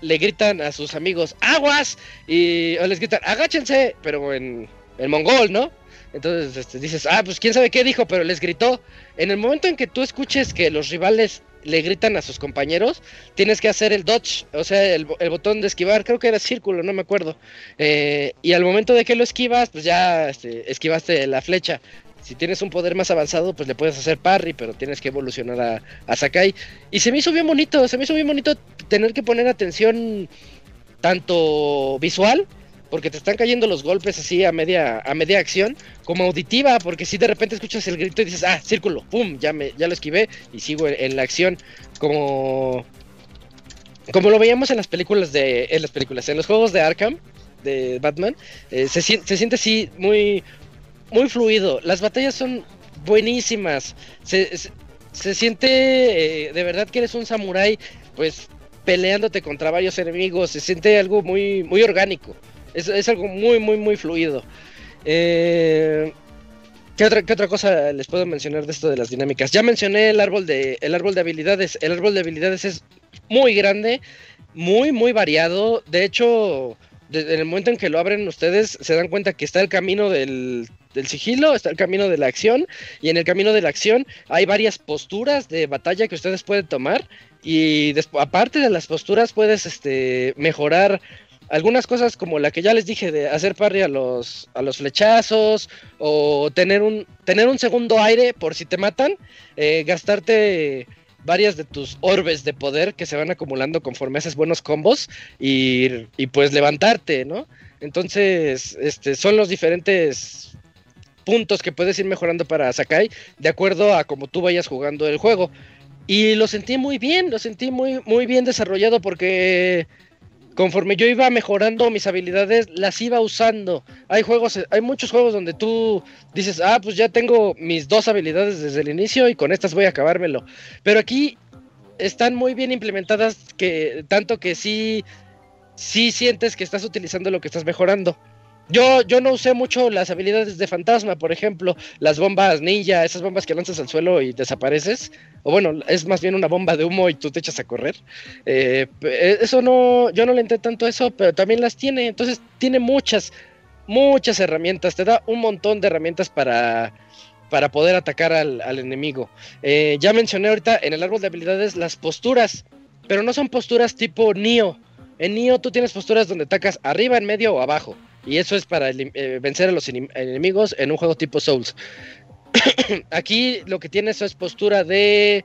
A: le gritan a sus amigos, aguas, y o les gritan, agáchense, pero en, en mongol, ¿no? Entonces este, dices, ah, pues quién sabe qué dijo, pero les gritó. En el momento en que tú escuches que los rivales le gritan a sus compañeros, tienes que hacer el dodge, o sea, el, botón de esquivar, creo que era círculo, no me acuerdo. Eh, y al momento de que lo esquivas, pues ya este, esquivaste la flecha. Si tienes un poder más avanzado, pues le puedes hacer parry, pero tienes que evolucionar a, a Sakai. Y se me hizo bien bonito, se me hizo bien bonito tener que poner atención tanto visual porque te están cayendo los golpes así a media, a media acción, como auditiva, porque si de repente escuchas el grito y dices, ah, círculo, pum, ya, me, ya lo esquivé y sigo en, la acción, como, como lo veíamos en las películas de, en las películas, en los juegos de Arkham, de Batman, eh, se, se, siente así muy, muy fluido, las batallas son buenísimas, se, se, siente eh, de verdad que eres un samurái, pues peleándote contra varios enemigos, se siente algo muy, muy orgánico. Es, algo muy, muy, muy fluido. Eh, ¿qué, otra, ¿Qué otra cosa les puedo mencionar de esto de las dinámicas? Ya mencioné el árbol de, el árbol de habilidades. El árbol de habilidades es muy grande, muy, muy variado. De hecho, en el momento en que lo abren ustedes, se dan cuenta que está el camino del, del sigilo, está el camino de la acción, y en el camino de la acción hay varias posturas de batalla que ustedes pueden tomar, y aparte de las posturas puedes este, mejorar algunas cosas como la que ya les dije de hacer parry a los, a los flechazos o tener un, tener un segundo aire por si te matan, eh, gastarte varias de tus orbes de poder que se van acumulando conforme haces buenos combos y, y pues levantarte, ¿no? Entonces, este, son los diferentes puntos que puedes ir mejorando para Sakai de acuerdo a cómo tú vayas jugando el juego. Y lo sentí muy bien, lo sentí muy, muy bien desarrollado porque conforme yo iba mejorando mis habilidades, las iba usando. Hay juegos, hay muchos juegos donde tú dices, ah, pues ya tengo mis dos habilidades desde el inicio y con estas voy a acabármelo. Pero aquí están muy bien implementadas que tanto que sí, sí sientes que estás utilizando lo que estás mejorando. Yo, yo no usé mucho las habilidades de fantasma, por ejemplo, las bombas ninja, esas bombas que lanzas al suelo y desapareces. O bueno, es más bien una bomba de humo y tú te echas a correr. Eh, eh, eso no, yo no le entré tanto eso, pero también las tiene. Entonces tiene muchas, muchas herramientas. Te da un montón de herramientas para, para poder atacar al, enemigo. Eh, ya mencioné ahorita en el árbol de habilidades las posturas, pero no son posturas tipo Nio. En Nio tú tienes posturas donde atacas arriba, en medio o abajo. Y eso es para eh, vencer a los enemigos en un juego tipo Souls. Aquí lo que tiene eso es postura de.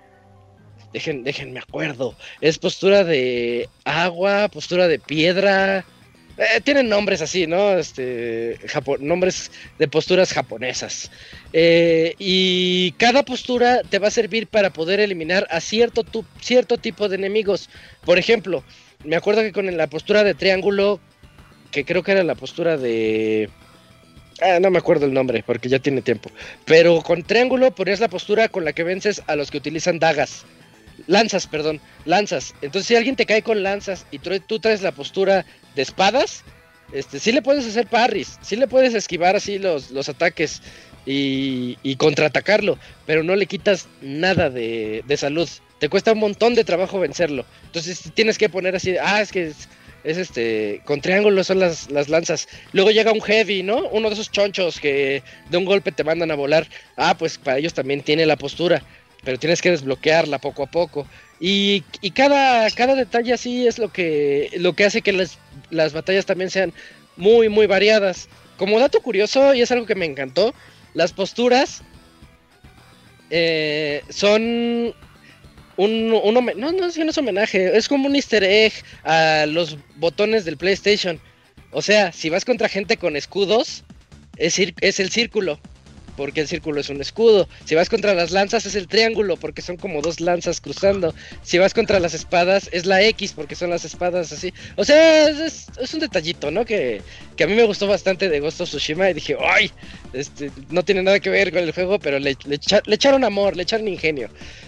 A: Dejen, déjenme acuerdo. Es postura de agua, postura de piedra. Eh, tienen nombres así, ¿no? Este, nombres de posturas japonesas. Eh, y cada postura te va a servir para poder eliminar a cierto, cierto tipo de enemigos. Por ejemplo, me acuerdo que con la postura de triángulo que creo que era la postura de... Ah, no me acuerdo el nombre porque ya tiene tiempo. Pero con triángulo ponías la postura con la que vences a los que utilizan dagas. Lanzas, perdón, lanzas. Entonces si alguien te cae con lanzas y tú traes la postura de espadas, este, sí le puedes hacer parries, sí le puedes esquivar así los, los ataques y, y contraatacarlo, pero no le quitas nada de, de salud. Te cuesta un montón de trabajo vencerlo. Entonces tienes que poner así, ah, es que es este, con triángulos son las, las lanzas. Luego llega un heavy, ¿no? Uno de esos chonchos que de un golpe te mandan a volar. Ah, pues para ellos también tiene la postura, pero tienes que desbloquearla poco a poco. Y, y cada, cada detalle así es lo que, lo que hace que las, las batallas también sean muy, muy variadas. Como dato curioso, y es algo que me encantó, las posturas eh, son un, un no, no, no es homenaje, es como un easter egg a los botones del PlayStation. O sea, si vas contra gente con escudos, es, es el círculo porque el círculo es un escudo. Si vas contra las lanzas es el triángulo, porque son como dos lanzas cruzando. Si vas contra las espadas es la X, porque son las espadas así. O sea, es, un detallito, ¿no? Que, a mí me gustó bastante de Ghost of Tsushima y dije, ¡ay! Este, no tiene nada que ver con el juego, pero le, echaron amor, le echaron ingenio.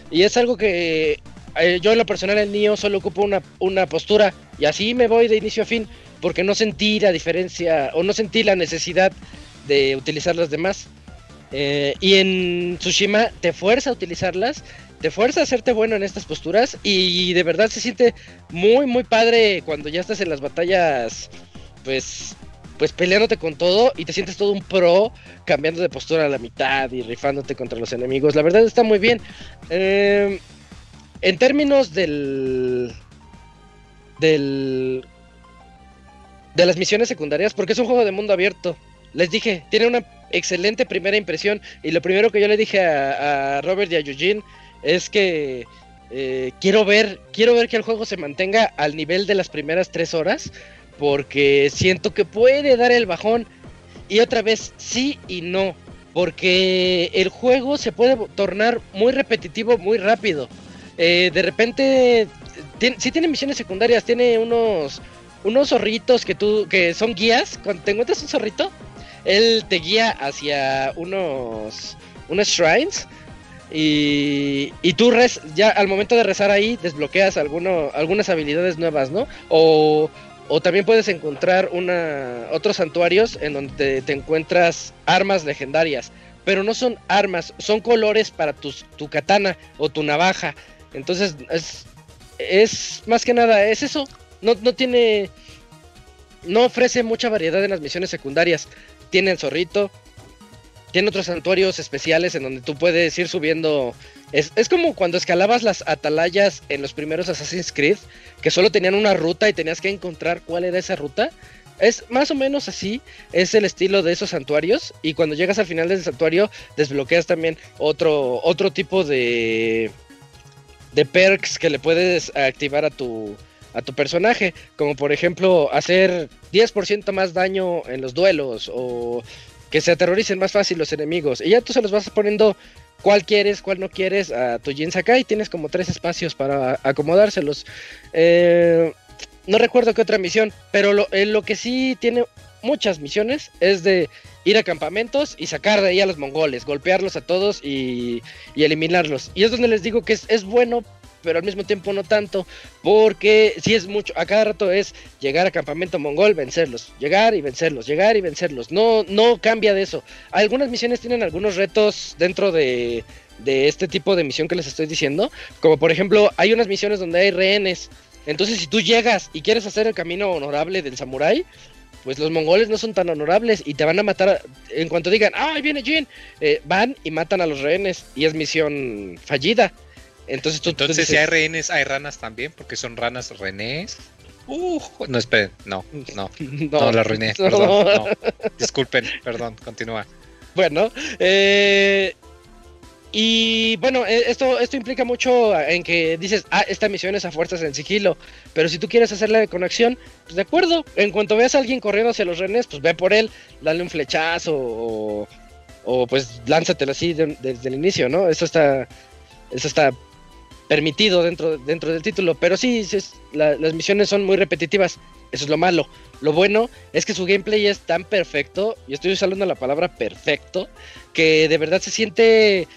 A: Y es algo que eh, yo en lo personal en Nio solo ocupo una, una postura y así me voy de inicio a fin, porque no sentí la diferencia o no sentí la necesidad de utilizar las demás. Eh, y en Tsushima te fuerza a utilizarlas, te fuerza a hacerte bueno en estas posturas y de verdad se siente muy muy padre cuando ya estás en las batallas, pues pues peleándote con todo y te sientes todo un pro cambiando de postura a la mitad y rifándote contra los enemigos. La verdad está muy bien. Eh, en términos del del de las misiones secundarias, porque es un juego de mundo abierto. Les dije, tiene una excelente primera impresión. Y lo primero que yo le dije a, Robert y a Eugene es que eh, quiero ver, quiero ver que el juego se mantenga al nivel de las primeras tres horas. Porque siento que puede dar el bajón. Y otra vez, sí y no. Porque el juego se puede tornar muy repetitivo muy rápido. Eh, de repente, si tiene misiones secundarias, tiene unos unos zorritos que tú que son guías. Cuando te encuentras un zorrito, él te guía hacia unos, unos shrines y, y tú ya al momento de rezar ahí desbloqueas algunas habilidades nuevas, ¿no? O, o también puedes encontrar una, otros santuarios en donde te, encuentras armas legendarias, pero no son armas, son colores para tu, tu katana o tu navaja. Entonces es, es más que nada, es eso. No, no tiene no ofrece mucha variedad en las misiones secundarias tiene el zorrito, tiene otros santuarios especiales en donde tú puedes ir subiendo. Es, como cuando escalabas las atalayas en los primeros Assassin's Creed, que solo tenían una ruta y tenías que encontrar cuál era esa ruta. Es más o menos así, es el estilo de esos santuarios. Y cuando llegas al final del santuario, desbloqueas también otro, otro tipo de, de perks que le puedes activar a tu, a tu personaje, como por ejemplo hacer 10% más daño en los duelos o que se aterroricen más fácil los enemigos. Y ya tú se los vas poniendo cuál quieres, cuál no quieres a tu Jin Sakai. Tienes como tres espacios para acomodárselos. Eh, no recuerdo qué otra misión, pero lo, eh, lo que sí tiene muchas misiones es de ir a campamentos y sacar de ahí a los mongoles, golpearlos a todos y, y eliminarlos. Y es donde les digo que es, es bueno pero al mismo tiempo no tanto, porque si es mucho, a cada rato es llegar a campamento mongol, vencerlos, llegar y vencerlos, llegar y vencerlos, no, no cambia de eso. Algunas misiones tienen algunos retos dentro de, de este tipo de misión que les estoy diciendo, como por ejemplo hay unas misiones donde hay rehenes, entonces si tú llegas y quieres hacer el camino honorable del samurái, pues los mongoles no son tan honorables y te van a matar en cuanto digan, ¡ay, ahí viene Jin! Eh, van y matan a los rehenes y es misión fallida. Entonces, tú,
G: Entonces si hay rehenes, hay ranas también, porque son ranas renés. Uh, no, esperen, no, no, no, la arruiné, perdón, no. disculpen, perdón, continúa.
A: Bueno, eh, y bueno, eh, esto, esto implica mucho en que dices, ah, esta misión es a fuerzas en sigilo, pero si tú quieres hacerla con acción, pues de acuerdo, en cuanto veas a alguien corriendo hacia los renes, pues ve por él, dale un flechazo o, o pues lánzatelo así desde el inicio, ¿no? Eso está, eso está permitido dentro, dentro del título. Pero sí, las misiones son muy repetitivas. Eso es lo malo. Lo bueno es que su gameplay es tan perfecto, y estoy usando la palabra perfecto, que de verdad se siente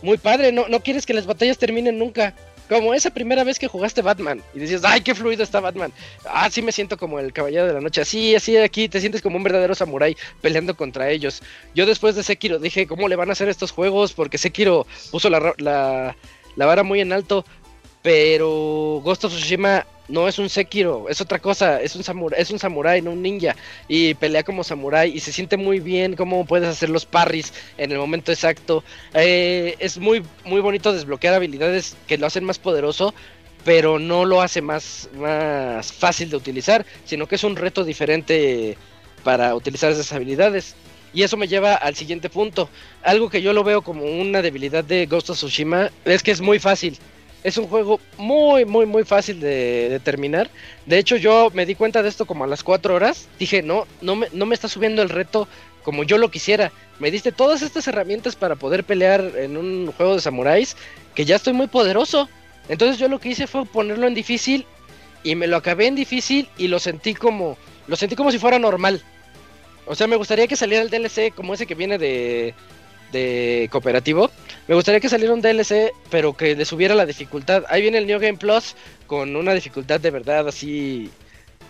A: muy padre. No, no quieres que las batallas terminen nunca. Como esa primera vez que jugaste Batman y decías, ay, qué fluido está Batman. Ah, sí me siento como el caballero de la noche. Así, así aquí te sientes como un verdadero samurái peleando contra ellos. Yo después de Sekiro dije, ¿cómo le van a hacer estos juegos? Porque Sekiro puso la, la, la vara muy en alto. Pero Ghost of Tsushima no es un Sekiro, es otra cosa, es un samurai, es un samurái, no un ninja y pelea como samurái y se siente muy bien cómo puedes hacer los parries en el momento exacto. Eh, es muy muy bonito desbloquear habilidades que lo hacen más poderoso, pero no lo hace más más fácil de utilizar, sino que es un reto diferente para utilizar esas habilidades. Y eso me lleva al siguiente punto. Algo que yo lo veo como una debilidad de Ghost of Tsushima es que es muy fácil. Es un juego muy, muy, muy fácil de, de terminar. De hecho, yo me di cuenta de esto como a las 4 horas. Dije, no, no me, no me está subiendo el reto como yo lo quisiera. Me diste todas estas herramientas para poder pelear en un juego de samuráis que ya estoy muy poderoso. Entonces yo lo que hice fue ponerlo en difícil y me lo acabé en difícil y lo sentí como lo sentí como si fuera normal. O sea, me gustaría que saliera el DLC como ese que viene de de cooperativo. Me gustaría que saliera un DLC, pero que le subiera la dificultad. Ahí viene el New Game Plus con una dificultad de verdad así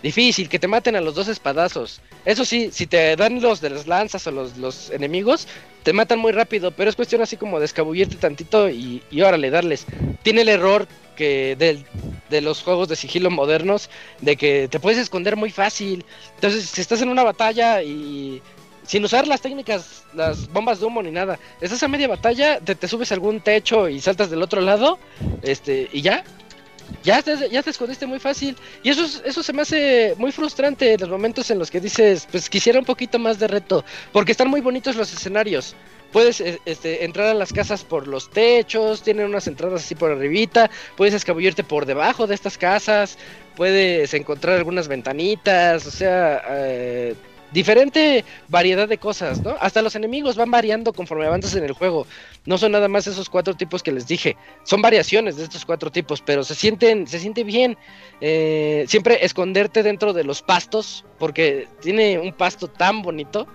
A: difícil, que te maten a los dos espadazos. Eso sí, si te dan los de las lanzas o los, los enemigos, te matan muy rápido, pero es cuestión así como de escabullirte tantito y, y órale, darles. Tiene el error que del, de los juegos de sigilo modernos, de que te puedes esconder muy fácil. Entonces, si estás en una batalla y sin usar las técnicas, las bombas de humo ni nada, estás a media batalla, te, te subes a algún techo y saltas del otro lado, este, y ya, ya te, ya te escondiste muy fácil. Y eso, es- eso se me hace muy frustrante los momentos en los que dices, pues quisiera un poquito más de reto, porque están muy bonitos los escenarios. Puedes eh, este, entrar a las casas por los techos, tienen unas entradas así por arribita, puedes escabullirte por debajo de estas casas, puedes encontrar algunas ventanitas, o sea, eh, diferente variedad de cosas, ¿no? Hasta los enemigos van variando conforme avanzas en el juego. No son nada más esos cuatro tipos que les dije. Son variaciones de estos cuatro tipos, pero se sienten, se siente bien. Eh, siempre esconderte dentro de los pastos, porque tiene un pasto tan bonito.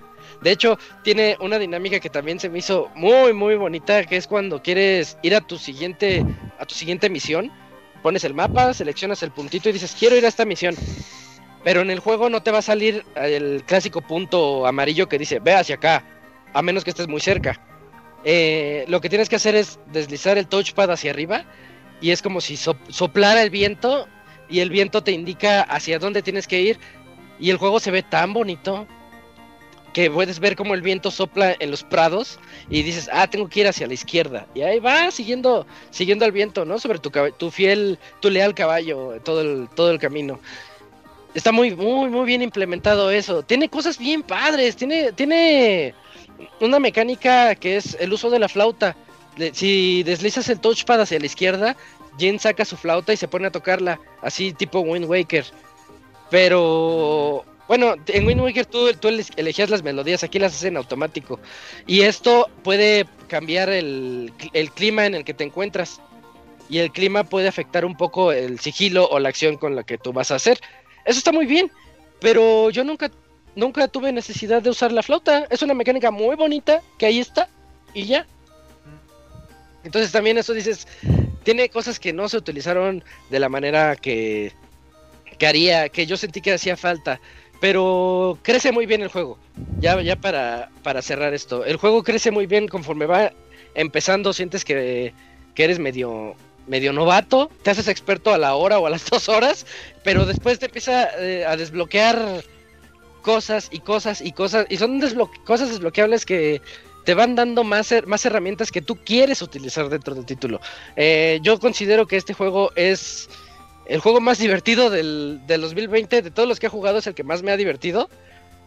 A: De hecho, tiene una dinámica que también se me hizo muy, muy bonita, que es cuando quieres ir a tu siguiente, a tu siguiente misión. Pones el mapa, seleccionas el puntito y dices, quiero ir a esta misión. Pero en el juego no te va a salir el clásico punto amarillo que dice, ve hacia acá, a menos que estés muy cerca. Eh, lo que tienes que hacer es deslizar el touchpad hacia arriba y es como si so- soplara el viento y el viento te indica hacia dónde tienes que ir y el juego se ve tan bonito que puedes ver cómo el viento sopla en los prados y dices, ah, tengo que ir hacia la izquierda. Y ahí va siguiendo, siguiendo al viento, ¿no? Sobre tu, tu fiel, tu leal caballo, todo el, todo el camino. Está muy, muy, muy bien implementado eso. Tiene cosas bien padres. Tiene, tiene una mecánica que es el uso de la flauta. Si deslizas el touchpad hacia la izquierda, Jin saca su flauta y se pone a tocarla, así tipo Wind Waker. Pero bueno, en Wind Waker tú, tú elegías las melodías, aquí las haces en automático. Y esto puede cambiar el, el clima en el que te encuentras. Y el clima puede afectar un poco el sigilo o la acción con la que tú vas a hacer. Eso está muy bien, pero yo nunca, nunca tuve necesidad de usar la flauta. Es una mecánica muy bonita que ahí está y ya. Entonces también eso dices, tiene cosas que no se utilizaron de la manera que, que haría, que yo sentí que hacía falta. Pero crece muy bien el juego. Ya, ya para, para cerrar esto. El juego crece muy bien conforme va empezando. Sientes que, que eres medio, medio novato. Te haces experto a la hora o a las dos horas. Pero después te empieza eh, a desbloquear cosas y cosas y cosas. Y son desblo- cosas desbloqueables que te van dando más, más herramientas que tú quieres utilizar dentro del título. Eh, yo considero que este juego es el juego más divertido del, del 2020. De todos los que he jugado es el que más me ha divertido.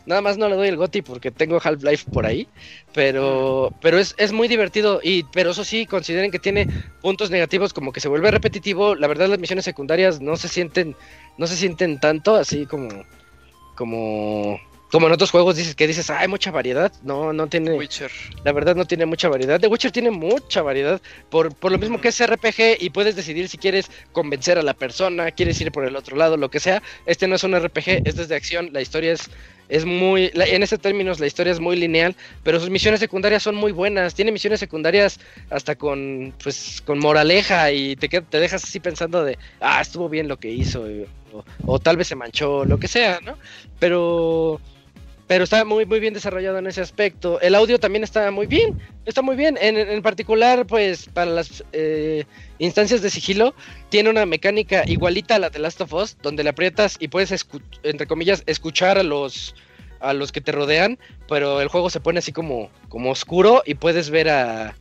A: Nada más no le doy el GOTI porque tengo Half-Life por ahí. Pero, pero es, es muy divertido. Y, pero eso sí, consideren que tiene puntos negativos como que se vuelve repetitivo. La verdad, las misiones secundarias no se sienten, no se sienten tanto así como, como, como en otros juegos dices que dices, "Ah, hay mucha variedad. No, no tiene.
H: Witcher.
A: La verdad no tiene mucha variedad. The Witcher tiene mucha variedad. Por, por lo mismo que es RPG y puedes decidir si quieres convencer a la persona, quieres ir por el otro lado, lo que sea. Este no es un RPG, este es de acción. La historia es, es muy... en ese términos la historia es muy lineal, pero sus misiones secundarias son muy buenas. Tiene misiones secundarias hasta con, pues, con moraleja y te, te dejas así pensando de, ah, estuvo bien lo que hizo. O, o tal vez se manchó, lo que sea, ¿no? Pero pero está muy muy bien desarrollado en ese aspecto. El audio también está muy bien, está muy bien. En, en particular, pues para las eh, instancias de sigilo, tiene una mecánica igualita a la de Last of Us, donde le aprietas y puedes, escu- entre comillas, escuchar a los a los que te rodean, pero el juego se pone así como, como oscuro y puedes ver a,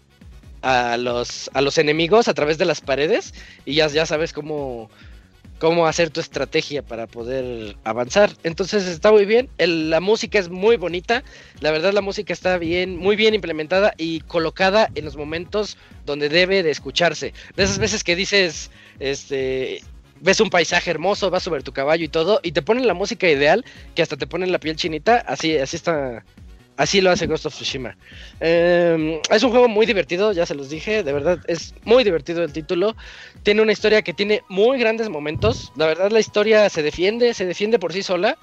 A: a los a los enemigos a través de las paredes y ya, ya sabes cómo cómo hacer tu estrategia para poder avanzar. Entonces está muy bien. La música es muy bonita. La verdad la música está bien, muy bien implementada y colocada en los momentos donde debe de escucharse. De esas veces que dices, este, ves un paisaje hermoso, vas sobre tu caballo y todo, y te ponen la música ideal, que hasta te ponen la piel chinita. Así, así está. Así lo hace Ghost of Tsushima. Eh, es un juego muy divertido, ya se los dije, de verdad es muy divertido el título. Tiene una historia que tiene muy grandes momentos. La verdad la historia se defiende, se defiende por sí sola.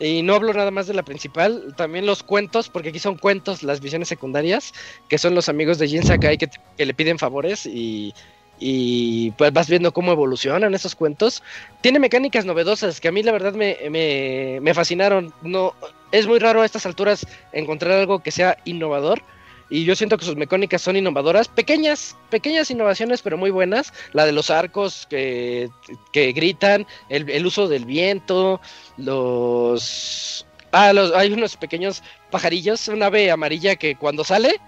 A: Y no hablo nada más de la principal, también los cuentos, porque aquí son cuentos las visiones secundarias, que son los amigos de Jin Sakai que, que le piden favores y, y pues vas viendo cómo evolucionan esos cuentos. Tiene mecánicas novedosas que a mí la verdad me, me, me fascinaron. No, es muy raro a estas alturas encontrar algo que sea innovador. Y yo siento que sus mecánicas son innovadoras, pequeñas, pequeñas innovaciones, pero muy buenas. La de los arcos que, que gritan, el, el uso del viento, los... Ah, los, hay unos pequeños pajarillos, un ave amarilla que cuando sale,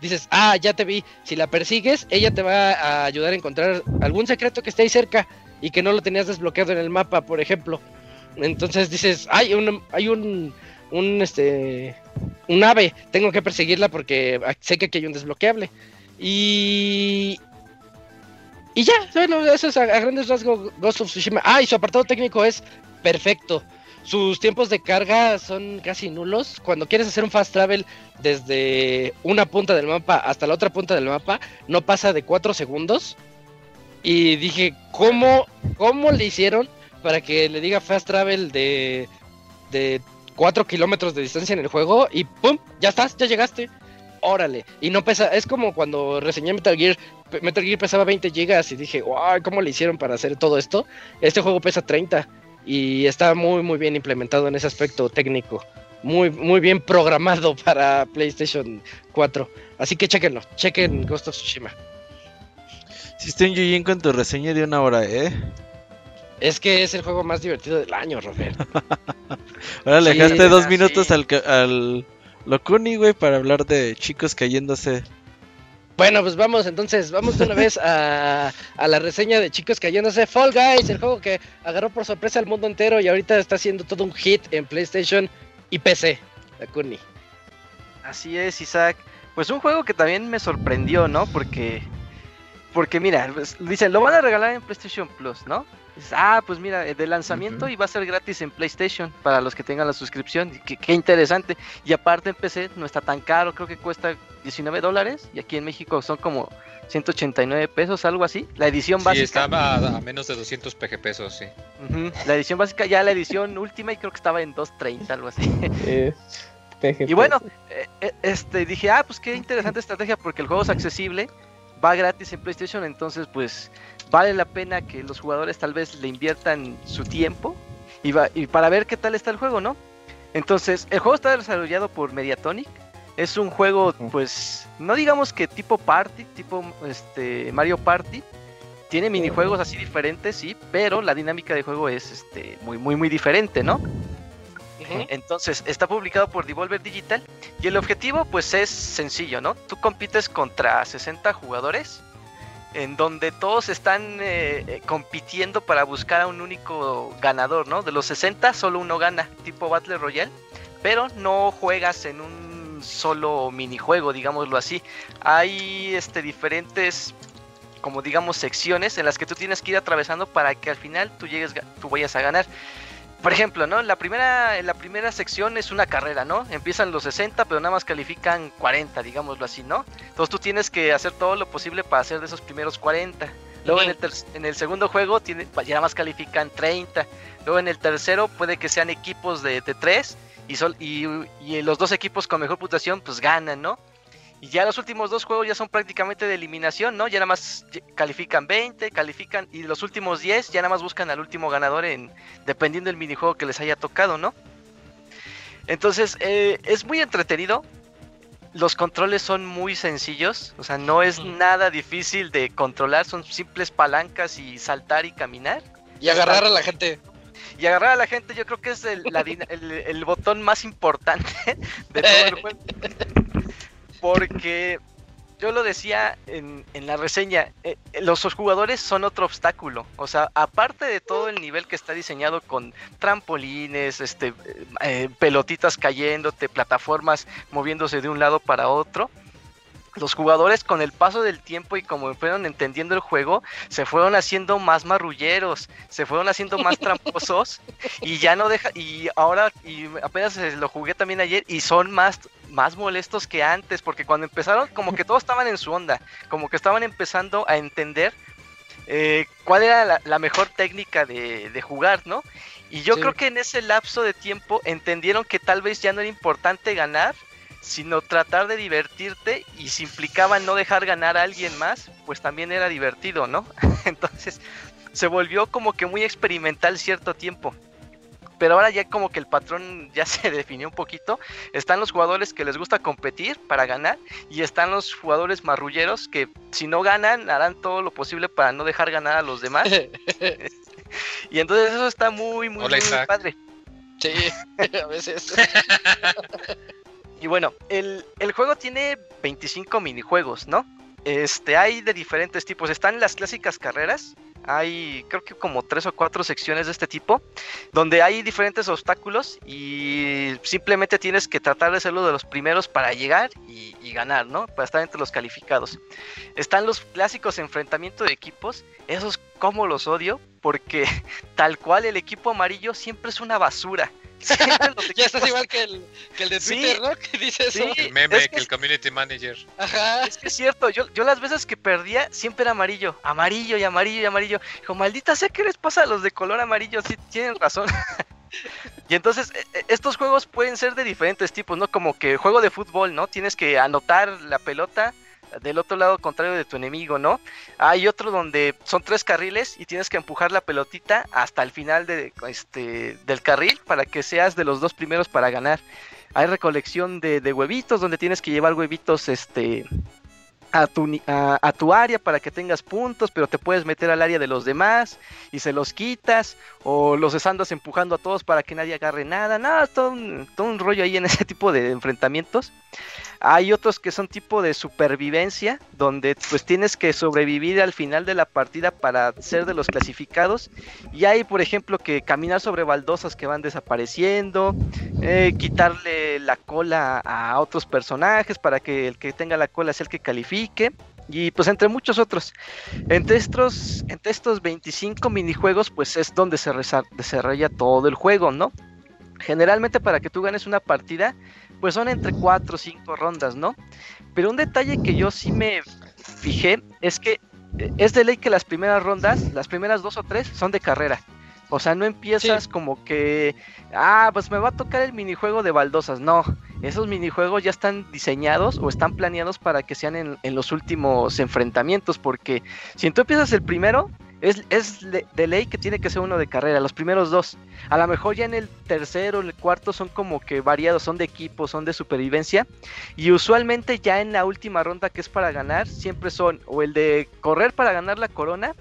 A: dices, ah, ya te vi. Si la persigues, ella te va a ayudar a encontrar algún secreto que esté ahí cerca y que no lo tenías desbloqueado en el mapa, por ejemplo. Entonces dices, hay un, hay un, un, este, un ave, tengo que perseguirla porque sé que aquí hay un desbloqueable. Y... Y ya, bueno, eso es a, a grandes rasgos Ghost of Tsushima. Ah, y su apartado técnico es perfecto. Sus tiempos de carga son casi nulos. Cuando quieres hacer un fast travel desde una punta del mapa hasta la otra punta del mapa, no pasa de 4 segundos. Y dije, ¿cómo, cómo le hicieron para que le diga fast travel de, de 4 kilómetros de distancia en el juego? Y ¡pum! Ya estás, ya llegaste. Órale. Y no pesa, es como cuando reseñé Metal Gear. Metal Gear pesaba 20 gigas y dije, wow, ¿cómo le hicieron para hacer todo esto? Este juego pesa 30 y está muy muy bien implementado en ese aspecto técnico. Muy, muy bien programado para PlayStation 4. Así que chequenlo, chequen Ghost of Tsushima.
E: Si estoy en Yujin con tu reseña de una hora, ¿eh?
A: Es que es el juego más divertido del año, Robert.
E: Ahora le
A: Sí,
E: dejaste dos minutos
B: sí.
E: al, al Locuni, güey, para hablar de chicos cayéndose.
A: Bueno, pues vamos entonces, vamos de una vez a, a la reseña de chicos cayéndose. Fall Guys, el juego que agarró por sorpresa al mundo entero y ahorita está haciendo todo un hit en PlayStation y PC. Dakuni.
B: Así es, Isaac. Pues un juego que también me sorprendió, ¿no? Porque, porque mira, pues, dicen, lo van a regalar en PlayStation Plus, ¿no? Dices, ah, pues mira, de lanzamiento y va a ser gratis en PlayStation para los que tengan la suscripción. Qué, qué interesante. Y aparte en PC no está tan caro, creo que cuesta 19 dólares. Y aquí en México son como 189 pesos, algo así. La edición
G: Sí,
B: básica.
G: estaba a, a menos de 200 PG pesos, sí.
B: La edición básica, ya la edición última y creo que estaba en 230, algo así.
C: Eh, PGP.
B: Y bueno, eh, eh, este dije, ah, pues qué interesante estrategia porque el juego es accesible, va gratis en PlayStation, entonces pues vale la pena que los jugadores tal vez le inviertan su tiempo y, va- y para ver qué tal está el juego, ¿no? Entonces, el juego está desarrollado por Mediatonic. Es un juego, pues, no digamos que tipo party, tipo este Mario Party. Tiene minijuegos así diferentes, sí, pero la dinámica de juego es este muy muy muy diferente, ¿no? Entonces, está publicado por Devolver Digital y el objetivo pues es sencillo, ¿no? Tú compites contra 60 jugadores en donde todos están eh, eh, compitiendo para buscar a un único ganador, ¿no? De los 60 solo uno gana, tipo Battle Royale, pero no juegas en un solo minijuego, digámoslo así. Hay este diferentes como digamos secciones en las que tú tienes que ir atravesando para que al final tú llegues tú vayas a ganar. Por ejemplo, ¿no? La primera, la primera sección es una carrera, ¿no? Empiezan los 60, pero nada más califican 40, digámoslo así, ¿no? Entonces tú tienes que hacer todo lo posible para hacer de esos primeros 40. Luego en, el en el segundo juego tiene, ya nada más califican 30. Luego en el tercero puede que sean equipos de, de 3 y, sol- y, y los dos equipos con mejor puntuación pues ganan, ¿no? Y ya los últimos dos juegos ya son prácticamente de eliminación, ¿no? Ya nada más califican 20, califican y los últimos 10 ya nada más buscan al último ganador en dependiendo del minijuego que les haya tocado, ¿no? Entonces, eh, es muy entretenido. Los controles son muy sencillos, o sea, no es nada difícil de controlar, son simples palancas y saltar y caminar.
A: Y agarrar a la gente.
B: Y agarrar a la gente yo creo que es el, la dina- el- el botón más importante de todo el juego. Porque yo lo decía en, en la reseña, eh, los jugadores son otro obstáculo. O sea, aparte de todo el nivel que está diseñado con trampolines, este, eh, pelotitas cayéndote, plataformas moviéndose de un lado para otro, los jugadores con el paso del tiempo y como fueron entendiendo el juego, se fueron haciendo más marrulleros, se fueron haciendo más tramposos y ya no deja y ahora y apenas lo jugué también ayer y son más más molestos que antes porque cuando empezaron como que todos estaban en su onda, como que estaban empezando a entender eh, cuál era la, mejor técnica de, de, jugar, ¿no? Y yo creo que en ese lapso de tiempo entendieron que tal vez ya no era importante ganar, sino tratar de divertirte y si implicaba no dejar ganar a alguien más, pues también era divertido, ¿no? Entonces se volvió como que muy experimental cierto tiempo. Pero ahora ya como que el patrón ya se definió un poquito. Están los jugadores que les gusta competir para ganar y están los jugadores marrulleros que si no ganan harán todo lo posible para no dejar ganar a los demás. y entonces eso está muy, muy, muy padre.
H: Sí, a veces.
B: Y bueno, el, juego tiene 25 minijuegos, ¿no? Este, hay de diferentes tipos. Están las clásicas carreras. Hay creo que como tres o cuatro secciones de este tipo, donde hay diferentes obstáculos y simplemente tienes que tratar de ser uno de los primeros para llegar y, y ganar, ¿no? Para estar entre los calificados. Están los clásicos enfrentamientos de equipos. Esos como los odio, porque tal cual el equipo amarillo siempre es una basura.
H: ya estás igual que el, que el de Twitter, ¿no? Que dice eso.
G: el meme, que, el community manager.
B: Ajá. Es que es cierto, yo, yo las veces que perdía siempre era amarillo, amarillo y amarillo y amarillo. Dijo, maldita sé ¿qué les pasa a los de color amarillo? Sí, tienen razón. y entonces, e, e, estos juegos pueden ser de diferentes tipos, ¿no? Como que juego de fútbol, ¿no? Tienes que anotar la pelota del otro lado contrario de tu enemigo, ¿no? Hay otro donde son tres carriles y tienes que empujar la pelotita hasta el final de, este, del carril para que seas de los dos primeros para ganar. Hay recolección de, de huevitos donde tienes que llevar huevitos este, a tu, a, tu área para que tengas puntos, pero te puedes meter al área de los demás y se los quitas, o los andas empujando a todos para que nadie agarre nada, nada, todo un, todo un rollo ahí en ese tipo de enfrentamientos. Hay otros que son tipo de supervivencia, donde pues tienes que sobrevivir al final de la partida para ser de los clasificados. Y hay, por ejemplo, que caminar sobre baldosas que van desapareciendo, eh, quitarle la cola a otros personajes para que el que tenga la cola sea el que califique. Y pues entre muchos otros. Entre estos, entre estos 25 minijuegos, pues es donde se desarrolla todo el juego, ¿no? Generalmente para que tú ganes una partida, pues son entre 4 o 5 rondas, ¿no? Pero un detalle que yo sí me fijé es que eh, es de ley que las primeras rondas, las primeras dos o tres, son de carrera. O sea, no empiezas como que, ah, pues me va a tocar el minijuego de baldosas. No, esos minijuegos ya están diseñados o están planeados para que sean en, en los últimos enfrentamientos. Porque si tú empiezas el primero, es, es de ley que tiene que ser uno de carrera, los primeros dos. A lo mejor ya en el tercero, el cuarto son como que variados, son de equipo, son de supervivencia. Y usualmente ya en la última ronda que es para ganar, siempre son o el de correr para ganar la corona,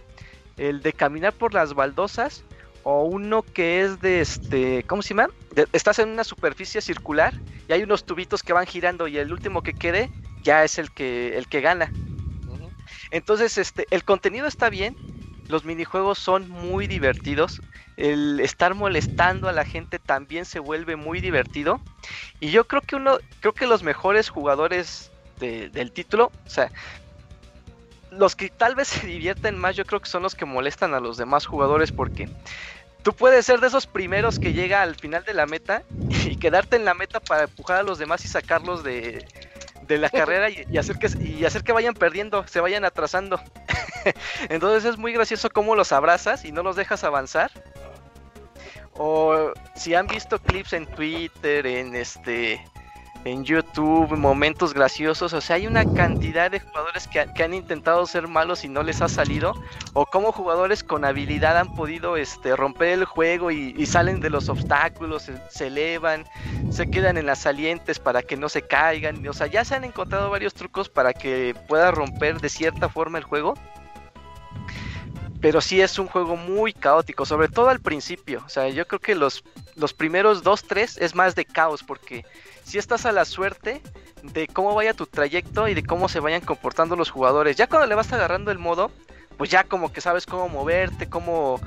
B: el de caminar por las baldosas, o uno que es de este, ¿cómo se llama? estás en una superficie circular y hay unos tubitos que van girando y el último que quede ya es el que el que gana. Entonces, este, el contenido está bien, los minijuegos son muy divertidos. El estar molestando a la gente también se vuelve muy divertido. Y yo creo que uno, creo que los mejores jugadores del título, o sea, los que tal vez se divierten más, yo creo que son los que molestan a los demás jugadores porque tú puedes ser de esos primeros que llega al final de la meta y quedarte en la meta para empujar a los demás y sacarlos de, de la carrera y, hacer que, y hacer que vayan perdiendo, se vayan atrasando. Entonces es muy gracioso cómo los abrazas y no los dejas avanzar. O si han visto clips en Twitter, en este en YouTube, momentos graciosos. O sea, hay una cantidad de jugadores que, han intentado ser malos y no les ha salido. O como jugadores con habilidad han podido este, romper el juego y, salen de los obstáculos, se, elevan, se quedan en las salientes para que no se caigan. O sea, ya se han encontrado varios trucos para que pueda romper de cierta forma el juego pero sí es un juego muy caótico, sobre todo al principio. O sea, yo creo que los, los primeros dos, tres es más de caos, porque si estás a la suerte, de cómo vaya tu trayecto y de cómo se vayan comportando los jugadores. Ya cuando le vas agarrando el modo, pues ya como que sabes cómo moverte, cómo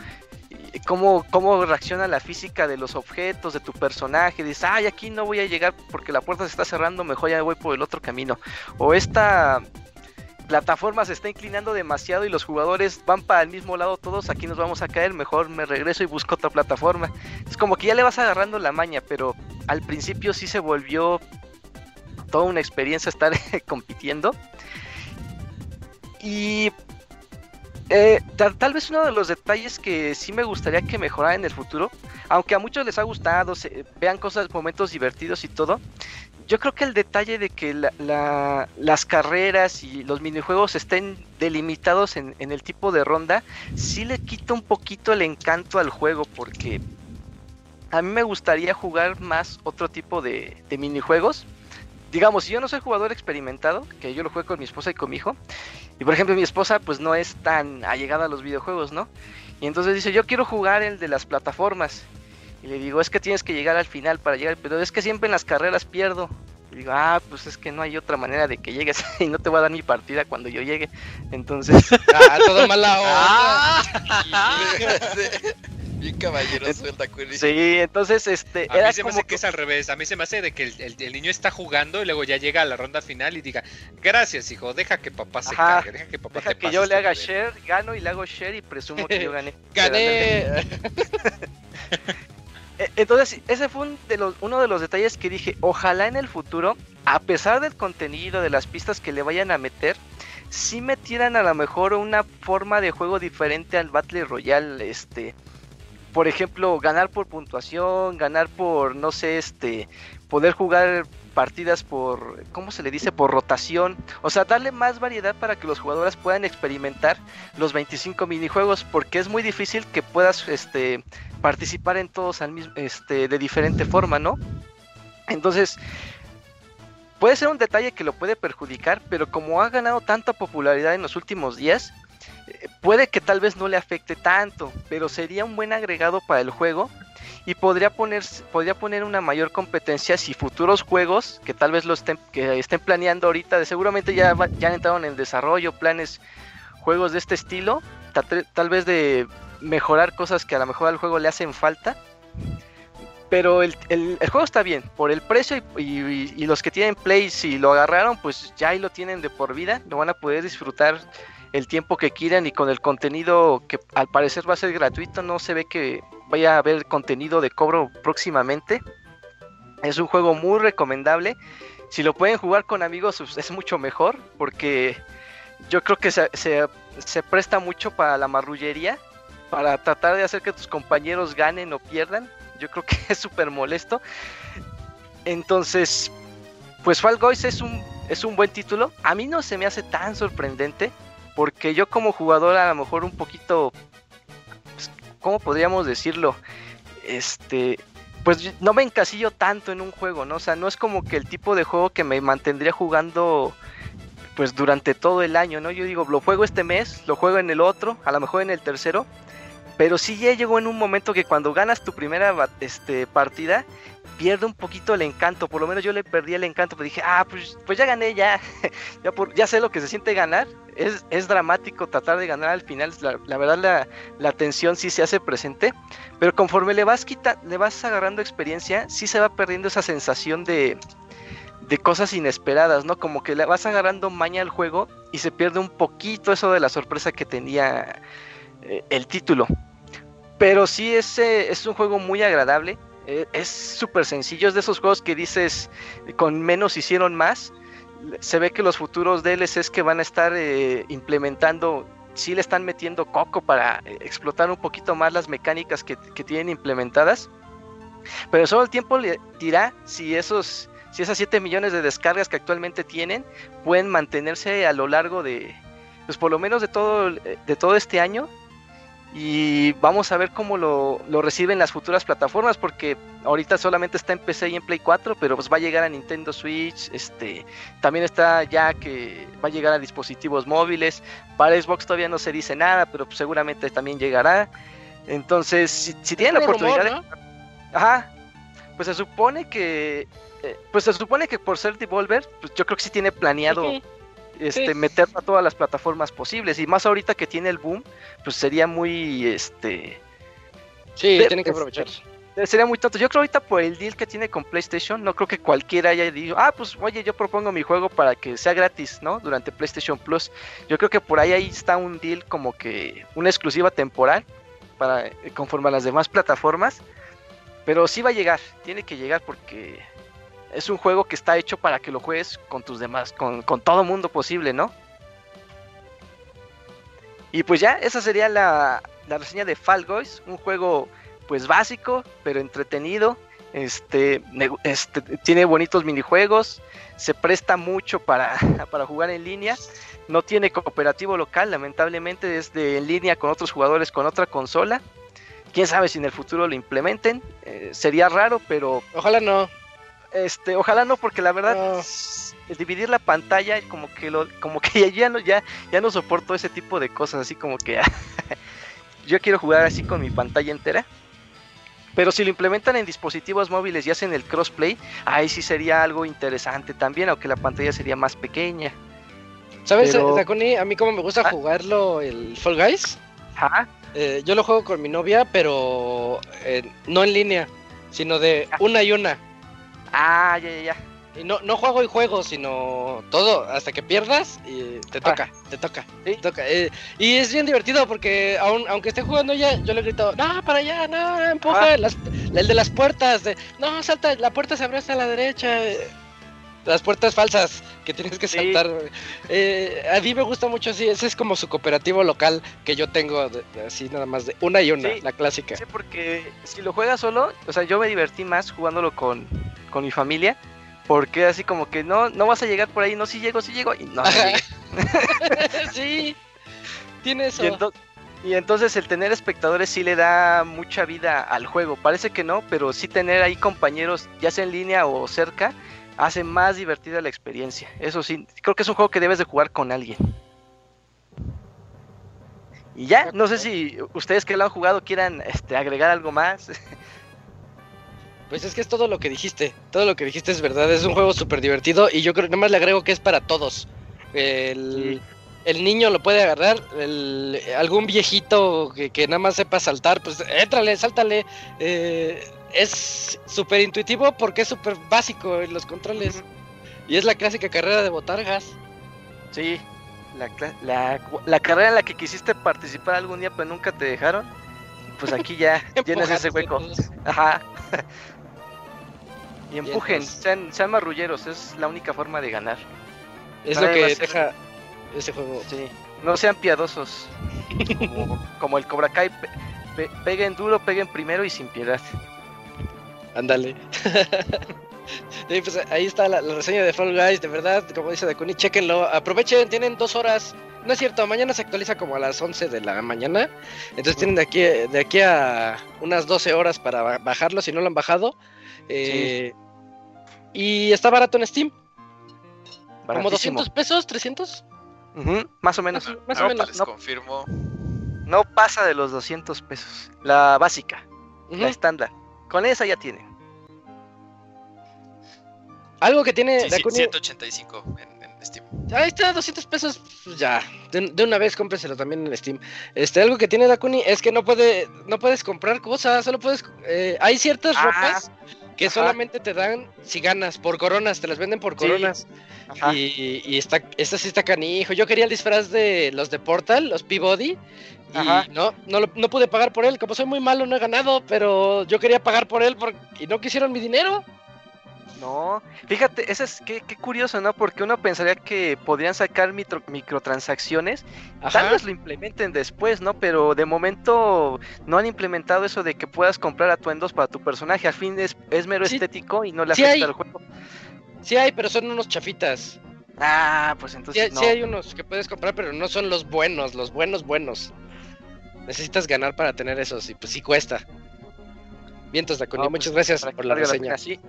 B: cómo, cómo reacciona la física de los objetos, de tu personaje. Dices, ay, aquí no voy a llegar porque la puerta se está cerrando, mejor ya voy por el otro camino. O esta plataforma se está inclinando demasiado y los jugadores van para el mismo lado todos, aquí nos vamos a caer, mejor me regreso y busco otra plataforma. Es como que ya le vas agarrando la maña, pero al principio sí se volvió toda una experiencia estar compitiendo. Y eh, tal, vez uno de los detalles que sí me gustaría que mejorara en el futuro, aunque a muchos les ha gustado, se, vean cosas, momentos divertidos y todo, yo creo que el detalle de que las carreras y los minijuegos estén delimitados en, el tipo de ronda, sí le quita un poquito el encanto al juego, porque a mí me gustaría jugar más otro tipo de, minijuegos. Digamos, si yo no soy jugador experimentado, que yo lo juego con mi esposa y con mi hijo, y por ejemplo, mi esposa pues no es tan allegada a los videojuegos, ¿no? Y entonces dice, yo quiero jugar el de las plataformas. Y le digo, es que tienes que llegar al final para llegar, pero es que siempre en las carreras pierdo. Y digo, ah, pues es que no hay otra manera de que llegues y no te voy a dar mi partida cuando yo llegue. Entonces...
A: ah, todo mala onda.
H: Bien caballeroso el
B: Sí, entonces este.
G: A mí se me hace que... es al revés. A mí se me hace de que el, niño está jugando y luego ya llega a la ronda final y diga: Gracias, hijo, deja que papá se cargue, deja que papá
B: deja que yo le haga share, gano y le hago share y presumo que yo gané.
A: ¡Gané!
B: E, entonces, ese fue uno de los detalles que dije: Ojalá en el futuro, a pesar del contenido, de las pistas que le vayan a meter, si metieran a lo mejor una forma de juego diferente al Battle Royale, este por ejemplo, ganar por puntuación, ganar por, no sé, este, poder jugar partidas por, ¿cómo se le dice? Por rotación. O sea, darle más variedad para que los jugadores puedan experimentar los 25 minijuegos, porque es muy difícil que puedas, este, participar en todos al mismo, este, de diferente forma, ¿no? Entonces, puede ser un detalle que lo puede perjudicar, pero como ha ganado tanta popularidad en los últimos días, puede que tal vez no le afecte tanto, pero sería un buen agregado para el juego y podría poner, podría poner una mayor competencia si futuros juegos que tal vez lo estén, que estén planeando ahorita, de seguramente ya, ya han entrado en desarrollo, planes, juegos de este estilo, tal, vez de mejorar cosas que a lo mejor al juego le hacen falta. Pero el, juego está bien, por el precio y, y los que tienen Play, si lo agarraron, pues ya ahí lo tienen de por vida, lo van a poder disfrutar el tiempo que quieran y con el contenido que al parecer va a ser gratuito, no se ve que vaya a haber contenido de cobro próximamente. Es un juego muy recomendable. Si lo pueden jugar con amigos pues, es mucho mejor porque yo creo que se, se, presta mucho para la marrullería, para tratar de hacer que tus compañeros ganen o pierdan. Yo creo que es súper molesto. Entonces, pues Fall Guys es un, es un buen título. A mí no se me hace tan sorprendente porque yo como jugador a lo mejor un poquito, ¿cómo podríamos decirlo? Este, pues no me encasillo tanto en un juego, ¿no? O sea, no es como que el tipo de juego que me mantendría jugando pues durante todo el año, ¿no? Yo digo, lo juego este mes, lo juego en el otro, a lo mejor en el tercero, pero sí ya llegó en un momento que cuando ganas tu primera este, partida, pierde un poquito el encanto. Por lo menos yo le perdí el encanto, pero dije, ah, pues, pues ya gané, ya. ya, ya sé lo que se siente ganar. Es, es dramático tratar de ganar al final. La, verdad, la, la, tensión sí se hace presente. Pero conforme le vas, quita, le vas agarrando experiencia, sí se va perdiendo esa sensación de, de cosas inesperadas, ¿no? Como que le vas agarrando maña al juego y se pierde un poquito eso de la sorpresa que tenía eh, el título. Pero sí es, es un juego muy agradable. Eh, es súper sencillo. Es de esos juegos que dices con menos hicieron más. Se ve que los futuros DLCs que van a estar eh, implementando, sí le están metiendo coco para eh, explotar un poquito más las mecánicas que, tienen implementadas. Pero solo el tiempo le dirá si esos si esas 7 millones de descargas que actualmente tienen pueden mantenerse a lo largo de pues por lo menos de todo de todo este año y vamos a ver cómo lo, reciben las futuras plataformas porque ahorita solamente está en PC y en Play 4 pero pues va a llegar a Nintendo Switch este también está ya que va a llegar a dispositivos móviles para Xbox todavía no se dice nada pero pues, seguramente también llegará entonces si, tienen la oportunidad ajá pues se supone que, eh, pues se supone que por ser Devolver, pues yo creo que sí tiene planeado
A: Ujú.
B: Este,
A: Sí.
B: meterlo a todas las plataformas posibles y más ahorita que tiene el boom, pues sería muy, este,
A: Sí,
B: Ve-
A: tienen que
B: este,
A: aprovechar.
B: Sería muy tonto. Yo creo ahorita por el deal que tiene con PlayStation, no creo que cualquiera haya dicho, ah, pues oye, yo propongo mi juego para que sea gratis, ¿no? Durante PlayStation Plus. Yo creo que por ahí, ahí está un deal como que una exclusiva temporal para eh, conforme a las demás plataformas. Pero sí va a llegar, tiene que llegar porque es un juego que está hecho para que lo juegues con tus demás, con, con todo mundo posible, ¿no? Y pues ya, esa sería la, la reseña de Fall Guys, un juego pues básico, pero entretenido. Este, este, tiene bonitos minijuegos, se presta mucho para, para jugar en línea. No tiene cooperativo local, lamentablemente es de en línea con otros jugadores con otra consola. Quién sabe si en el futuro lo implementen. eh, sería raro, pero
A: Ojalá no.
B: Este, ojalá no, porque la verdad
A: No.
B: s- el dividir la pantalla como que lo, como que ya no, ya, ya no soporto ese tipo de cosas, así como que yo quiero jugar así con mi pantalla entera. Pero si lo implementan en dispositivos móviles y hacen el crossplay, ahí sí sería algo interesante también, aunque la pantalla sería más pequeña.
A: ¿Sabes,
B: Pero-?
A: A mí como me gusta
B: Ah.
A: jugarlo el Fall Guys. Eh, yo lo juego con mi novia, pero eh, no en línea, sino de una y una.
B: Ah, ya, ya, ya.
A: Y no, no juego y juego, sino todo, hasta que pierdas y te toca, te toca,
B: Sí.
A: te toca. eh, y es bien divertido porque aun, aunque esté jugando ya, yo le grito, no, para allá, no, empuja,
B: Ah.
A: las- el de las puertas, de, no, salta, la puerta se abre hasta la derecha. Las puertas falsas que tienes que
B: Sí.
A: saltar. Eh, a mí me gusta mucho así, ese es como su cooperativo local que yo tengo, de- de así nada más de una y una,
B: Sí.
A: la clásica.
B: Sí, porque si lo juegas solo, o sea, yo me divertí más jugándolo con, con mi familia. Porque así como que no, no vas a llegar por ahí, no, si llego, si llego, y no,
A: sí, tiene eso.
B: Y, ento- y entonces el tener espectadores sí le da mucha vida al juego. Parece que no, pero sí tener ahí compañeros, ya sea en línea o cerca, hace más divertida la experiencia. Eso sí, creo que es un juego que debes de jugar con alguien. Y ya, no sé si ustedes que lo han jugado quieran este, agregar algo más.
A: Pues es que es todo lo que dijiste, todo lo que dijiste es verdad, es un juego súper divertido y yo creo, nada más le agrego que es para todos. El,
B: Sí.
A: el niño lo puede agarrar, el, algún viejito que, que nada más sepa saltar, pues éntrale, sáltale. eh, es súper intuitivo porque es súper básico en los controles. Y es la clásica carrera de botargas.
B: Sí, la, la, la carrera en la que quisiste participar algún día pero nunca te dejaron. Pues aquí ya llenas ese hueco.
A: Empujarse.
B: Ajá. Y empujen, sean, sean marrulleros, es la única forma de ganar.
A: Es lo que
B: ser-
A: deja ese juego.
B: Sí, no sean piadosos. Como, como el Cobra Kai, pe- pe- peguen duro, peguen primero y sin piedad.
A: Ándale. Sí, pues ahí está la, la reseña de Fall Guys, de verdad, como dice Dakuni, chequenlo, aprovechen, tienen dos horas, no es cierto, mañana se actualiza como a las 11 de la mañana, entonces tienen de aquí, de aquí a unas 12 horas para ba- bajarlo si no lo han bajado, eh, y está barato en Steam, como
B: Baratísimo.
A: 200 pesos, 300,
B: Ujú, más o menos.
A: más, más o menos.
H: les
B: no.
H: confirmo.
B: No pasa de los 200 pesos. La básica, la estándar. Con esa ya tienen.
A: Algo que tiene
H: Sí,
A: Dakuni-
H: 185 en, en Steam.
A: Ahí está, 200 pesos, pues ya, de, de una vez cómprenselo también en Steam. Este, algo que tiene Dakuni es que no puede, no puedes comprar cosas, solo puedes, eh, hay ciertas
B: Ah,
A: ropas que
B: ajá.
A: solamente te dan si ganas, por coronas, te las venden por
B: Sí.
A: coronas.
B: Ajá.
A: Y, y está, esta sí está canijo. Yo quería el disfraz de los de Portal, los Peabody, y
B: Ajá.
A: no, no, lo- no pude pagar por él, como soy muy malo no he ganado, pero yo quería pagar por él por- y no quisieron mi dinero.
B: No, fíjate, eso es qué, qué curioso, ¿no? Porque uno pensaría que podrían sacar micro- microtransacciones, tal vez lo implementen después, ¿no? Pero de momento no han implementado eso de que puedas comprar atuendos para tu personaje. Al fin es, es mero
A: Sí.
B: estético y no le
A: Sí
B: afecta al juego.
A: Sí hay, pero son unos chafitas.
B: Ah, pues
A: Sí,
B: entonces
A: hay-
B: no.
A: sí hay unos que puedes comprar, pero no son los buenos, los buenos buenos. Necesitas ganar para tener esos y pues sí cuesta. Vientos Dakuni,
B: No, pues,
A: muchas gracias por la reseña.
B: sí.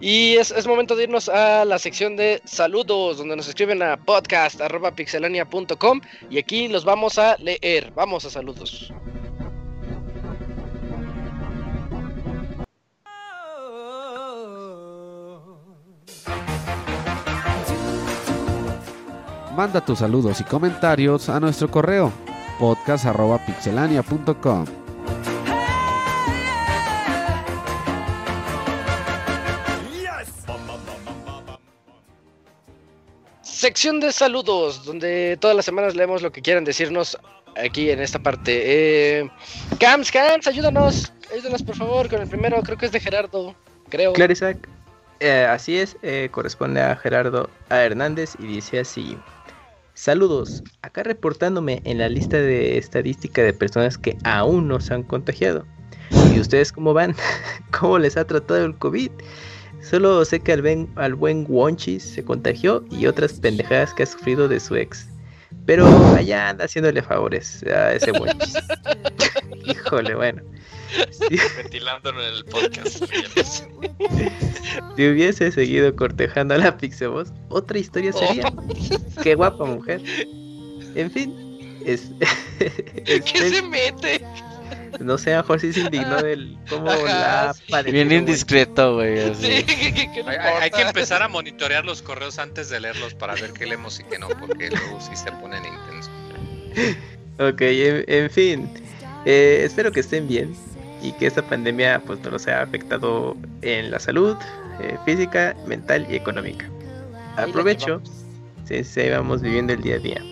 A: Y es, es, momento de irnos a la sección de saludos, donde nos escriben a podcast.pixelania.com y aquí los vamos a leer. Vamos a saludos.
F: Manda tus saludos y comentarios a nuestro correo podcast.pixelania.com.
A: Sección de saludos, donde todas las semanas leemos lo que quieran decirnos aquí en esta parte. Eh, Cams, Cams, ayúdanos. Ayúdanos por favor con el primero, creo que es de Gerardo, creo.
C: Claro. Eh, así es, eh, corresponde a Gerardo A. Hernández y dice así. Saludos, acá reportándome en la lista de estadística de personas que aún no se han contagiado. ¿Y ustedes cómo van? ¿Cómo les ha tratado el COVID? Solo sé que al, ben- al buen Wonchis se contagió y otras pendejadas que ha sufrido de su ex. Pero allá anda haciéndole favores a ese Wonchis. Híjole, bueno. Si,
H: Ventilándolo en el podcast.
C: si hubiese seguido cortejando a la Pixeboss, otra historia sería. Qué guapa mujer. En fin, es,
A: ¿Qué se mete?
C: no sé, a mejor sí se indignó del cómo
A: Ajá,
C: la
A: sí.
E: Bien indiscreto, güey.
A: Sí, ¿qué- qué-
G: Hay, hay- que empezar a monitorear los correos antes de leerlos para ver qué leemos y qué no, porque luego sí se ponen intensos.
C: Ok, en, en fin, eh, espero que estén bien y que esta pandemia pues no los haya afectado en la salud eh, física, mental y económica. Aprovecho,
A: llevamos.
C: sí, sí, vamos viviendo el día a día.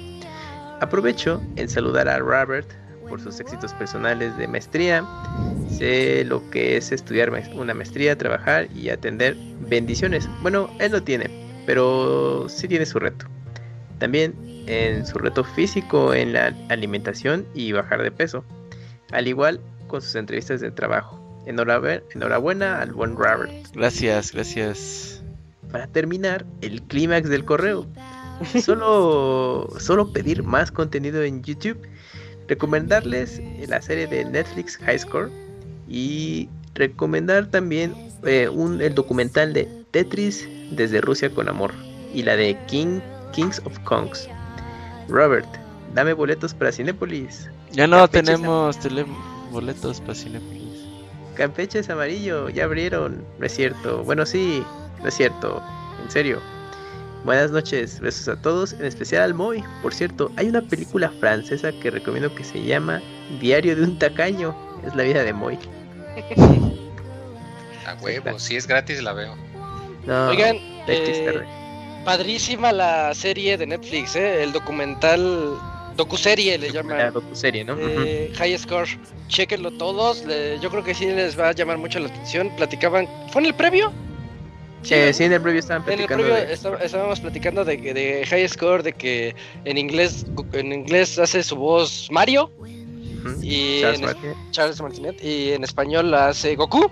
C: Aprovecho en saludar a Robert por sus éxitos personales de maestría. Sé lo que es estudiar ma- una maestría, trabajar y atender bendiciones. Bueno, él no tiene, pero sí tiene su reto. También en su reto físico en la alimentación y bajar de peso. Al igual con sus entrevistas de trabajo. Enhorabuena, enhorabuena al buen Robert.
E: Gracias, gracias.
C: Para terminar, el clímax del correo. Solo, solo pedir más contenido en YouTube. Recomendarles la serie de Netflix High Score. Y recomendar también eh, un, el documental de Tetris desde Rusia con amor. Y la de King, Kings of Kongs. Robert, dame boletos para Cinépolis.
E: Ya no tenemos boletos para Cinepolis.
C: Campeche es amarillo, ya abrieron. No es cierto. Bueno, sí, no es cierto. En serio. Buenas noches, besos a todos, en especial al Moy. Por cierto, hay una película francesa que recomiendo que se llama Diario de un tacaño. Es la vida de Moy.
G: A huevo, si es gratis la veo.
C: No,
A: Oigan, eh, padrísima la serie de Netflix, ¿eh? el documental, docuserie le
C: La
A: llaman.
C: docuserie, ¿no?
A: Eh, High Score, chequenlo todos. le- yo creo que sí les va a llamar mucho la atención. Platicaban, ¿fue en el previo?
C: Sí, sí, en el preview estaban
A: En el
C: platicando
A: previo
C: de-
A: está- estábamos platicando de, que- de High Score, de que en inglés en inglés hace su voz Mario y
C: Charles Martinet,
A: Charles Martinet y en español la hace Goku.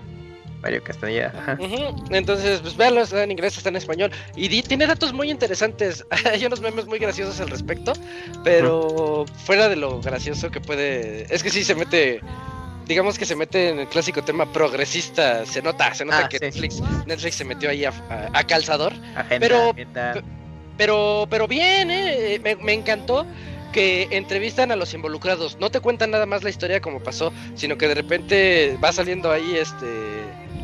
C: Mario Castañeda. ajá.
A: Ujú, Entonces, pues véanlo, está en inglés, está en español. Y di- tiene datos muy interesantes. Hay unos memes muy graciosos al respecto. Pero fuera de lo gracioso que puede. Es que sí se mete. Digamos que se mete en el clásico tema progresista. Se nota, se nota
C: Ah,
A: que
C: sí.
A: Netflix, Netflix se metió ahí a, a- a calzador.
C: Agenda
A: Pero-. Pero, pero bien, ¿eh? Me, me encantó que entrevistan a los involucrados. No te cuentan nada más la historia como pasó, sino que de repente va saliendo ahí este.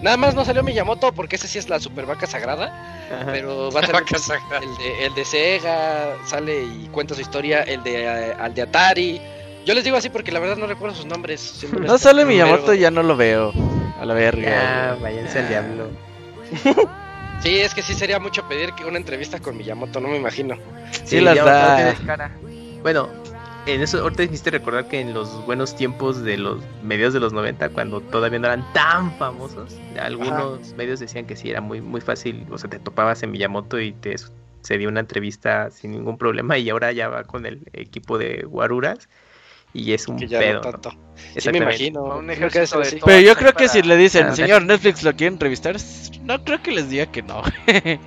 A: Nada más no salió Miyamoto porque ese sí es la super vaca sagrada.
C: Ajá.
A: Pero va a
G: La
A: salir
G: vaca sagrada.
A: el de, el de Sega, sale y cuenta su historia, el de, eh, al de Atari. Yo les digo así porque la verdad no recuerdo sus nombres.
E: No sale Miyamoto, ya no lo veo. A la verga.
C: Ya,
E: güey.
C: váyanse al diablo.
A: Sí, es que sí sería mucho pedir que una entrevista con Miyamoto, no me imagino.
E: Sí las
C: ya
E: da.
C: no tienes cara. Bueno, en eso ahorita hiciste recordar que en los buenos tiempos de los medios de los 90, cuando todavía no eran tan famosos, algunos medios decían que sí era muy muy fácil, o sea, te topabas en Miyamoto y te se dio una entrevista sin ningún problema y ahora ya va con el equipo de Guaruras y es un
A: Que ya
C: pedo.
A: no
C: ¿no?
A: tanto. Sí me imagino.
D: Un ejército de todo.
E: Pero yo creo que
D: para-
E: si le dicen,
C: Ah,
E: señor Netflix, ¿lo quiere entrevistar? No creo que les diga que no.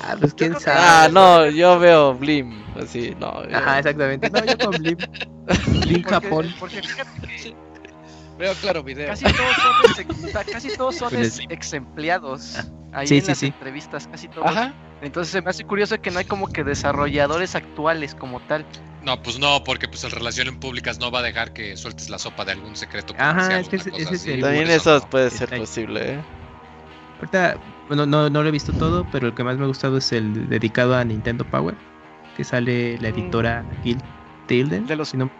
C: Ah, pues quién sabe.
E: ah, no, yo veo Blim. Así, no. yo-
C: Ajá, exactamente. No, yo con Blim. Blim Japón.
D: porque fíjate que
A: Veo claro video.
D: casi todos son, ex, o sea, casi todos son ex, ex empleados ahí
C: Sí,
D: en
C: sí,
D: las
C: sí.
D: entrevistas, casi todos.
A: Ajá.
D: Entonces se me hace curioso que no hay como que desarrolladores actuales como tal.
G: No, pues no, porque pues el relaciones públicas no va a dejar que sueltes la sopa de algún secreto
C: Ajá, es que ese- ese
G: así,
E: También
G: eso
E: puede ser
C: ahí.
E: posible, ¿eh?
C: Ahorita, bueno, no, no lo he visto todo, pero el que más me ha gustado es el dedicado a Nintendo Power, que sale la editora Gil Tilden.
B: De los-
C: no-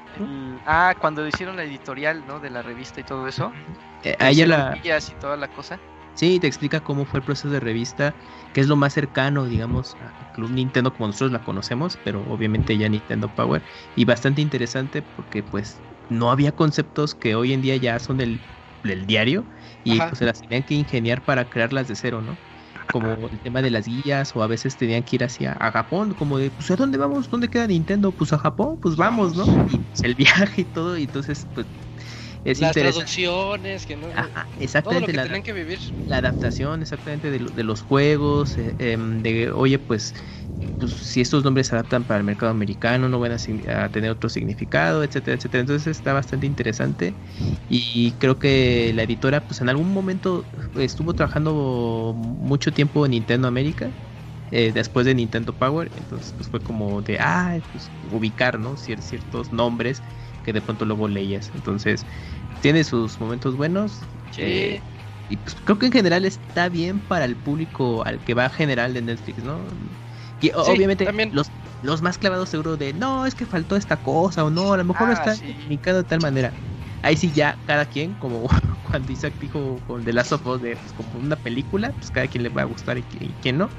B: Ah, cuando hicieron la editorial, ¿no? De la revista y todo eso.
C: eh, a ella la,
B: y toda la cosa.
C: Sí, te explica cómo fue el proceso de revista, que es lo más cercano, digamos, a Club Nintendo como nosotros la conocemos, pero obviamente ya Nintendo Power. Y bastante interesante porque pues no había conceptos que hoy en día ya son del, del diario y
A: Ajá.
C: pues se las tenían que ingeniar para crearlas de cero, ¿no? Como el tema de las guías o a veces tenían que ir hacia a Japón, como de, pues ¿a dónde vamos? ¿Dónde queda Nintendo? Pues a Japón, pues vamos, ¿no? Y pues, el viaje y todo, y entonces pues es
A: Las traducciones, que no.
C: Ajá,
A: todo lo
C: exactamente.
A: que
C: la-
A: tenían que vivir.
C: la adaptación exactamente de, de los juegos, eh, em, de oye, pues, pues, si estos nombres se adaptan para el mercado americano, no van a, tener otro significado, etcétera, etcétera. Entonces está bastante interesante y creo que la editora, pues en algún momento estuvo trabajando mucho tiempo en Nintendo América. eh, después de Nintendo Power, entonces pues fue como de, ah, pues ubicar, ¿no? Cier- ciertos nombres que de pronto luego leías. Entonces, tiene sus momentos buenos, eh, y pues creo que en general está bien para el público al que va general de Netflix, ¿no? Y o-
A: Sí,
C: obviamente
A: también.
C: los los más clavados seguro de no, es que faltó esta cosa o no, a lo mejor no
B: Ah,
C: está
B: sí.
C: comunicado de tal manera. Ahí sí ya cada quien, como cuando Isaac dijo con The Last of Us de pues, como una película, pues cada quien le va a gustar y, y quién no.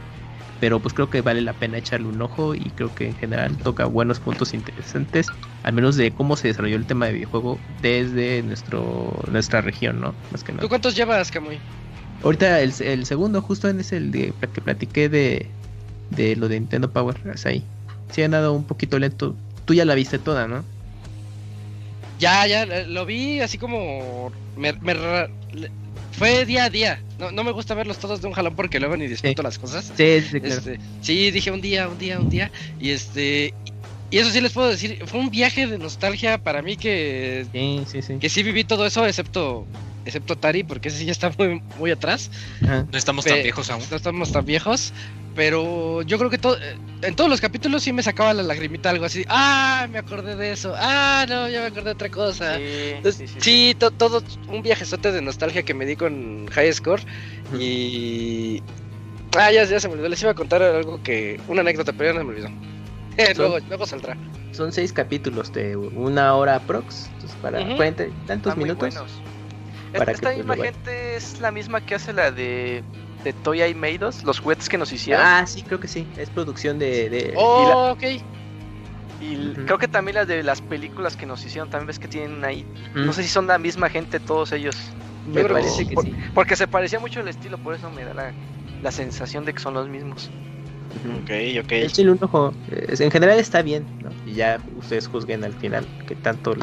C: Pero pues creo que vale la pena echarle un ojo y creo que en general toca buenos puntos interesantes, al menos de cómo se desarrolló el tema de videojuego desde nuestro nuestra región, ¿no? Más que nada.
A: ¿Tú cuántos llevas, Camuy?
C: Ahorita el, el segundo justo en es el de que platiqué de, de lo de Nintendo Power, es ahí. Sí han dado un poquito lento. Tú ya la viste toda, ¿no?
A: Ya, ya, eh, lo vi así como. me- fue día a día. No, no me gusta verlos todos de un jalón porque luego ni disfruto
C: Sí.
A: las cosas.
C: Sí, sí, claro.
A: Este, sí, dije un día, un día, un día. Y este. Y eso sí les puedo decir, fue un viaje de nostalgia para mí que,
C: Sí, sí, sí.
A: que sí viví todo eso, excepto excepto Tari, porque ese sí ya está muy, muy atrás.
C: Ajá.
G: No estamos tan viejos aún.
A: No estamos tan viejos. Pero yo creo que todo, eh, en todos los capítulos sí me sacaba la lagrimita algo así. Ah, me acordé de eso. Ah, no, ya me acordé de otra cosa.
B: Sí,
A: Entonces,
B: sí,
A: sí,
B: sí, sí.
A: to- todo un viajezote de nostalgia que me di con High Score. Y. Ah, ya, ya se me olvidó. Les iba a contar algo que. Una anécdota, pero ya no me olvidó. luego, luego saldrá.
C: Son seis capítulos de una hora prox. Entonces, para y tantos
B: Están muy
C: minutos.
B: buenos.
C: Para
B: Esta,
C: que, pues,
B: misma gente es la misma que hace la de, de Toy I Made Us, los juguetes que nos hicieron.
C: Ah, sí, creo que sí. Es producción de. de-
A: Oh, ok.
B: y l-
C: ujú.
B: creo que también las de las películas que nos hicieron, también ves que tienen ahí. No sé si son la misma gente todos ellos.
C: me
A: creo-
C: parece que
B: por-
C: sí.
B: Porque se parecía mucho el estilo, por eso me da la, la sensación de que son los mismos.
A: Ok, ok.
C: Échenle un ojo. Es- En general está bien, ¿no? Y ya ustedes juzguen al final que tanto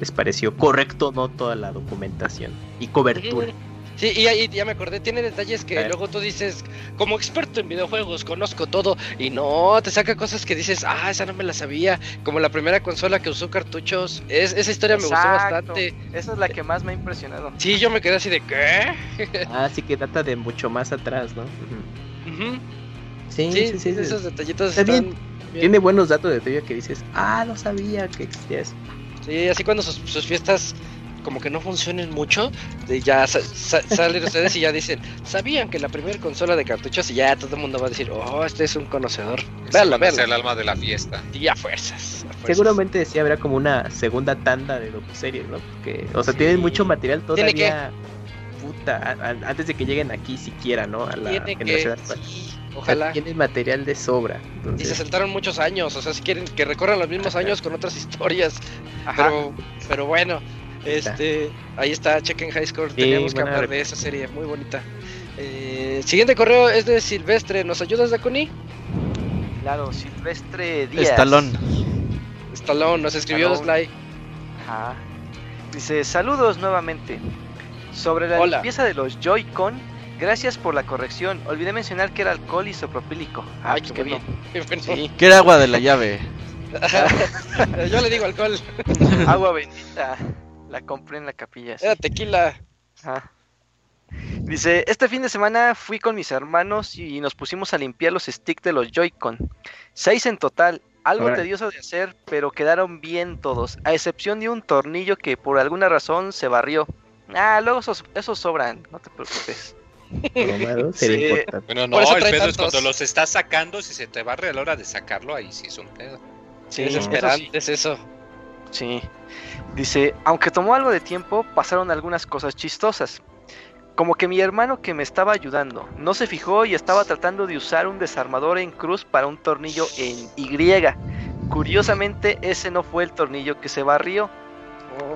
C: les pareció correcto o no toda la documentación y cobertura.
A: Sí, y ahí ya me acordé, tiene detalles que luego tú dices, como experto en videojuegos, conozco todo, y no, te saca cosas que dices, ah, esa no me la sabía, como la primera consola que usó cartuchos, es, esa historia me gustó bastante.
B: Esa es la que más me ha impresionado.
A: Sí, yo me quedé así de, ¿qué?
C: Así que data de mucho más atrás, ¿no? Sí,
A: Sí,
C: sí, sí. sí.
A: esos detallitos
C: Está
A: están
C: bien.
A: bien.
C: Tiene buenos datos de trivia que dices, ah, no sabía que existía eso.
A: Sí, así cuando sus, sus fiestas como que no funcionen mucho, de ya sa- sa- salen ustedes y ya dicen, ¿sabían que la primera consola de cartuchos? Y ya todo el mundo va a decir, oh, este es un conocedor.
G: Ese es el alma de la fiesta.
A: Y a fuerzas. a fuerzas.
C: Seguramente sí habrá como una segunda tanda de docuseries, ¿no? Porque, o sea,
A: Sí.
C: tienen mucho material
A: Tiene
C: todavía. Puta, a- a- antes de que lleguen aquí siquiera, ¿no? A la
A: Tiene que,
C: generación actual.
A: sí,
C: O sea,
A: ojalá.
C: tienen material de sobra.
A: Y se saltaron muchos años, o sea, si quieren que recorran los mismos
C: Ajá.
A: años con otras historias.
B: Ajá.
A: Pero, pero bueno, este, ahí está, chequen High Score. Teníamos que hablar de esa serie, muy bonita. Eh, siguiente correo es de Silvestre. ¿Nos ayudas, Dakuni?
B: Claro, Silvestre Díaz.
E: Estalón.
A: Stallone nos escribió
B: Stallone.
A: Sly.
B: Ajá. Dice, saludos nuevamente. Sobre la
A: Hola.
B: limpieza de los Joy-Con, gracias por la corrección. Olvidé mencionar que era alcohol isopropílico. Ah,
A: Ay,
B: pues
A: qué
B: qué
A: bueno.
B: bien.
A: Qué.
B: Sí,
E: Que era agua de la llave.
A: Yo le digo alcohol.
B: agua bendita. La compré en la capilla. sí.
A: Era tequila.
B: Dice, este fin de semana fui con mis hermanos y nos pusimos a limpiar los sticks de los Joy-Con. Seis en total, algo tedioso de hacer, pero quedaron bien todos, a excepción de un tornillo que por alguna razón se barrió. Ah, luego esos, esos sobran, no te preocupes.
C: Cromado sería
B: Sí.
C: importante.
G: Bueno, no, el pedo es cuando los estás sacando, si se te barre a la hora de sacarlo, ahí sí es un pedo.
B: Sí, sí.
A: desesperante, es eso.
B: Sí. Dice, aunque tomó algo de tiempo, pasaron algunas cosas chistosas. Como que mi hermano que me estaba ayudando no se fijó y estaba tratando de usar un desarmador en cruz para un tornillo en Y. Curiosamente, ese no fue el tornillo que se barrió.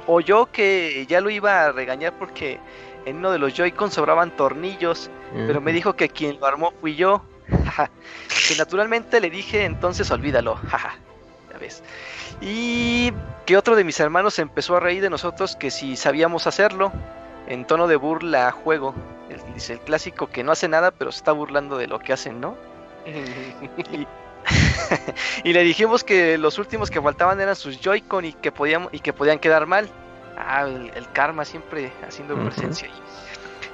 B: Oyó que ya lo iba a regañar porque en uno de los Joy-Con sobraban tornillos, pero me dijo que quien lo armó fui yo. que naturalmente le dije, entonces olvídalo. ya ves. Y que otro de mis hermanos empezó a reír de nosotros que si sabíamos hacerlo, en tono de burla a juego. El- dice el clásico que no hace nada, pero se está burlando de lo que hacen, ¿no? Y, y le dijimos que los últimos que faltaban eran sus Joy-Con y que podían, y que podían quedar mal. Ah, el, el karma siempre haciendo presencia ahí.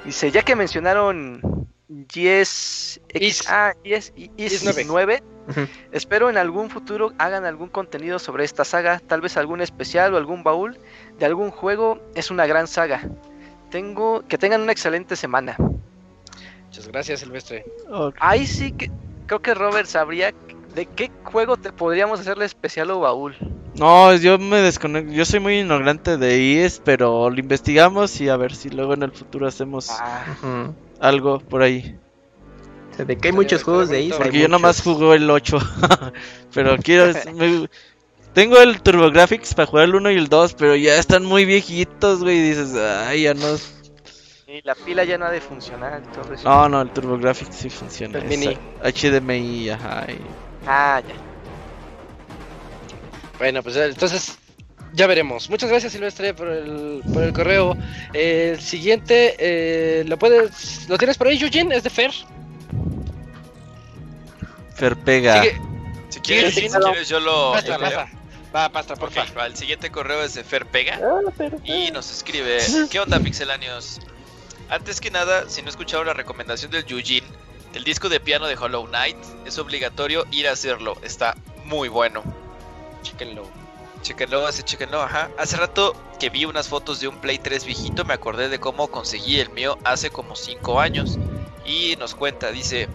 B: Dice, ya que mencionaron Yes X,
A: Is.
B: ah, Yes, I- Is
A: Is nueve.
B: 9,
C: Ujú.
B: espero en algún futuro hagan algún contenido sobre esta saga, tal vez algún especial o algún baúl de algún juego. Es una gran saga. Tengo que tengan una excelente semana.
A: Muchas gracias, Silvestre.
B: Ahí sí que creo que Robert sabría de qué juego te podríamos hacerle especial o baúl.
E: No, yo me desconecto. Yo soy muy ignorante de IES, pero lo investigamos y a ver si luego en el futuro hacemos
B: Ah,
E: algo por ahí.
C: O sea, de que hay muchos juegos de ahí.
E: Porque yo nomás jugo el 8. pero quiero. me- tengo el TurboGrafx para jugar el 1 y el 2, pero ya están muy viejitos, güey. Y dices, ay, ya no.
B: y la pila ya no ha de funcionar. todo eso.
E: No, no, el TurboGrafx sí funciona.
A: El
E: es
A: mini.
E: HDMI, ajá. y-
B: Ah, ya.
A: Bueno, pues eh, entonces ya veremos. Muchas gracias, Silvestre, por el, por el correo. Eh, el siguiente, eh, ¿lo puedes, lo tienes por ahí, Eugene? ¿Es de Fer?
E: Ferpega.
A: Sigue-
H: Si quieres,
A: Sí,
H: si quieres yo lo,
A: Pasa. Va, pasa, por
H: Ok,
A: favor.
H: el siguiente correo es de Fer Pega
D: Ah, pero.
H: y nos escribe: ¿Qué onda, pixelanios? Antes que nada, si no escucharon la recomendación del Yujin, del disco de piano de Hollow Knight, es obligatorio ir a hacerlo. Está muy bueno.
A: Chéquenlo.
H: Chequenlo, así chequenlo, ajá. Hace rato que vi unas fotos de un Play 3 viejito, me acordé de cómo conseguí el mío hace como 5 años. Y nos cuenta, dice,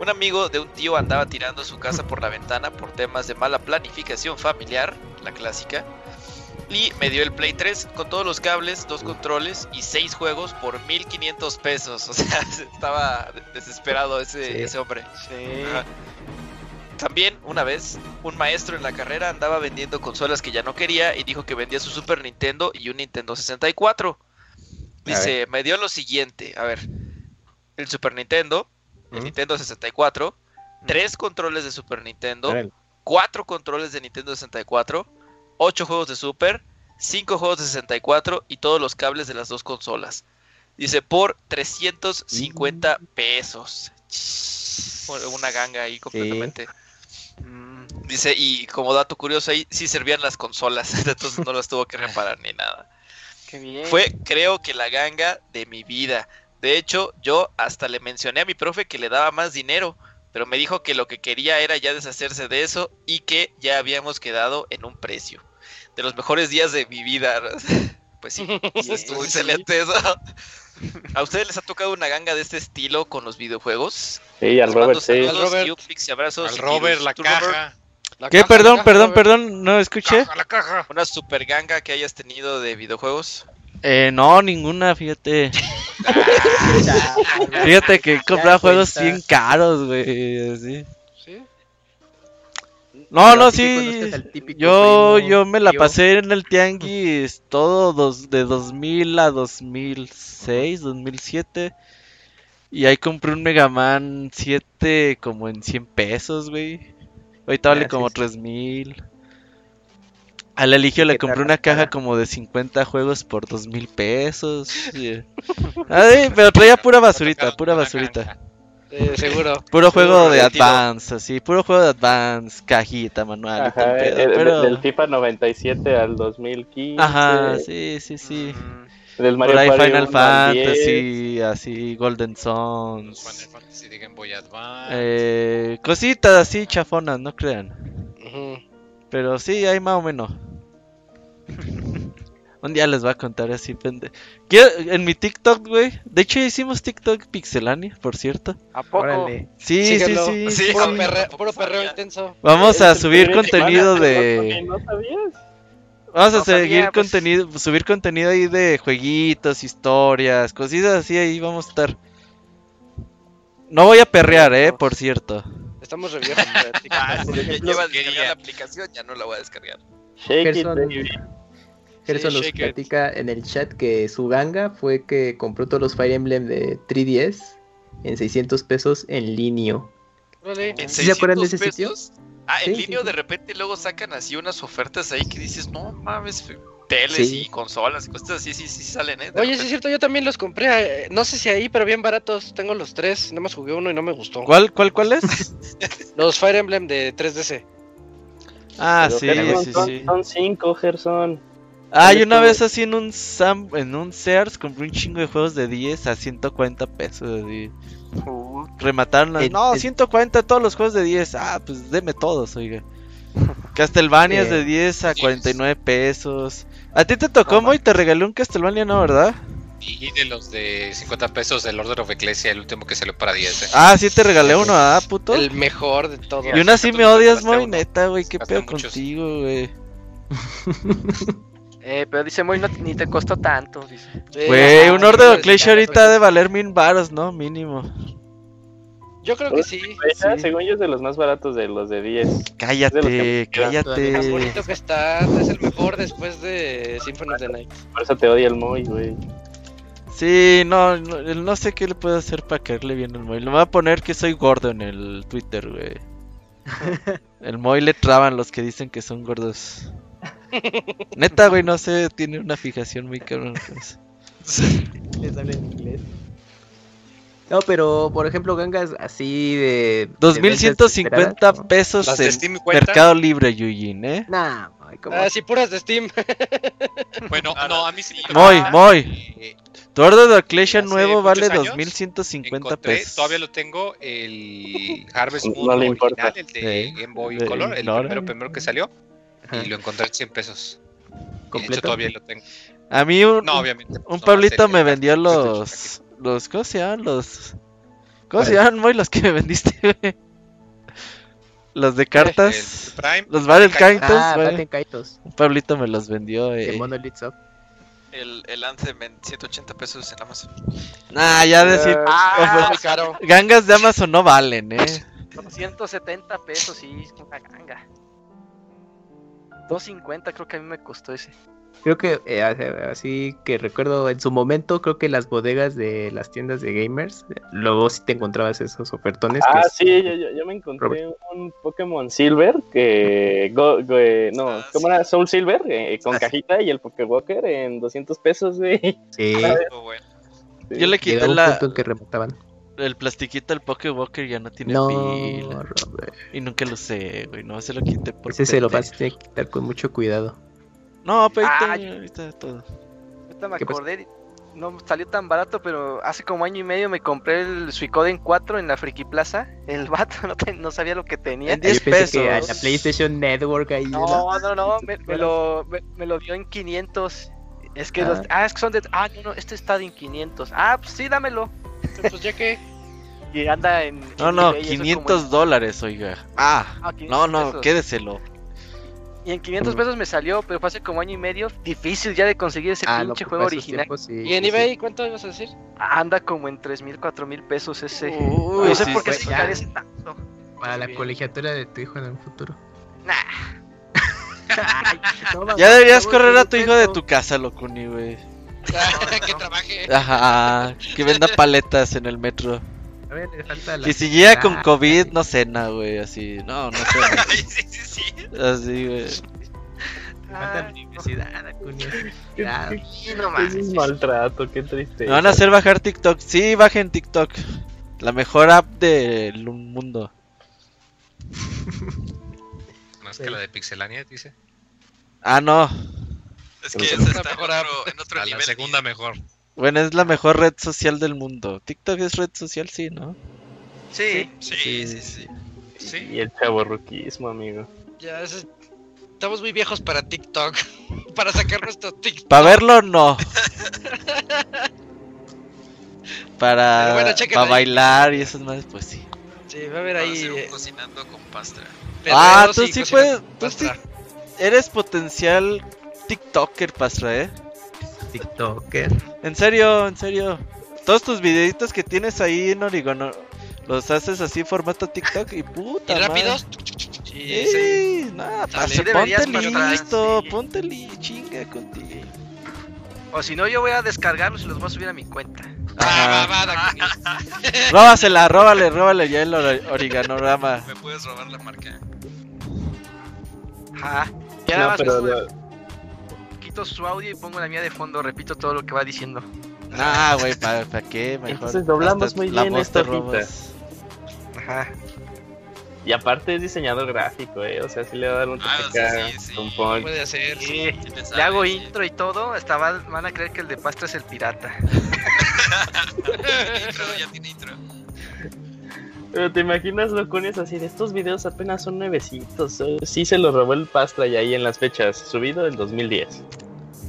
H: un amigo de un tío andaba tirando su casa por la ventana por temas de mala planificación familiar, la clásica. Y me dio el Play 3 con todos los cables, dos controles y seis juegos por 1500 pesos. O sea, estaba desesperado ese,
C: Sí.
H: ese hombre.
B: Sí.
H: Ajá. También, una vez, un maestro en la carrera andaba vendiendo consolas que ya no quería y dijo que vendía su Super Nintendo y un Nintendo 64. Dice, me dio lo siguiente, a ver, el Super Nintendo, el. Nintendo 64, tres controles de Super Nintendo, cuatro controles de Nintendo 64, ocho juegos de Super, cinco juegos de 64 y todos los cables de las dos consolas. Dice, por 350 pesos. Una ganga ahí completamente.
B: Mm,
H: Dice, y como dato curioso ahí, sí servían las consolas, entonces no las tuvo que reparar ni nada.
B: qué bien.
H: Fue, creo que la ganga de mi vida. De hecho, yo hasta le mencioné a mi profe que le daba más dinero, pero me dijo que lo que quería era ya deshacerse de eso y que ya habíamos quedado en un precio. De los mejores días de mi vida. Pues sí, estuvo excelente eso. ¿A ustedes les ha tocado una ganga de este estilo con los videojuegos?
D: Sí, al
H: Les
D: Robert, sí.
A: Al Robert.
H: y abrazos
G: Al Robert, la caja.
A: La
E: ¿Qué?
A: caja,
E: Perdón,
A: caja,
E: perdón,
A: Robert.
E: perdón, no escuché.
G: Caja, la caja.
H: Una super ganga que hayas tenido de videojuegos.
E: Eh, no, ninguna, fíjate. Fíjate que he comprado juegos bien caros, güey. así. No, no,
C: sí
E: Yo,
C: primo,
E: yo me la
C: tío.
E: pasé en el tianguis todo dos, de 2000 a 2006, 2007. Y ahí compré un Mega Man 7 como en 100 pesos, güey. Ahorita vale como
C: sí, sí.
E: 3000. Al Eligio le
C: ¿Qué tal
E: compré
C: la
E: una caja como de 50 juegos por 2000 pesos. y- sí, pero traía pura basurita, pura basurita.
A: Eh, seguro.
E: Puro juego de
H: divertido.
E: Advance, así, puro juego de Advance, cajita, manual y todo
D: Ajá,
E: el pedo,
D: el-
E: pero-
D: del FIFA 97 al 2015.
E: Ajá, sí, sí, sí.
B: Mm,
D: Del Mario
E: Por ahí
D: Party
E: Final
D: 1 al 10.
E: Fantasy, así, Golden
G: Los
E: Sons.
G: Final Fantasy de Game Boy Advance.
E: Eh, cositas así chafonas, no crean.
A: Ujú.
E: Pero sí, hay más o menos. Un día les voy a contar así, pende. Quiero- en mi TikTok, güey. De hecho, hicimos TikTok Pixelania, por cierto.
B: ¿A poco?
C: Órale.
E: Sí, sí,
A: Síguelo.
E: sí.
H: Sí,
A: Puro, perreo intenso.
E: Vamos a
D: Es el
E: subir
D: primer
E: contenido de.
D: ¿No sabías?
E: Vamos a
B: No
E: seguir
B: sabía, pues.
E: contenido, subir contenido ahí de jueguitos, historias, cositas así, ahí vamos a estar. No voy a perrear, eh, por cierto.
A: Estamos re viejos
H: Ah, si ya llevas a la aplicación, ya no la voy a descargar.
D: Shake it, baby.
C: Gerson
H: Sí,
C: nos platica en el chat que su ganga fue que compró todos los Fire Emblem de 3DS en 600 pesos en línea.
H: ¿En
C: ¿Sí se acuerdan de
H: 600
C: ese sitio?
H: pesos? Ah, en
C: sí,
H: línea
C: sí.
H: de repente luego sacan así unas ofertas ahí que dices, no mames, teles
C: Sí.
H: y consolas y cosas así, sí, sí salen, ¿eh? De
A: Oye, sí es cierto, yo también los compré. eh, No sé si ahí, pero bien baratos. Tengo los tres. Nada más jugué uno y no me gustó.
E: ¿Cuál, cuál, cuál es?
A: Los Fire Emblem de 3DS.
E: Ah,
D: Pero
E: sí,
D: Gerson,
E: sí,
D: son,
E: sí.
D: son cinco, Gerson.
E: Ah, una vez así en un Sam, en un Sears compré un chingo de juegos de 10 a 140 pesos. Y remataron las-
C: El-
E: No,
C: el-
E: 140 todos los juegos de 10. Ah, pues deme todos, oiga. Castlevania es de
C: Eh,
E: 10 a
H: sí,
E: 49 pesos. A ti te tocó, Moy, te regalé un Castlevania, ¿no, verdad?
G: Y de los de 50 pesos del Order of Ecclesia, el último que salió para 10. eh.
E: Ah, sí te regalé uno, ¿ah, puto?
A: El mejor de todos.
E: Y una así me odias, Moy, neta, güey, qué pedo contigo, güey.
B: eh, pero dice Moy, no, ni te costó tanto. Dice.
A: Eh,
E: Güey,
A: ajá,
E: un of
A: sí,
E: Ecclesia ahorita ha de valer mil baros, ¿no? Mínimo.
A: Yo creo que sí.
D: Esa,
E: Sí.
D: Según yo es de los más baratos de los de 10.
E: Cállate,
A: Tan
E: cállate.
A: bonito que está. Es el mejor después de Symphony of the Night.
D: Por eso te odia el Moy, güey.
E: Sí, no, no, el- no sé qué le puedo hacer para caerle bien al Moy. Le voy a poner que soy gordo en el Twitter, güey. El Moy le traban los que dicen que son gordos. Neta, güey, no sé, tiene una fijación muy cabrón.
C: Les habla en inglés. No, pero por ejemplo, gangas así de. de ventas
E: 2150
C: esperadas, ¿no?
E: pesos
G: Las de
E: en. Mercado Libre, Yujin, ¿eh?
C: Nah, ay, ¿cómo?
A: Ah, sí, puras de Steam.
G: Bueno,
H: Ah,
G: no, a mí sí.
E: Moy,
G: Ah,
E: Moy.
G: eh,
E: Tu Order de Ecclesia
G: Hace
E: nuevo vale
G: años
E: 2150
G: encontré,
E: pesos.
G: todavía lo tengo, el Harvest
D: No
G: Moon
D: le
G: original,
D: importa.
G: el de
E: Sí.
G: Game Boy
E: De-
G: Color, el
E: ignora.
G: primero, primero que salió,
C: Ajá.
G: y lo encontré en 100 pesos. Y de hecho
C: ¿Completo?
G: todavía lo tengo.
E: A mí un,
G: No, obviamente. pues,
E: un
G: no,
E: Pablito
G: el-
E: me
G: el-
E: vendió
G: el-
E: los... los ¿Cómo se llaman? Los... ¿Cómo se llaman, Moy? Los que me vendiste, güey. Los de
G: el
E: cartas.
G: Prime.
E: Los Battle Kaitos,
C: Ah. Baten Kaitos.
E: Un Pablito me los vendió, eh.
H: El, el Anthem en 180 pesos en Amazon.
E: Nah, ya decir...
A: Ah, muy caro.
E: Gangas de Amazon no valen, eh.
B: 270 pesos, sí, es una ganga. 250 creo que a mí me costó ese.
C: Creo que eh, así que recuerdo en su momento, creo que las bodegas de las tiendas de gamers, luego sí te encontrabas esos ofertones.
D: Ah,
C: es-
D: sí, yo, yo, yo me encontré un Pokémon Silver que. go- go- eh, no,
H: Ah,
D: ¿cómo
H: sí.
D: era? Soul Silver eh, con cajita y el Pokéwalker en 200 pesos, güey.
C: Sí.
E: Yo le quité
C: llegaba un
E: la,
C: punto en que remataban.
E: El plastiquito del Pokewalker ya no tiene
C: No,
E: pila.
C: Robert.
E: Y nunca lo usé, güey. No se lo quité por
C: Ese se lo vas a tener que quitar con mucho cuidado.
E: No, pero ahorita,
B: Ay.
E: ahorita todo.
B: Ahorita me acordé, no salió tan barato, pero hace como año y medio me compré el Suicoden 4 en la Friki Plaza. El vato no, te- no sabía lo que tenía.
E: En 10
C: Yo pensé que a
E: pesos.
C: la PlayStation Network ahí. ¿no?
B: No, no, no, me, me lo, me, me lo dio en 500. Es que los, ah, es que son de, ah, no, no, este está en 500. Ah, pues sí, dámelo.
A: Pues ya que.
B: Y anda en.
E: No, no,
B: eBay, eso como
E: 500
B: en-
E: dólares, oiga. Ah,
B: ah, 500
E: no, no,
B: pesos.
E: quédeselo.
B: Y en 500 pesos me salió, pero fue hace como año y medio. Difícil ya de conseguir ese
C: Ah,
B: pinche juego original.
C: tiempos sí,
A: ¿Y en
C: sí,
A: eBay cuánto ibas a decir?
B: Anda como en 3 mil, 4 mil pesos ese.
E: Uy,
B: no sé
E: sí,
B: por qué se
C: ya.
B: encarece tanto.
C: Para la
B: Bien.
C: colegiatura de tu hijo en el futuro.
B: Nah.
C: Ay, no, mamá,
E: Ya deberías correr a tu hijo de tu casa, Locuni, güey.
A: que trabaje.
E: Ajá, que venda paletas en el metro.
C: A ver, le falta la-
E: Que si llega con
C: Ah,
E: COVID, no cena, güey, así. No, no cena.
H: sí, sí, sí.
E: Así, güey.
C: falta la universidad,
D: qué
B: manches.
D: maltrato, qué triste.
E: Me van a hacer bajar TikTok. Sí, bajen TikTok. La mejor app del mundo.
G: Más que la de Pixelania, dice.
E: Ah, no.
H: Es que esa
G: la
H: está
G: mejor
H: otro, en otro
G: La, la
H: nivel.
G: segunda mejor.
E: Bueno, es la mejor red social del mundo. TikTok es red social, sí, ¿no?
B: Sí.
H: Sí, sí, sí.
G: Sí.
D: Y el chaborruquismo, amigo.
A: Ya, ese- estamos muy viejos para TikTok.
I: para sacar nuestro TikTok.
E: Para verlo, no. para,
I: bueno,
E: para bailar y esas más, pues sí.
I: Sí, va a haber ahí.
H: hacer un
I: eh,
H: cocinando con pastra.
E: Ah,
I: perreos
E: tú sí puedes- tú sí. Eres potencial TikToker, Pastra, ¿eh?
C: TikToker.
E: En serio, en serio. Todos tus videitos que tienes ahí en Oregón, los haces así formato TikTok y puta.
I: ¿Y rápidos? Sí, sí.
E: Nada. Pastra, ponte listo,
B: sí.
E: ponte li, chinga contigo.
B: O si no, yo voy a descargarlos y los voy a subir a mi cuenta.
I: Va, va, Dakuni.
E: Róbasela, róbale, róbale ya el ori- origanorama.
H: Me puedes robar la marca.
B: Ajá. Ya
D: No, pero lo-
B: quito su audio y pongo la mía de fondo, repito todo lo que va diciendo.
E: Nah, güey, ¿para qué? Mejor.
D: Entonces doblamos muy
E: la
D: bien esta
E: robas.
B: Ajá.
D: Y aparte es diseñador gráfico, eh. O sea, sí le va a dar un
H: Ah, sí, sí,
D: un
H: sí.
D: punk.
I: Puede hacer.
B: Sí,
H: Sí le sabe,
B: hago
H: sí.
B: intro y todo, hasta va- van a creer que el de Pastra es el pirata.
H: intro, ya tiene intro.
D: Pero te imaginas locones así de estos videos apenas son nuevecitos. eh, Sí se los robó el Pastra y ahí en las fechas, subido en 2010.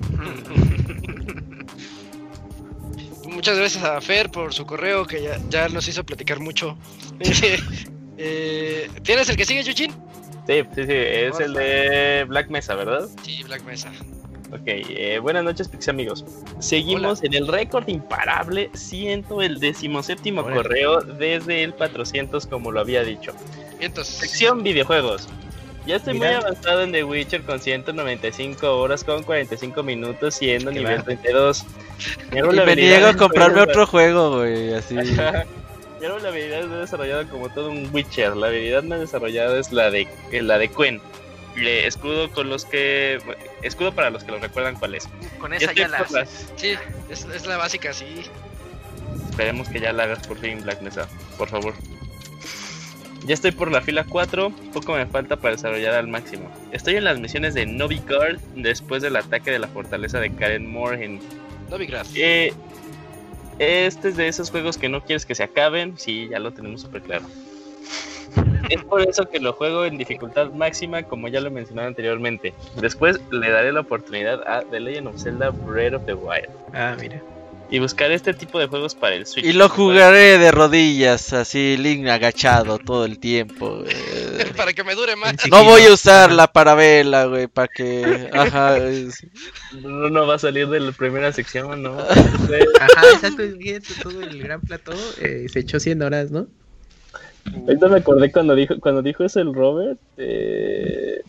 I: Muchas gracias a Fer por su correo que ya, ya nos hizo platicar mucho. Eh, ¿Tienes el que sigue, Yuchin?
D: Sí, sí, sí, es el de Black Mesa, ¿verdad?
I: Sí, Black Mesa.
D: Ok, eh, buenas noches, Pix amigos. Seguimos en el récord imparable, siento el decimoséptimo correo desde el 400, como lo había dicho. Sección videojuegos. Ya estoy muy
C: Mira.
D: avanzado en The Witcher con 195 horas con 45 minutos siendo nivel
C: va.
D: 32.
E: Y me niego a comprarme otro juego, güey, así.
D: Mi árbol de habilidades no he desarrollado como todo un Witcher. La habilidad más desarrollada es la de eh, la de Quen. Eh, escudo con los que escudo para los que lo recuerdan cuál es.
B: Con esa ya la
D: la-
B: haces.
I: Sí, es, es la básica, sí.
D: Esperemos que ya la hagas por fin, Black Mesa, por favor. Ya estoy por la fila 4, poco me falta para desarrollar al máximo. Estoy en las misiones de Novigard después del ataque de la fortaleza de Karen Moore en
I: Novigrad.
D: Eh, este es de esos juegos que no quieres que se acaben. Sí, ya lo tenemos súper claro. Es por eso que lo juego en dificultad máxima, como ya lo he mencionado anteriormente. Después le daré la oportunidad a The Legend of Zelda Breath of the Wild.
C: Ah, mira.
D: Y buscaré este tipo de juegos para el Switch.
E: Y lo jugaré de rodillas, así, Link agachado todo el tiempo.
I: Para que me dure más.
E: No voy a usar la parabela, güey, para que... Ajá, es-
D: No, no va a salir de la primera sección, ¿no?
C: Ajá, exacto. Todo el gran plató eh, se echó 100 horas, ¿no?
D: Ahorita me acordé cuando dijo, cuando dijo eso el Robert, eh,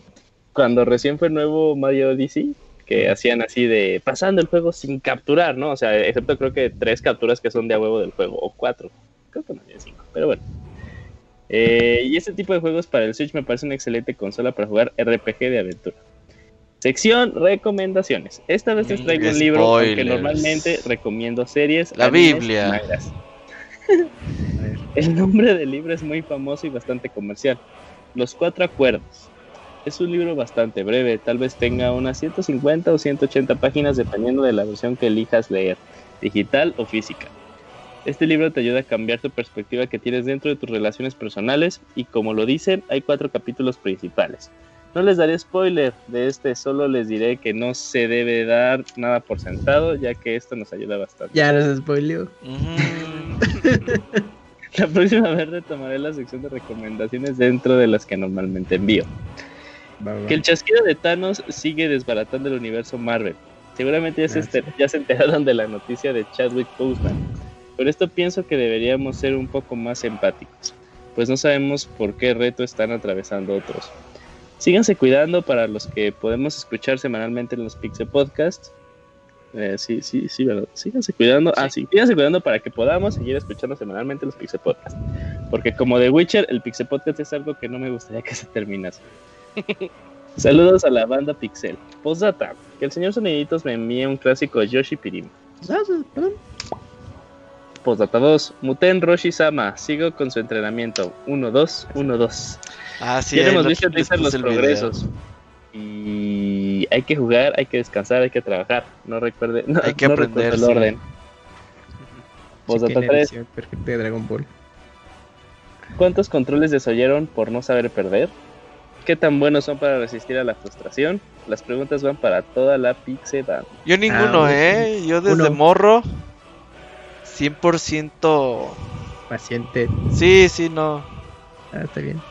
D: cuando recién fue nuevo Mario Odyssey, que hacían así de pasando el juego sin capturar, ¿no? O sea, excepto creo que tres capturas que son de a huevo del juego, o cuatro, creo que no había cinco, pero bueno. Eh, y este tipo de juegos para el Switch me parece una excelente consola para jugar RPG de aventura. Sección recomendaciones. Esta vez les traigo un libro, aunque
E: Spoilers.
D: normalmente recomiendo series.
E: La
D: animes,
E: Biblia.
D: mangas. El nombre del libro es muy famoso y bastante comercial. Los Cuatro Acuerdos. Es un libro bastante breve, tal vez tenga unas 150 o 180 páginas dependiendo de la versión que elijas leer, digital o física. Este libro te ayuda a cambiar tu perspectiva que tienes dentro de tus relaciones personales y como lo dice, hay cuatro capítulos principales. No les daré spoiler de este, solo les diré que no se debe dar nada por sentado, ya que esto nos ayuda bastante.
C: Ya nos spoileó.
E: Ujú.
D: La próxima vez retomaré la sección de recomendaciones dentro de las que normalmente envío.
C: Va, va.
D: Que el chasquido de Thanos sigue desbaratando el universo Marvel. Seguramente ya se,
C: Ah, sí.
D: enter- ya se enteraron de la noticia de Chadwick Boseman. Por esto pienso que deberíamos ser un poco más empáticos, pues no sabemos por qué reto están atravesando otros. Síganse cuidando para los que podemos escuchar semanalmente en los Pixel Podcasts. Eh, sí, sí, sí, ¿verdad? Síganse cuidando. Ah, sí, síganse cuidando para que podamos seguir escuchando semanalmente los Pixel Podcasts. Porque como The Witcher, el Pixel Podcast es algo que no me gustaría que se terminase. Saludos a la banda Pixel. Postdata, que el señor Soniditos me envíe un clásico de Yoshi Pirim. Postdata 2, Muten Roshi Sama, sigo con su entrenamiento. 1, 2, 1, 2.
E: Ah, sí,
D: ya hemos visto los
E: video.
D: progresos. Y hay que jugar, hay que descansar, hay que trabajar. No recuerde, no,
E: Hay que
D: no
E: aprender,
D: recuerdo el
E: sí.
D: orden. Postdata
C: la
D: 3,
C: edición perfecta de Dragon Ball.
D: ¿cuántos controles desoyeron por no saber perder? ¿Qué tan buenos son para resistir a la frustración? Las preguntas van para toda la Pixel Band.
E: Yo ninguno,
C: Ah,
E: ¿eh? Yo desde
C: uno.
E: morro 100%...
C: Paciente.
E: Sí, sí, no.
C: Ah, está bien.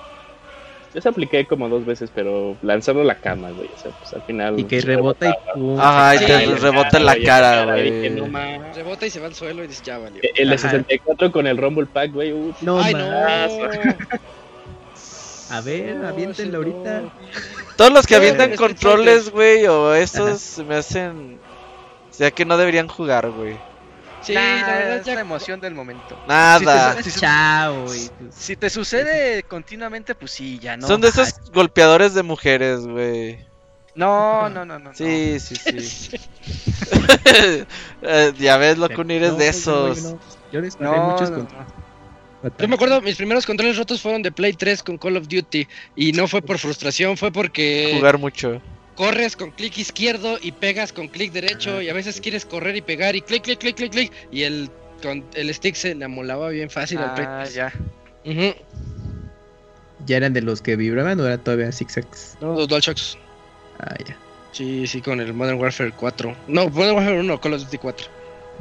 D: Yo se apliqué como dos veces, pero lanzarlo a la cama, güey. O sea, pues al final.
C: Y que rebota y
E: Ajá, y te rebota en la cara, güey.
D: no.
A: Rebota y se va al suelo y dices, ya valió.
D: El de
C: Ajá.
D: 64 con el Rumble Pack, güey.
C: No,
A: Ay, no.
C: A ver,
A: No,
C: aviéntenlo ahorita.
A: no.
E: Todos los que avientan controles, güey, o esos se me hacen... O sea que no deberían jugar, güey.
A: Sí,
B: Nah,
A: la verdad
B: es
A: ya.
B: la emoción del momento.
E: Nada.
B: Si te, si-
C: Chao, güey.
B: si te sucede continuamente, pues sí, ya no.
E: Son de esos golpeadores de mujeres, güey.
B: No, no, no, no.
E: Sí, sí, sí. Eh, ya ves, loco, ni eres
C: No,
E: de esos.
C: no, Yo les
B: No,
C: muchos
B: no.
A: Yo me acuerdo, mis primeros controles rotos fueron de Play 3 con Call of Duty. Y no fue por frustración, fue porque
E: Jugar mucho.
A: corres con clic izquierdo y pegas con clic derecho. Y a veces quieres correr y pegar y clic, clic, clic, clic, clic. Y el, con, el stick se le amolaba bien fácil al Play
B: Ah,
A: 3.
B: ya.
A: Ujú.
C: ¿Ya eran de los que vibraban o era todavía zigzags?
A: No, los DualShocks.
C: Ah, ya.
A: Sí, sí, con el Modern Warfare 4. No, Modern Warfare 1, Call of Duty 4.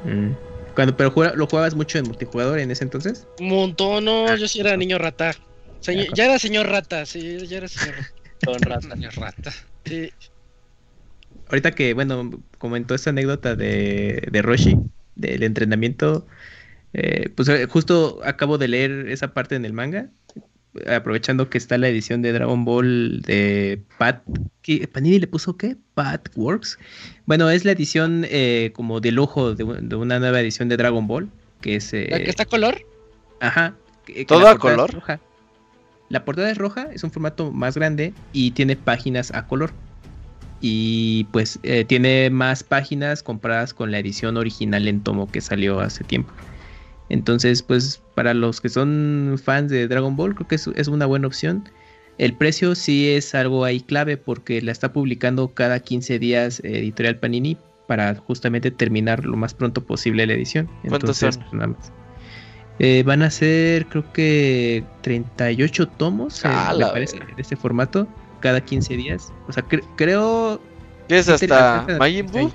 C: Mm. Cuando, pero jugaba- lo jugabas mucho en multijugador en ese entonces.
A: Un montón, no, yo sí era niño rata. Señor-
C: Ya,
A: era señor rata, sí, ya era señor rata. Señor rata. Sí.
C: Ahorita que, bueno, comentó esta anécdota de, de Roshi, del entrenamiento, eh, pues eh, justo acabo de leer esa parte en el manga, aprovechando que está la edición de Dragon Ball de Pat, ¿qué? Panini le puso qué? Pat Works. Bueno, es la edición eh, como de lujo de, un- de una nueva edición de Dragon Ball, que es... eh,
A: ¿La que está color?
C: Ajá. que-
E: ¿Todo a color?
C: roja. La portada es roja, es un formato más grande y tiene páginas a color. Y pues eh, tiene más páginas comparadas con la edición original en tomo que salió hace tiempo. Entonces, pues para los que son fans de Dragon Ball, creo que es, es una buena opción. El precio sí es algo ahí clave porque la está publicando cada 15 días Editorial Panini para justamente terminar lo más pronto posible la edición.
E: ¿Cuántos
C: Entonces,
E: son?
C: nada más. Eh, van a ser, creo que 38 tomos, eh, me parece, de este formato, cada 15 días. O sea, cre- creo.
E: ¿Qué es hasta Majin Buu?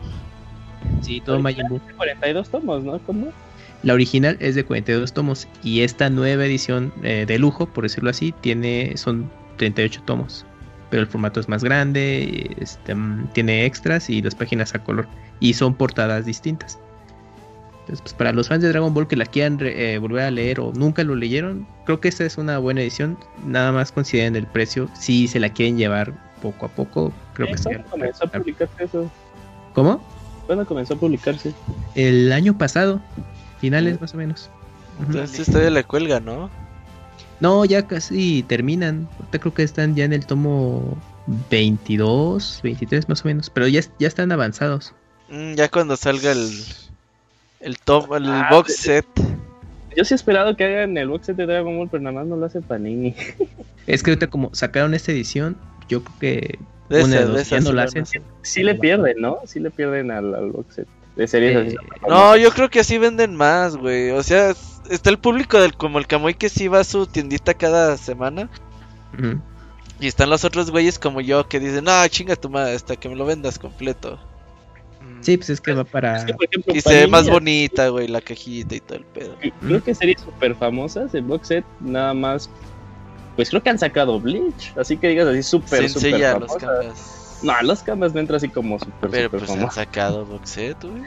C: Sí, todo Majin Buu.
D: 42 tomos, ¿no? ¿Cómo?
C: La original es de 42 tomos y esta nueva edición eh, de lujo, por decirlo así, tiene son 38 tomos. Pero el formato es más grande, este, mm, tiene extras y las páginas a color. Y son portadas distintas. Entonces, pues para los fans de Dragon Ball que la quieran eh, volver a leer o nunca lo leyeron, creo que esta es una buena edición. Nada más consideren el precio. Si se la quieren llevar poco a poco, creo que
D: ¿Cuándo
C: sería-
D: comenzó a publicarse eso?
C: ¿Cómo?
D: ¿Cuándo comenzó a publicarse?
C: El año pasado, finales más o menos.
E: Entonces todavía le cuelga, ¿no?
C: No, ya casi terminan. Ahorita creo que están ya en el tomo 22, 23 más o menos. Pero ya, ya están avanzados.
E: Mm, ya cuando salga el el tom, el
D: Ah,
E: box
D: de-
E: set.
D: Yo sí he esperado que hagan el box set de Dragon Ball, pero nada más no lo hace Panini.
C: Es que ahorita como sacaron esta edición, yo creo que
E: De
C: una de
E: esas,
C: dos,
E: de
C: ya no la
E: a
C: hacen.
D: Sí le pierden, ¿no? Sí le pierden al, al box set. De series
C: Eh,
D: así.
E: No, yo creo que así venden más, güey. O sea, es- está el público del como el Camuy que sí va a su tiendita cada semana. Y están los otros güeyes como yo que dicen, no, chinga tu madre, hasta que me lo vendas completo.
C: Sí, pues es que va para...
D: Es que, por ejemplo,
E: Y se ve más bonita, güey, la cajita y todo el pedo.
D: Creo que series súper famosas, el box set, nada más. Pues creo que han sacado Bleach. Así que digas así súper, súper
E: Sencilla los
D: famosas. No, los camas no entra así como súper,
E: Pero
D: súper
E: pues han
D: famosas.
E: sacado box set, güey.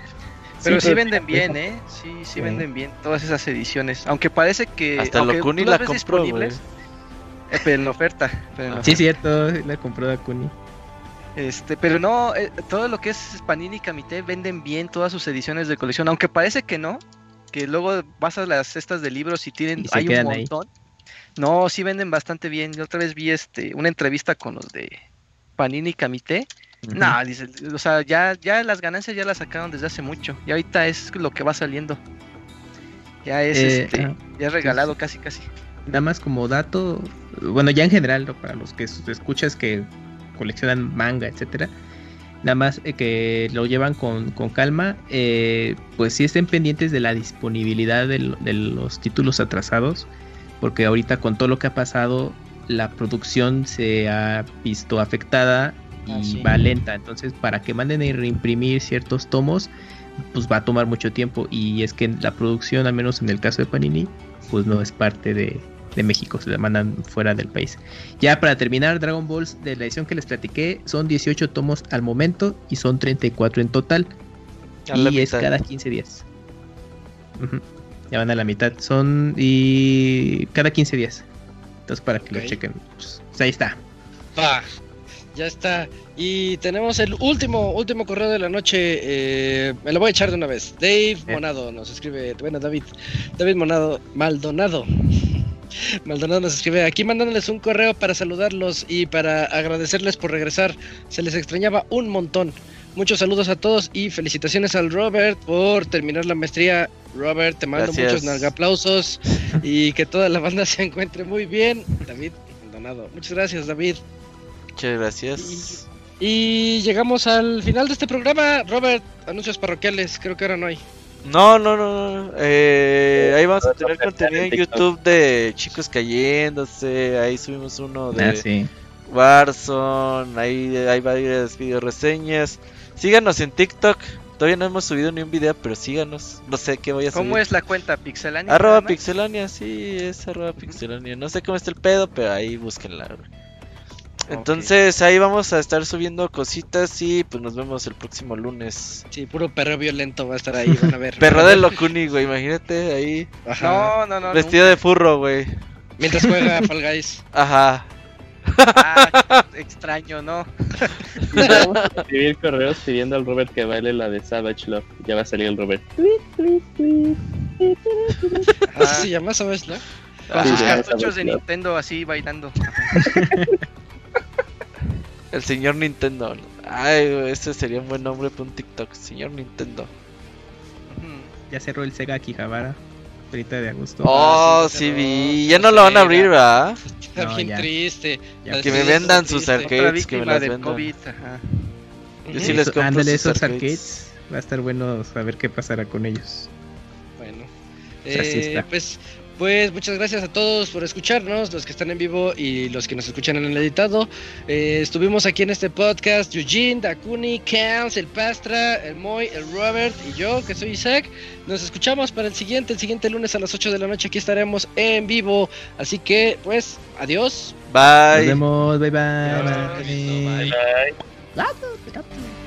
B: Pero sí
D: pero-
B: venden bien, ¿eh? Sí, sí
C: Sí.
B: venden bien todas esas ediciones. Aunque parece que.
E: Hasta Locuni la compró, güey.
B: eh, pero en oferta. Pero, en
C: Sí,
B: oferta.
C: cierto, la compró Dakuni.
B: Este, pero no, eh, todo lo que es Panini y Kamite venden bien todas sus ediciones de colección. Aunque parece que no. Que luego vas a las cestas de libros y tienen.
C: Y
B: hay un
C: ahí.
B: montón. No, sí venden bastante bien. Yo otra vez vi este una entrevista con los de Panini y Kamite. No, dice, o sea, ya, ya las ganancias ya las sacaron desde hace mucho. Y ahorita es lo que va saliendo. Ya es
C: Eh,
B: este,
C: ah,
B: ya es regalado casi casi.
C: Nada más como dato, bueno, ya en general, ¿no? para los que escuchas que coleccionan manga, etcétera, nada más eh, que lo llevan con, con calma, eh, pues sí estén pendientes de la disponibilidad del- de, los títulos atrasados, porque ahorita con todo lo que ha pasado, la producción se ha visto afectada y
A: Ah, sí.
C: va lenta. Entonces, para que manden a reimprimir ciertos tomos, pues va a tomar mucho tiempo. Y es que la producción, al menos en el caso de Panini, pues no es parte de, de México, se la mandan fuera del país. Ya para terminar, Dragon Balls de la edición que les platiqué son 18 tomos al momento y son 34 en total.
E: A
C: y es
E: mitad.
C: cada 15 días. Ya van a la mitad. Son y cada 15 días. Entonces para que lo chequen. Pues, pues ahí está.
A: Va, ya está. Y tenemos el último, último correo de la noche. eh, me lo voy a echar de una vez. Dave
C: Eh.
A: Monado nos escribe. Bueno, David. David Monado. Maldonado. Maldonado nos escribe aquí mandándoles un correo para saludarlos y para agradecerles por regresar. Se les extrañaba un montón. Muchos saludos a todos y felicitaciones al Robert por terminar la maestría. Robert, te mando
E: Gracias.
A: muchos nalgaplausos y que toda la banda se encuentre muy bien. David Maldonado. Muchas gracias, David.
E: Muchas gracias.
A: Y llegamos al final de este programa. Robert, anuncios parroquiales, creo que ahora no hay.
E: No, no, no, no. Eh, ahí vamos a tener contenido en. YouTube de chicos cayéndose. Ahí subimos uno de
C: Ah, sí.
E: Warzone. Ahí hay varias video reseñas. Síganos en TikTok. Todavía no hemos subido ni un video, pero síganos. No sé qué voy a subir.
B: ¿Cómo es la cuenta? ¿Pixelania?
E: Arroba? Pixelania, sí, es arroba Pixelania. No sé cómo está el pedo, pero ahí búsquenla. güey. Entonces ahí vamos a estar subiendo cositas y pues nos vemos el próximo lunes.
A: Sí, puro perreo violento va a estar ahí, van a ver.
E: Perro de Locuni, güey, imagínate ahí.
A: Ajá.
B: No, no, no.
E: Vestido de furro, güey.
A: Mientras juega Fall Guys.
E: Ajá.
B: Ah, extraño, ¿no?
D: Escribir correos pidiendo al Robert que baile la de Savage Love. Ya va a salir el Robert. Ah.
A: ¿Así se llama Savage Love?
B: Ah,
D: Con
B: sus cartuchos de Nintendo así bailando.
E: El señor Nintendo. Ay, ese sería un buen nombre para un TikTok. Señor Nintendo.
C: Ya cerró el Sega Kijabara. 30 de agosto.
E: Oh,
A: ah, sí,
E: vi. Ya no lo van a abrir, ¿verdad?
A: Está
C: no,
A: bien
C: ya.
A: triste.
C: Ya,
E: que me vendan
A: triste.
E: sus arcades, que me las vendan.
B: COVID, ajá.
E: Yo sí
A: Eso,
E: les compro sus
C: esos
E: arcades.
C: arcades. Va a estar bueno saber qué pasará con ellos.
A: Bueno.
C: Pues
A: eh, pues pues muchas gracias a todos por escucharnos, los que están en vivo y los que nos escuchan en el editado. Eh, estuvimos aquí en este podcast, Eugene, Dakuni, Kans, el Pastra, el Moy, el Robert y yo, que soy Isaac. Nos escuchamos para el siguiente, el siguiente lunes a las 8 de la noche. Aquí estaremos en vivo. Así que, pues, adiós.
E: Bye.
C: Nos vemos. Bye bye.
H: Adiós,
C: bye.
H: bye.
F: El